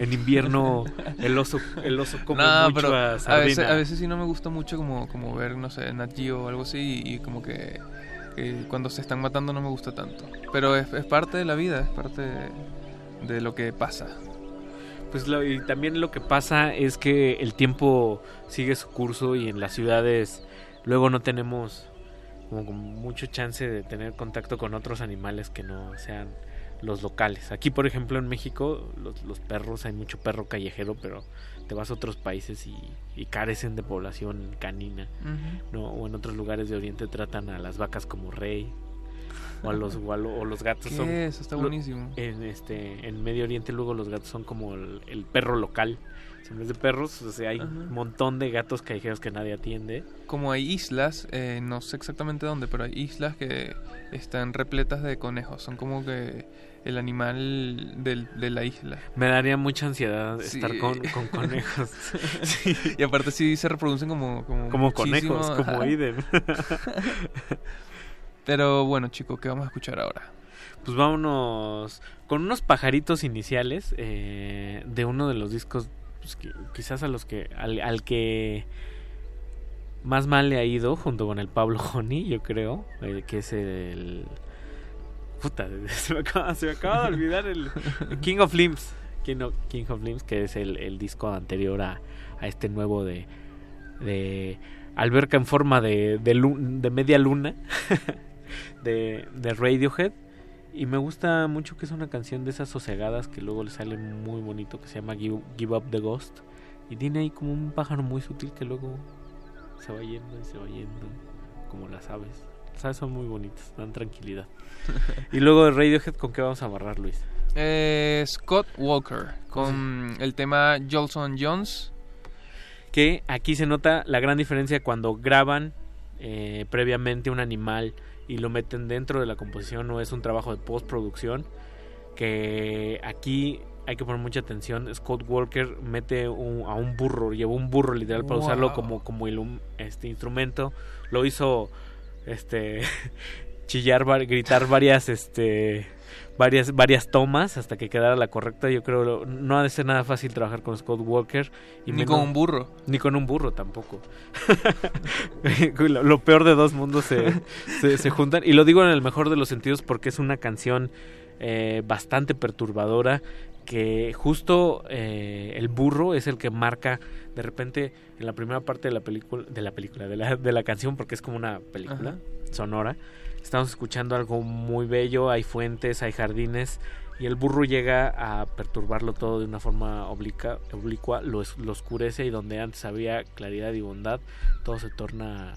En invierno el oso, el oso come No, mucho pero a a veces, a veces sí no me gusta mucho como, como ver, no sé, Nat Geo o algo así y, y como que, que cuando se están matando no me gusta tanto. Pero es, es parte de la vida, es parte de, de lo que pasa. Pues lo- y también lo que pasa es que el tiempo sigue su curso y en las ciudades luego no tenemos como mucho chance de tener contacto con otros animales que no sean los locales. Aquí, por ejemplo, en México, los, los perros, hay mucho perro callejero, pero te vas a otros países y, y carecen de población canina. ¿no? O en otros lugares de Oriente tratan a las vacas como rey. O, a los, o, a lo- o los gatos ¿Qué? son. Eso está buenísimo. En, este, en Medio Oriente, luego los gatos son como el, el perro local. En vez de perros, o sea, hay un montón de gatos callejeros que nadie atiende. Como hay islas, eh, no sé exactamente dónde, pero hay islas que están repletas de conejos. Son como que el animal del- de la isla. Me daría mucha ansiedad Sí. estar con, con conejos. Y aparte sí se reproducen como como, Como conejos, como ajá. Aiden. Pero bueno, chicos, ¿qué vamos a escuchar ahora? Pues vámonos con unos pajaritos iniciales eh, de uno de los discos, pues, que- quizás a los que al, al que más mal le ha ido, junto con el Pablo Honey, yo creo, eh, que es el... Puta, se me acaba, de olvidar el King of Limbs. King of, King of Limbs, que es el, disco anterior a, este nuevo de, alberca en forma de media luna de, de Radiohead. Y me gusta mucho que es una canción de esas sosegadas que luego le sale muy bonito, que se llama Give, Give Up the Ghost. Y tiene ahí como un pájaro muy sutil que luego se va yendo y se va yendo, como las aves. Son muy bonitas, dan tranquilidad. y luego de Radiohead, ¿con qué vamos a amarrar, Luis? Eh, Scott Walker con el tema Jolson Jones. que aquí se nota la gran diferencia cuando graban eh, previamente un animal y lo meten dentro de la composición o es un trabajo de postproducción que aquí hay que poner mucha atención Scott Walker mete un- a un burro llevó un burro literal para Wow. usarlo como como ilum- este instrumento lo hizo este chillar gritar varias este varias varias tomas hasta que quedara la correcta yo creo no ha de ser nada fácil trabajar con Scott Walker y Ni menos- con un burro. ni con un burro tampoco. lo, lo peor de dos mundos se, se, se juntan. Y lo digo en el mejor de los sentidos porque es una canción eh, bastante perturbadora que justo eh, el burro es el que marca de repente en la primera parte de la película de la película de la, de la canción porque es como una película Ajá. sonora estamos escuchando algo muy bello hay fuentes hay jardines y el burro llega a perturbarlo todo de una forma oblica- oblicua, lo, lo oscurece y donde antes había claridad y bondad, todo se torna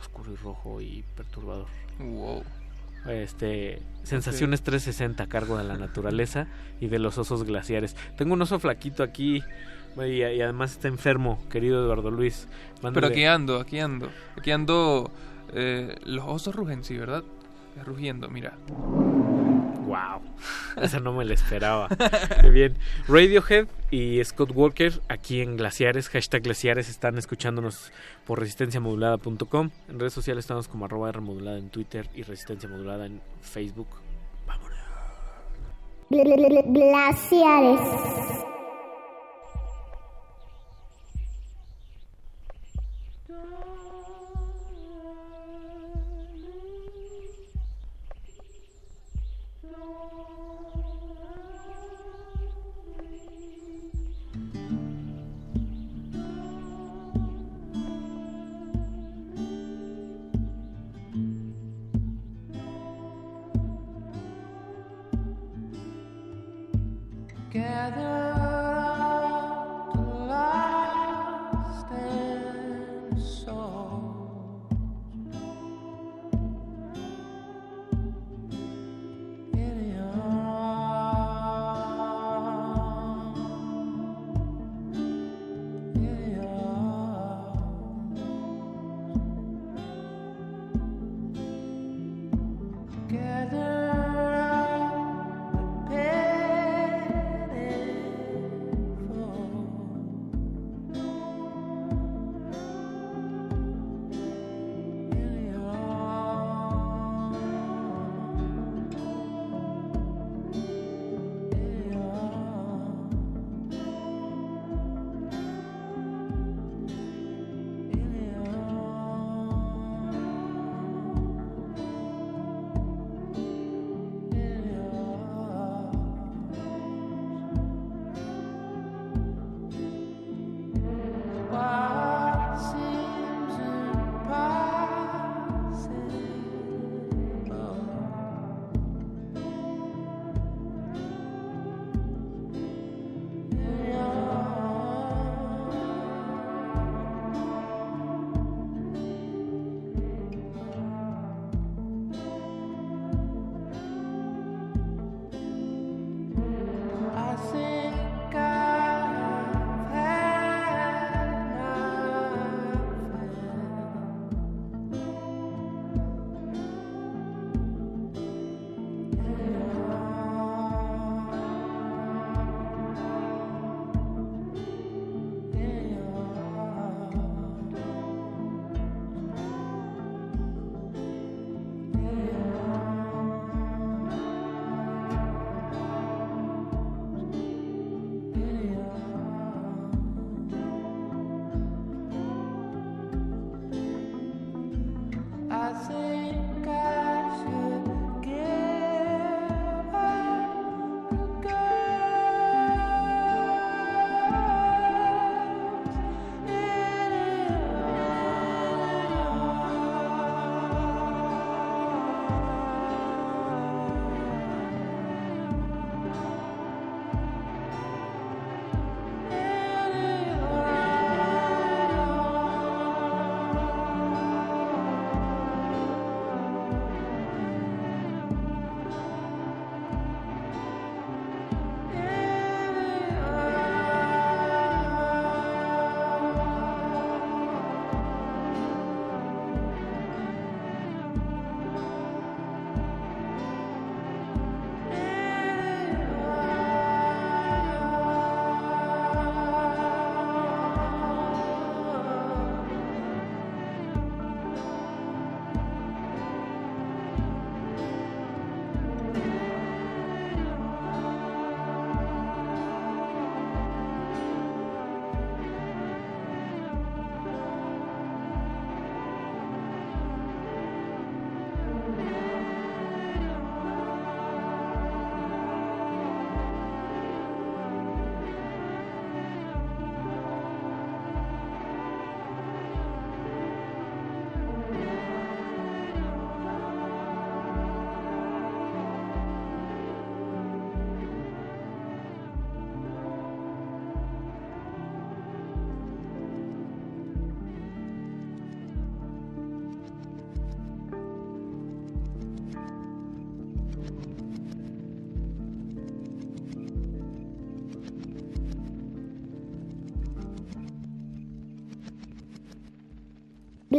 oscuro y rojo y perturbador. Wow. Este, sensaciones 360 a cargo de la naturaleza y de los osos glaciares. Tengo un oso flaquito aquí y, y además está enfermo, querido Eduardo Luis. Pero Mándale- aquí ando, aquí ando. Aquí ando. eh, los osos rugen, sí, ¿verdad? Rugiendo, mira. Wow, esa no me la esperaba. Qué bien. Radiohead y Scott Walker aquí en Glaciares, hashtag Glaciares, están escuchándonos por resistenciamodulada.com. En redes sociales estamos como arroba R modulada en Twitter y resistencia modulada en Facebook. Glaciares. together.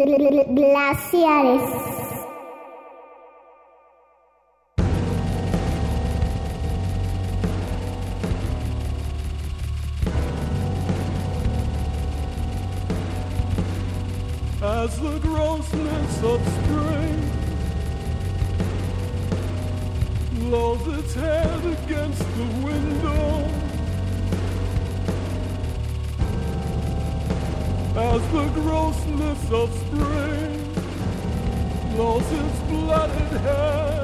Glaciares. as the grossness of spring lolls its head against the window. The grossness of spring lolls its blooded head.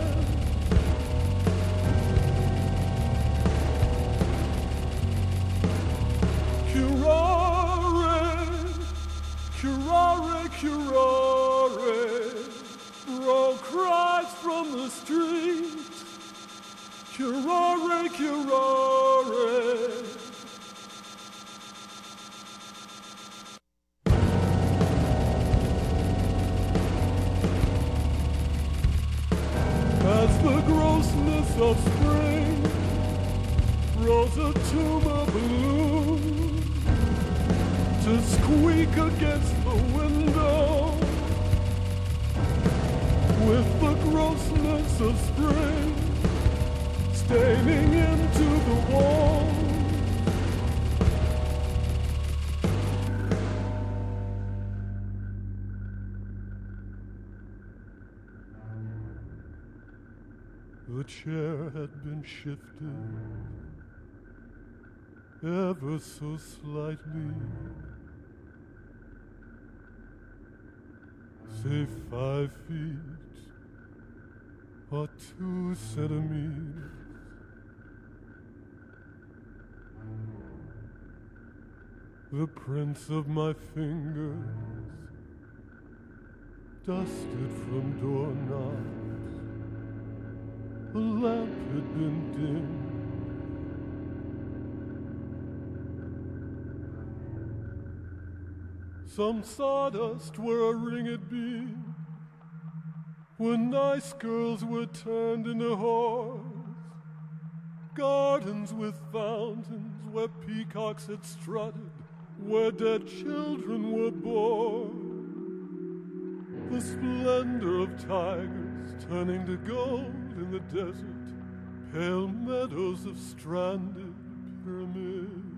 Shifted ever so slightly. Say five feet or two centimeters. The prints of my fingers dusted from doorknobs. The lamp had been dim. Some sawdust where a ring had been. When nice girls were turned into whores. Gardens with fountains where peacocks had strutted. Where dead children were born. The splendor of tigers turning to gold the desert. Pale meadows of stranded pyramids.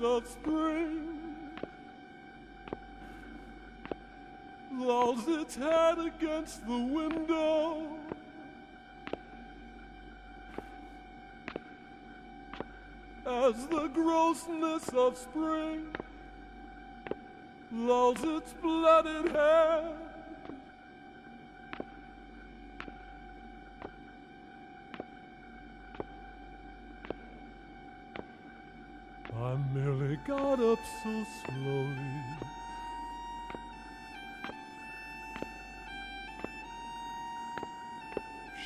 Of spring lolls its head against the window. As the grossness of spring lolls its blooded head. I merely got up so slowly.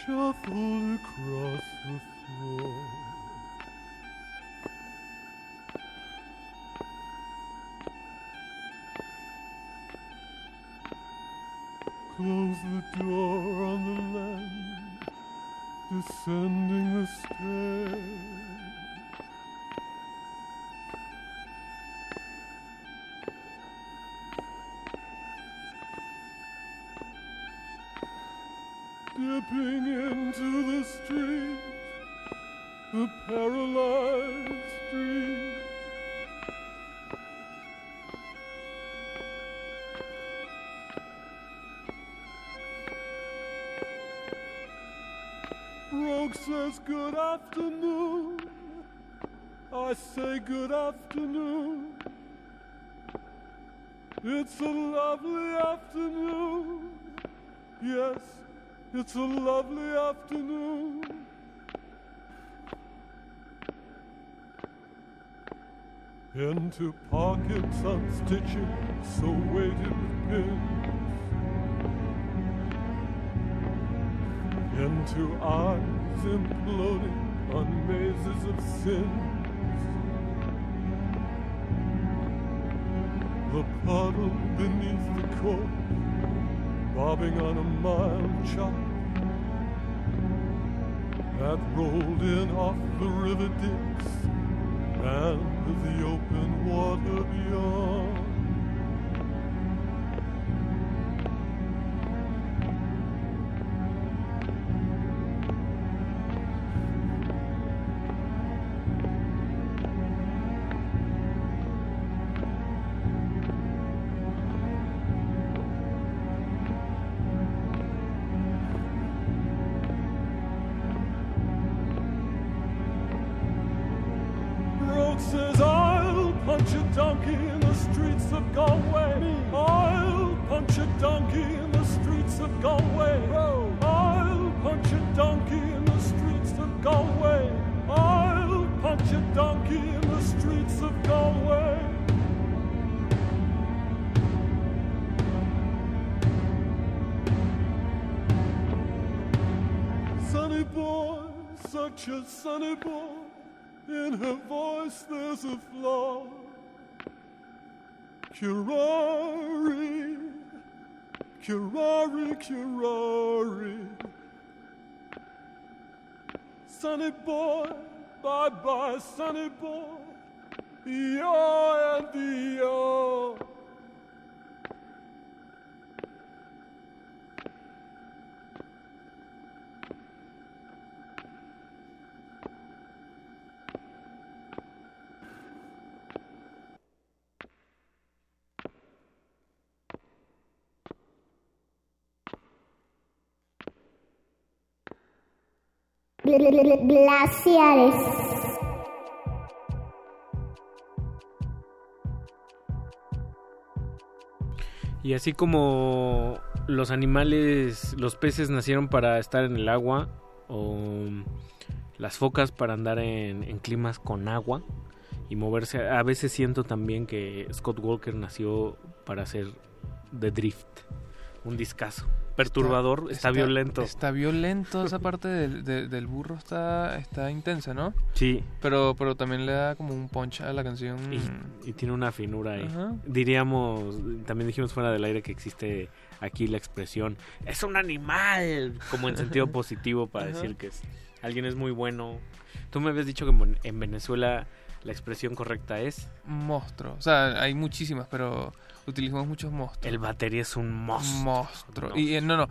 Shuffled across the floor. Close the door on the land, descending the stairs. Dipping into the street, the paralyzed street. Broke says good afternoon. I say good afternoon. It's a lovely afternoon. Yes, it's a lovely afternoon. Into pockets unstitching, so weighted with pins. Into eyes imploding on mazes of sins. The puddle beneath the coat, bobbing on a mild chop that rolled in off the river dips and the open water beyond. Curari, curari, curari. Sonny boy, bye bye, sonny boy. Yo and yo. Glaciares. Y así como los animales, los peces nacieron para estar en el agua, o las focas para andar en, en climas con agua y moverse, a veces siento también que Scott Walker nació para hacer The Drift, un discazo. Perturbador, está, violento. Está violento esa parte del, de- del burro, está, está intensa, ¿no? Sí. Pero, pero también le da como un punch a la canción. Y, y tiene una finura ahí. Ajá. Diríamos, también dijimos fuera del aire que existe aquí la expresión, es un animal, como en sentido positivo para Ajá. decir que es, alguien es muy bueno. Tú me habías dicho que en Venezuela la expresión correcta es... Monstruo. O sea, hay muchísimas, pero utilizamos muchos monstruos. El batería es un monstruo. Monstruo. No. Y eh, no, no,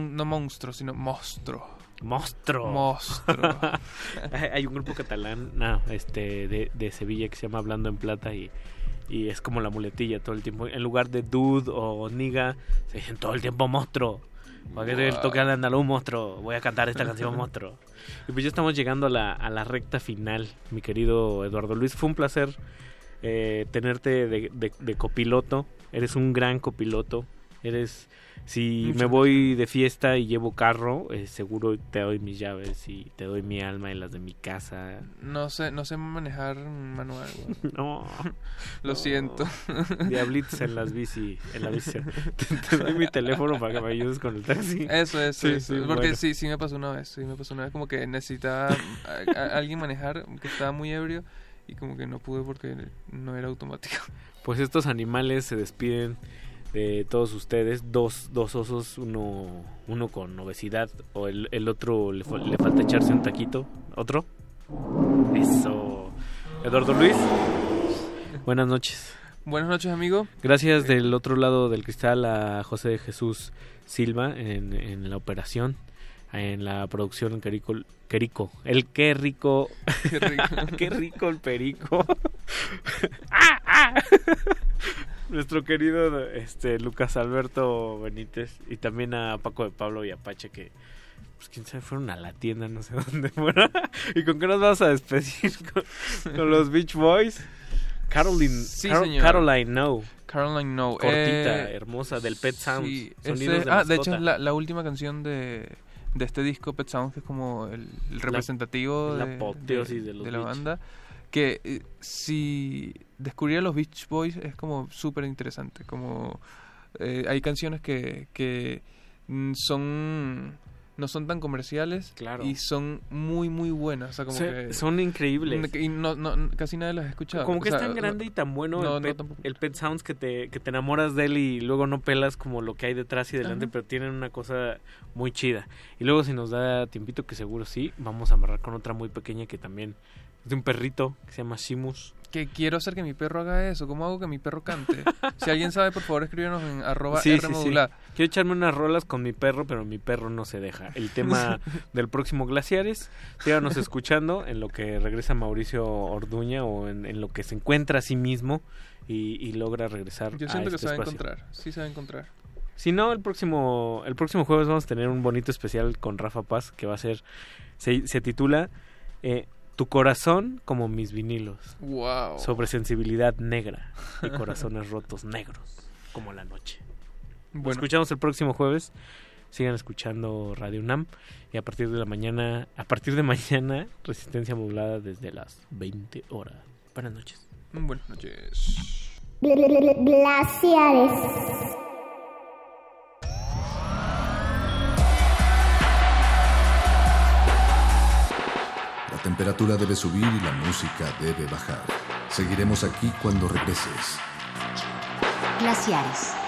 no, monstruo, sino monstruo. Monstruo. Monstruo. hay hay un grupo catalán no, este, de, de Sevilla que se llama Hablando en Plata y, y es como la muletilla todo el tiempo. En lugar de dude o niga, se dicen todo el tiempo monstruo. Para que Wow. toque al andaluz monstruo. Voy a cantar esta canción monstruo. Y pues ya estamos llegando a la, a la recta final, mi querido Eduardo Luis. Fue un placer eh, tenerte de, de- de copiloto. Eres un gran copiloto. Eres, si Muchas me voy de fiesta y llevo carro, eh, seguro te doy mis llaves y te doy mi alma y las de mi casa. No sé, no sé manejar manual. güey. No. Lo No. siento. Diablitos en las bici, en la bici. Te, te doy mi teléfono para que me ayudes con el taxi. Eso es, Sí, eso sí. Porque bueno. sí, sí me pasó una vez. Sí me pasó una vez como que necesitaba a- a- alguien manejar que estaba muy ebrio y como que no pude porque no era automático. Pues estos animales se despiden de todos ustedes. Dos, dos osos, uno, uno con obesidad o el, el otro le, fa- le falta echarse un taquito. ¿Otro? Eso. Eduardo Luis. Buenas noches. Buenas noches, amigo. Gracias del otro lado del cristal a José de Jesús Silva en, en la operación, en la producción Querico. Querico. El qué rico. Qué rico. qué rico el perico. ¡Ah, ah! Nuestro querido este Lucas Alberto Benítez y también a Paco de Pablo y Apache que Pues quién sabe, fueron a la tienda, no sé dónde fueron. ¿Y con qué nos vamos a despedir? ¿Con, con los Beach Boys? Caroline, Sí, señor. Caroline No. Caroline No. Cortita, Eh, hermosa, del Pet Sounds. sí, Sonidos ese- ah, de hecho es la, la última canción de, de este disco, Pet Sounds, que es como el, el representativo la de, apoteosis de los la Beach. banda. Que eh, si descubrir a los Beach Boys es como súper interesante. Como eh, hay canciones que, que mm, son no son tan comerciales Claro. y son muy muy buenas o sea, como Se- que- son increíbles. y no, no- casi nadie las ha escuchado Como que O es tan grande y tan bueno no, el, pet, el Pet Sounds que te, que te enamoras de él y luego no pelas como lo que hay detrás y delante, Ajá. pero tienen una cosa muy chida. Y luego si nos da tiempito, que seguro sí, vamos a amarrar con otra muy pequeña que también es de un perrito que se llama Shimus. Que quiero hacer que mi perro haga eso. ¿Cómo hago que mi perro cante? si alguien sabe, por favor, escríbenos en arroba Sí, sí, sí. Quiero echarme unas rolas con mi perro, pero mi perro no se deja. El tema del próximo Glaciares. Síganos escuchando en lo que regresa Mauricio Orduña o en, en lo que se encuentra a sí mismo y, y logra regresar Yo a siento que este se va a encontrar. Sí se va a encontrar. Si no, el próximo, el próximo jueves vamos a tener un bonito especial con Rafa Paz que va a ser, se, se titula eh, Tu corazón como mis vinilos. Wow. Sobre sensibilidad negra y corazones rotos negros como la noche. Nos Bueno. escuchamos el próximo jueves. Sigan escuchando Radio UNAM y a partir de la mañana, a partir de mañana, resistencia modulada desde las 20 horas. Buenas noches. Buenas noches. Glaciares. Temperatura debe subir y la música debe bajar. Seguiremos aquí cuando regreses. Glaciares.